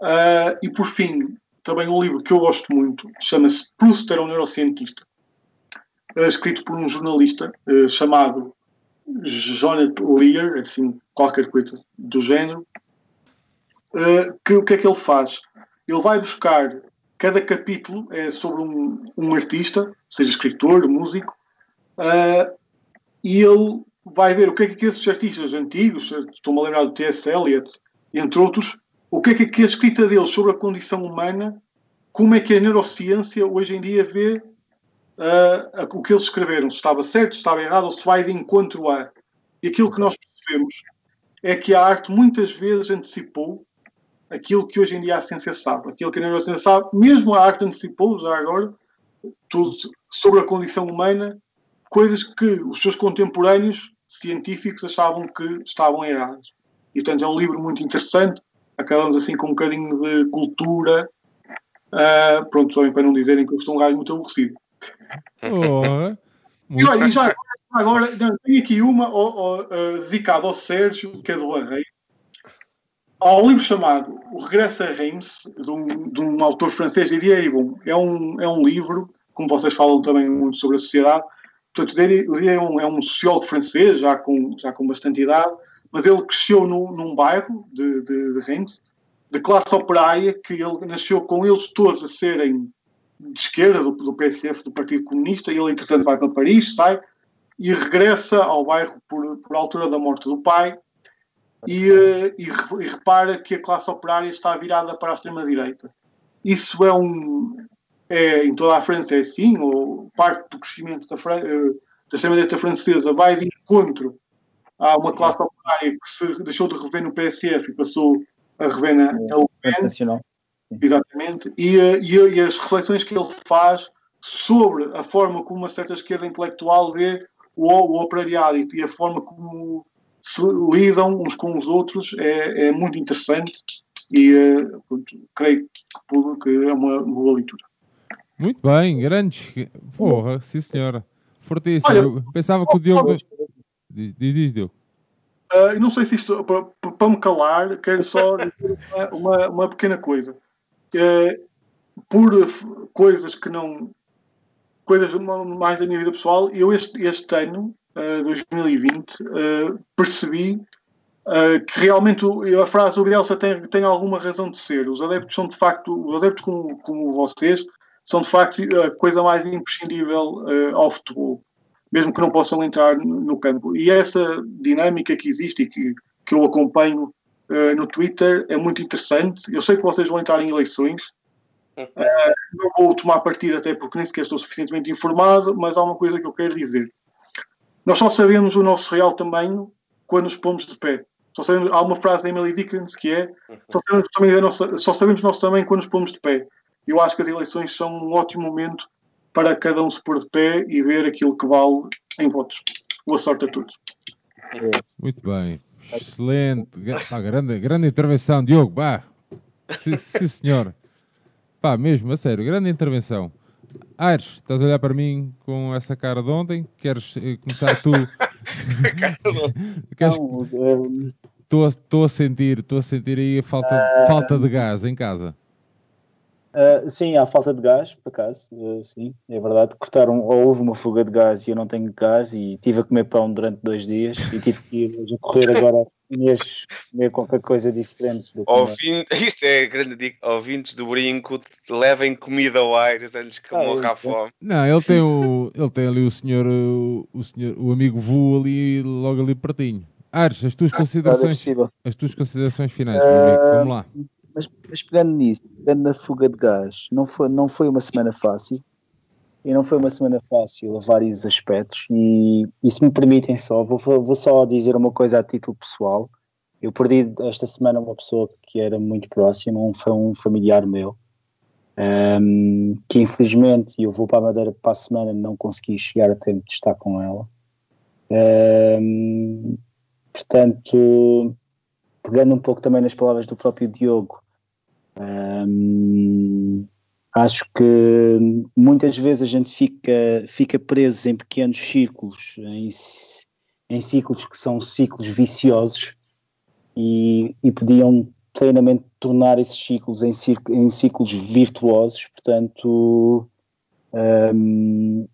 Uh, e por fim, também um livro que eu gosto muito, chama-se Proust era um neurocientista, escrito por um jornalista uh, chamado Jonathan Lear, assim, qualquer coisa do género, que o que é que ele faz? Ele vai buscar, cada capítulo é sobre um, um artista, seja escritor, músico, e ele vai ver o que é que esses artistas antigos, estou-me a lembrar do T.S. Eliot, entre outros, o que é que a escrita deles sobre a condição humana, como é que a neurociência hoje em dia vê uh, o que eles escreveram, se estava certo, se estava errado, ou se vai de encontro a. E aquilo que nós percebemos é que a arte muitas vezes antecipou aquilo que hoje em dia a ciência sabe, aquilo que a neurociência sabe, mesmo a arte antecipou, já agora, tudo sobre a condição humana, coisas que os seus contemporâneos científicos achavam que estavam errados. E, portanto, é um livro muito interessante. Acabamos assim com um bocadinho de cultura. Uh, pronto, também para não dizerem que eu sou um gajo muito aborrecido.
Oh,
já agora, não, tenho aqui uma oh, oh, dedicada ao Sérgio, que é do Barreiro. Há um livro chamado O Regresso a Reims, de um, de um autor francês, Didier Eribon. É um, é um livro, como vocês falam também muito sobre a sociedade, Portanto, Didier é um, é um sociólogo francês, já com, já com bastante idade, mas ele cresceu no, num bairro de, de, de Reims, de classe operária, que ele nasceu com eles todos a serem de esquerda, do, do PSF, do Partido Comunista, e ele, entretanto, vai para Paris, sai, e regressa ao bairro por, por altura da morte do pai, e, eh, e, e repara que a classe operária está virada para a extrema-direita. Isso é um, é, em toda a França é assim, ou parte do crescimento da, eh, da extrema-direita francesa vai de encontro a uma classe operária que se deixou de rever no PSF e passou a rever na, na UPN. Exatamente. E, eh, e, e, as reflexões que ele faz sobre a forma como uma certa esquerda intelectual vê o, o operariado e a forma como se lidam uns com os outros é, é muito interessante e eh, pronto, creio que é uma, uma boa leitura.
Muito bem, grandes. Porra, sim senhora. Fortíssimo. Olha, Eu pensava que o Diogo. Diz, diz, Diogo.
Uh, não sei se isto, para, para me calar, quero só dizer uma, uma, uma pequena coisa. Uh, por coisas que não. coisas mais da minha vida pessoal, eu este, este ano, uh, 2020, uh, percebi uh, que realmente a frase do Bielsa tem, tem alguma razão de ser. Os adeptos são de facto, os adeptos como, como vocês, são de facto a coisa mais imprescindível uh, ao futebol, mesmo que não possam entrar no campo. E essa dinâmica que existe e que, que eu acompanho uh, no Twitter é muito interessante. Eu sei que vocês vão entrar em eleições. Uh, não vou tomar partido até porque nem sequer estou suficientemente informado, mas há uma coisa que eu quero dizer. Nós só sabemos o nosso real tamanho quando nos pomos de pé. Só sabemos, há uma frase da Emily Dickens que é só sabemos, também nossa, só sabemos o nosso tamanho quando nos pomos de pé eu acho que as eleições são um ótimo momento para cada um se pôr de pé e ver aquilo que vale em votos. Boa sorte a todos.
Muito bem. Excelente. Pá, grande, grande intervenção, Diogo. Bah. Sim, sim, senhor. Pá, mesmo, a sério, grande intervenção. Aires, estás a olhar para mim com essa cara de ontem? Queres eh, começar tu? Queres... Estou a sentir, estou a sentir aí a falta, uh... falta de gás em casa.
Uh, sim, há falta de gás, por acaso, uh, sim, é verdade. Cortaram, ou houve uma fuga de gás e eu não tenho gás e tive a comer pão durante dois dias e tive que ir a correr agora comias, comer qualquer coisa diferente do.
Isto é a grande dica. Ouvintes do brinco, levem comida ao Aires antes que
Ah,
morra a
eu-
fome.
Não, ele tem, o, ele tem ali o senhor, o, o senhor, o amigo Vu ali, logo ali pertinho. Ares, as tuas
Nada
considerações,
possível.
as tuas considerações finais, meu amigo, vamos lá.
Mas, mas pegando nisso, pegando na fuga de gás, não foi, não foi uma semana fácil.
E não foi uma semana fácil a vários aspectos. E, e se me permitem só, vou, vou só dizer uma coisa a título pessoal. Eu perdi esta semana uma pessoa que era muito próxima, um, foi um familiar meu, ehm, que infelizmente eu vou para a Madeira para a semana não consegui chegar a tempo de estar com ela. Ehm, portanto, pegando um pouco também nas palavras do próprio Diogo, acho que muitas vezes a gente fica, fica preso em pequenos círculos, em, em ciclos que são ciclos viciosos e, e podiam plenamente tornar esses ciclos em, em ciclos virtuosos. Portanto,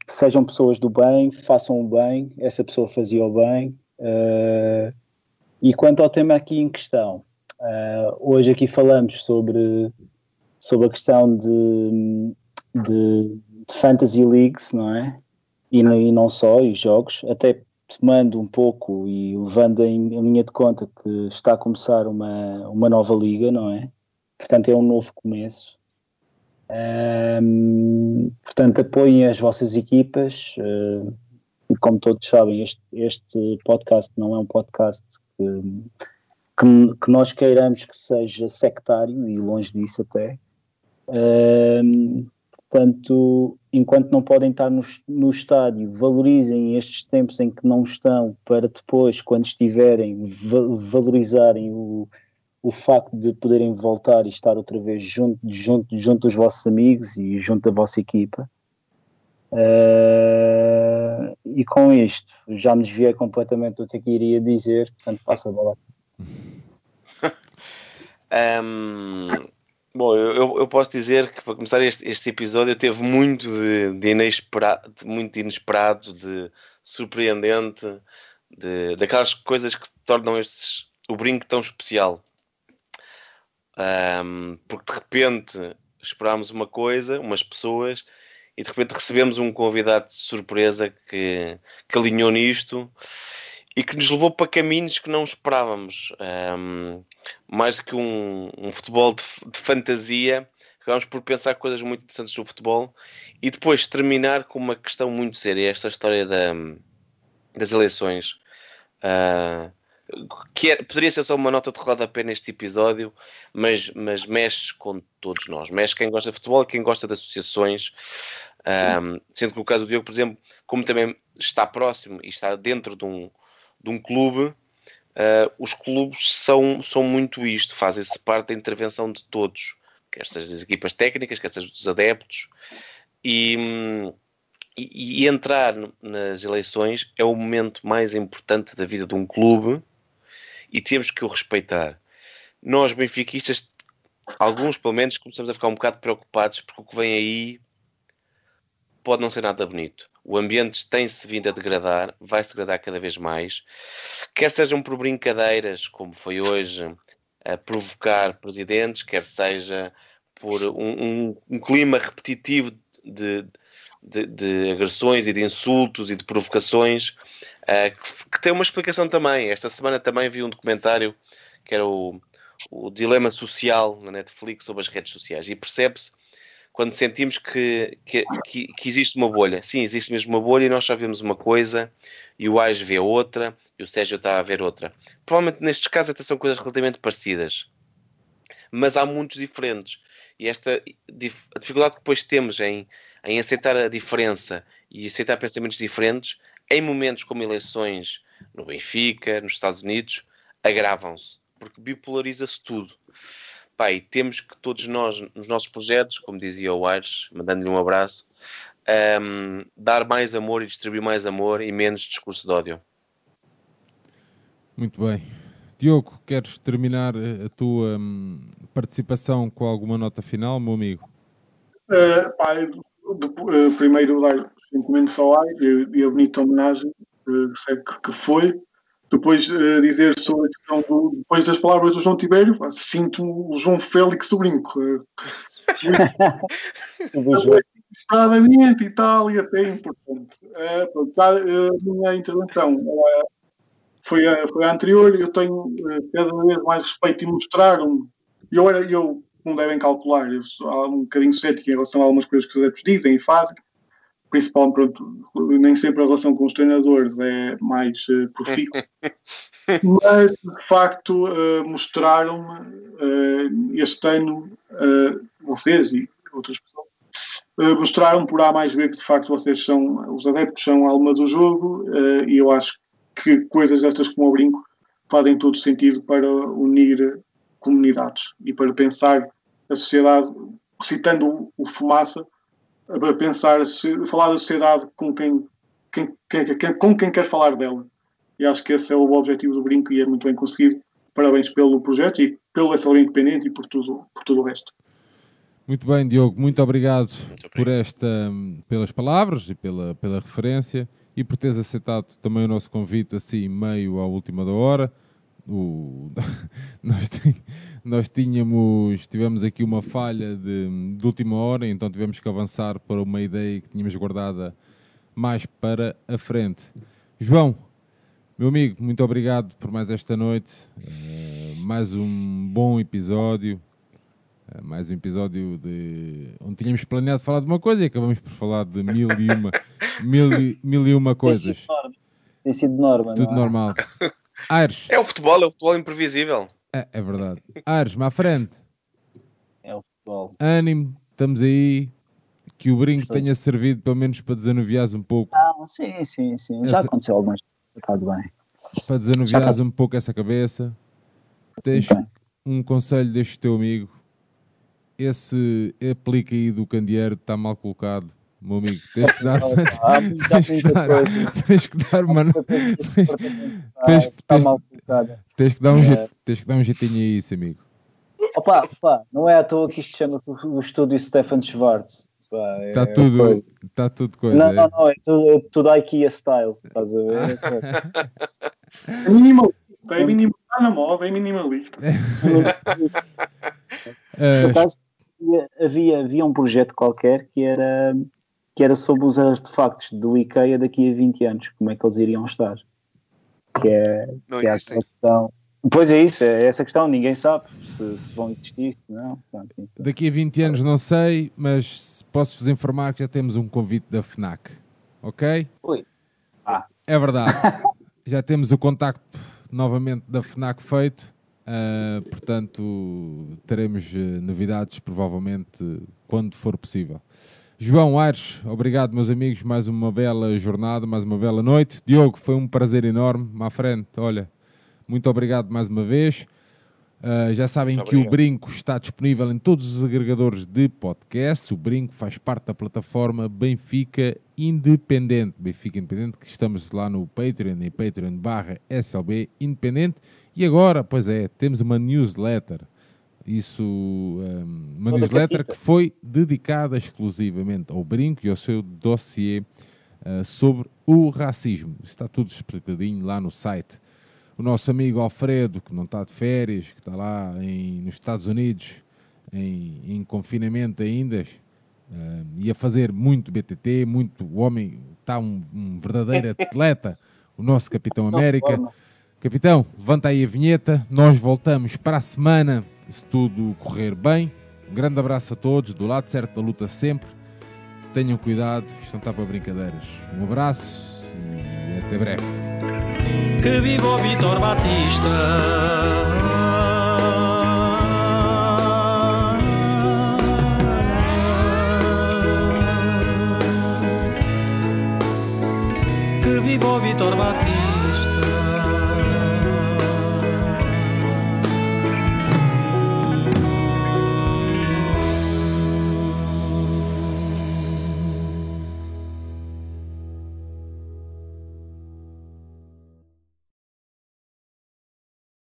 sejam pessoas do bem, façam o bem, essa pessoa fazia o bem. eh, e quanto ao tema aqui em questão, eh, hoje aqui falamos sobre sobre a questão de, de, de fantasy leagues, não é? E, não- e não só, e jogos, até tomando um pouco e levando em, linha de conta que está a começar uma, uma nova liga, não é? Portanto, é um novo começo. Ahm, portanto, apoiem as vossas equipas. e como todos sabem, este, este podcast não é um podcast que, que, que nós queiramos que seja sectário e longe disso até. Ahm, portanto, enquanto não podem estar no, no estádio, valorizem estes tempos em que não estão, para depois, quando estiverem, va- valorizarem o, o facto de poderem voltar e estar outra vez junto, junto, junto dos vossos amigos e junto da vossa equipa. Ah, e com isto, já me desviei completamente do que é que iria dizer, portanto, passo a bola.
Ahm, bom, eu, eu- posso dizer que para começar este, este episódio teve muito de, de inesperado, de muito inesperado, de surpreendente, de, daquelas coisas que tornam estes, o brinco tão especial. Ahm, porque de repente esperámos uma coisa, umas pessoas, e de repente recebemos um convidado de surpresa que, que alinhou nisto e que nos levou para caminhos que não esperávamos. Ahm, mais do que um, um futebol de, de fantasia, acabamos por pensar coisas muito interessantes sobre futebol e depois terminar com uma questão muito séria, esta história da, das eleições. Ah, que é- poderia ser só uma nota de rodapé neste episódio, mas, mas mexe com todos nós. Mexe quem gosta de futebol quem gosta de associações. Ahm, sendo que no caso do Diogo, por exemplo, como também está próximo e está dentro de um, de um clube, ah, os clubes são, são muito isto, fazem-se parte da intervenção de todos, quer seja equipas técnicas, quer seja dos adeptos, e, hum, e, e entrar nas eleições é o momento mais importante da vida de um clube e temos que o respeitar. Nós, benfiquistas, alguns pelo menos, começamos a ficar um bocado preocupados porque o que vem aí pode não ser nada bonito. O ambiente tem-se vindo a degradar, vai-se degradar cada vez mais. Quer sejam por brincadeiras, como foi hoje, a provocar presidentes, quer seja por um, um- um clima repetitivo de, de- de agressões e de insultos e de provocações, eh, que, que tem uma explicação também. Esta semana também vi um documentário que era o, o dilema social na Netflix sobre as redes sociais e percebe-se quando sentimos que, que, que- existe uma bolha. Sim, existe mesmo uma bolha e nós só vemos uma coisa e o Ais vê outra e o Sérgio está a ver outra. Provavelmente nestes casos até são coisas relativamente parecidas, mas há muitos diferentes. E esta a dificuldade que depois temos em, em aceitar a diferença e aceitar pensamentos diferentes, em momentos como eleições no Benfica, nos Estados Unidos, agravam-se, porque bipolariza-se tudo. Pá, e temos que todos nós, nos nossos projetos, como dizia o Aires, mandando-lhe um abraço, ahm, dar mais amor e distribuir mais amor e menos discurso de ódio.
Muito bem. Diogo, queres terminar eh, a tua hum, participação com alguma nota final, meu amigo?
Uh, pá, depo- uh, primeiro dar os sentimentos ao ar e, a bonita homenagem uh, sei que, que foi. Depois uh, dizer sobre a questão do, depois das palavras do João Tibério, sinto o João Félix do brinco. Desesperadamente e tal, e até é importante. Uh, minha intervenção uh, foi, a, foi a anterior, eu tenho uh, cada vez mais respeito e mostrar-me. Eu, era, eu, como devem calcular, eu sou um bocadinho cético em relação a algumas coisas que os adeptos dizem e fazem, pronto, nem sempre a relação com os treinadores é mais uh, profícua, mas de facto uh, mostraram-me uh, este ano, vocês e outras pessoas, mostraram por A mais B que de facto vocês são, os adeptos são a alma do jogo e eu acho que coisas destas como o brinco fazem todo sentido para unir comunidades e para pensar a sociedade, citando o Fumaça, para pensar, falar da sociedade com quem, quem, quem, com quem quer falar dela. E acho que esse é o objetivo do brinco e é muito bem conseguido. Parabéns pelo projeto e pelo SLB Independente e por tudo, por tudo o resto.
Muito bem, Diogo, muito obrigado, muito por esta, pelas palavras e pela, pela referência e por teres aceitado também o nosso convite assim meio à última da hora. O... nós, nós tínhamos, tivemos aqui uma falha de, de última hora, então tivemos que avançar para uma ideia que tínhamos guardada mais para a frente. João, meu amigo, muito obrigado por mais esta noite, uh, mais um bom episódio, uh, mais um episódio de onde tínhamos planeado falar de uma coisa e acabamos por falar de mil e uma, mil e, mil e uma coisas.
Tem sido norma.
Tudo
é?
normal. Aires.
É o futebol, é o futebol imprevisível.
É, é verdade. Ares, à frente.
É o futebol.
Ânimo, estamos aí. Que o brinco Estou tenha servido pelo menos para desanuviares um pouco.
Ah, sim, sim, sim. Essa... Já aconteceu algumas vezes. bem.
Para desanuviares um pouco essa cabeça. Tens um conselho deste teu amigo. Esse aplica aí do candeeiro está mal colocado meu amigo, tens que dar, ah, tens, que dar tens que dar, mano, tens, tens, tens, que dar um é. tens que dar um jeitinho a isso, amigo.
Opa, opa, não é à toa que isto chama o estúdio Stefan Schwartz.
Está é tudo, tá tudo coisa.
Não, é. não, não, é tudo, é tudo IKEA style, estás a ver?
É minimalista, é minimalista, está na moda, é minimalista.
Por acaso, havia, havia um projeto qualquer que era que era sobre os artefactos do IKEA daqui a 20 anos, como é que eles iriam estar. Que é, não que é questão. Pois é isso, é essa questão, ninguém sabe se, se vão existir, não. Então.
Daqui a 20 anos não sei, mas posso-vos informar que já temos um convite da FNAC, ok?
Oi. Ah.
É verdade, já temos o contacto novamente da FNAC feito, uh, portanto teremos uh, novidades provavelmente quando for possível. João Aires, obrigado, meus amigos. Mais uma bela jornada, mais uma bela noite. Diogo, foi um prazer enorme. À frente, olha, muito obrigado mais uma vez. Uh, já sabem que o Brinco está disponível em todos os agregadores de podcast. O Brinco faz parte da plataforma Benfica Independente. Benfica Independente, que estamos lá no Patreon, em Patreon barra SLB Independente. E agora, pois é, temos uma newsletter isso, um, uma newsletter que foi dedicada exclusivamente ao brinco e ao seu dossiê uh, sobre o racismo. Está tudo explicadinho lá no site. O nosso amigo Alfredo, que não está de férias, que está lá em, nos Estados Unidos em, em confinamento ainda, uh, ia fazer muito BTT, muito o homem, está um, um verdadeiro atleta, o nosso Capitão América. Capitão, levanta aí a vinheta, nós voltamos para a semana se tudo correr bem. Um grande abraço a todos, do lado certo da luta sempre. Tenham cuidado, isto não está para brincadeiras. Um abraço e até breve. Que viva o Vitor Batista! Que viva o Vitor Batista!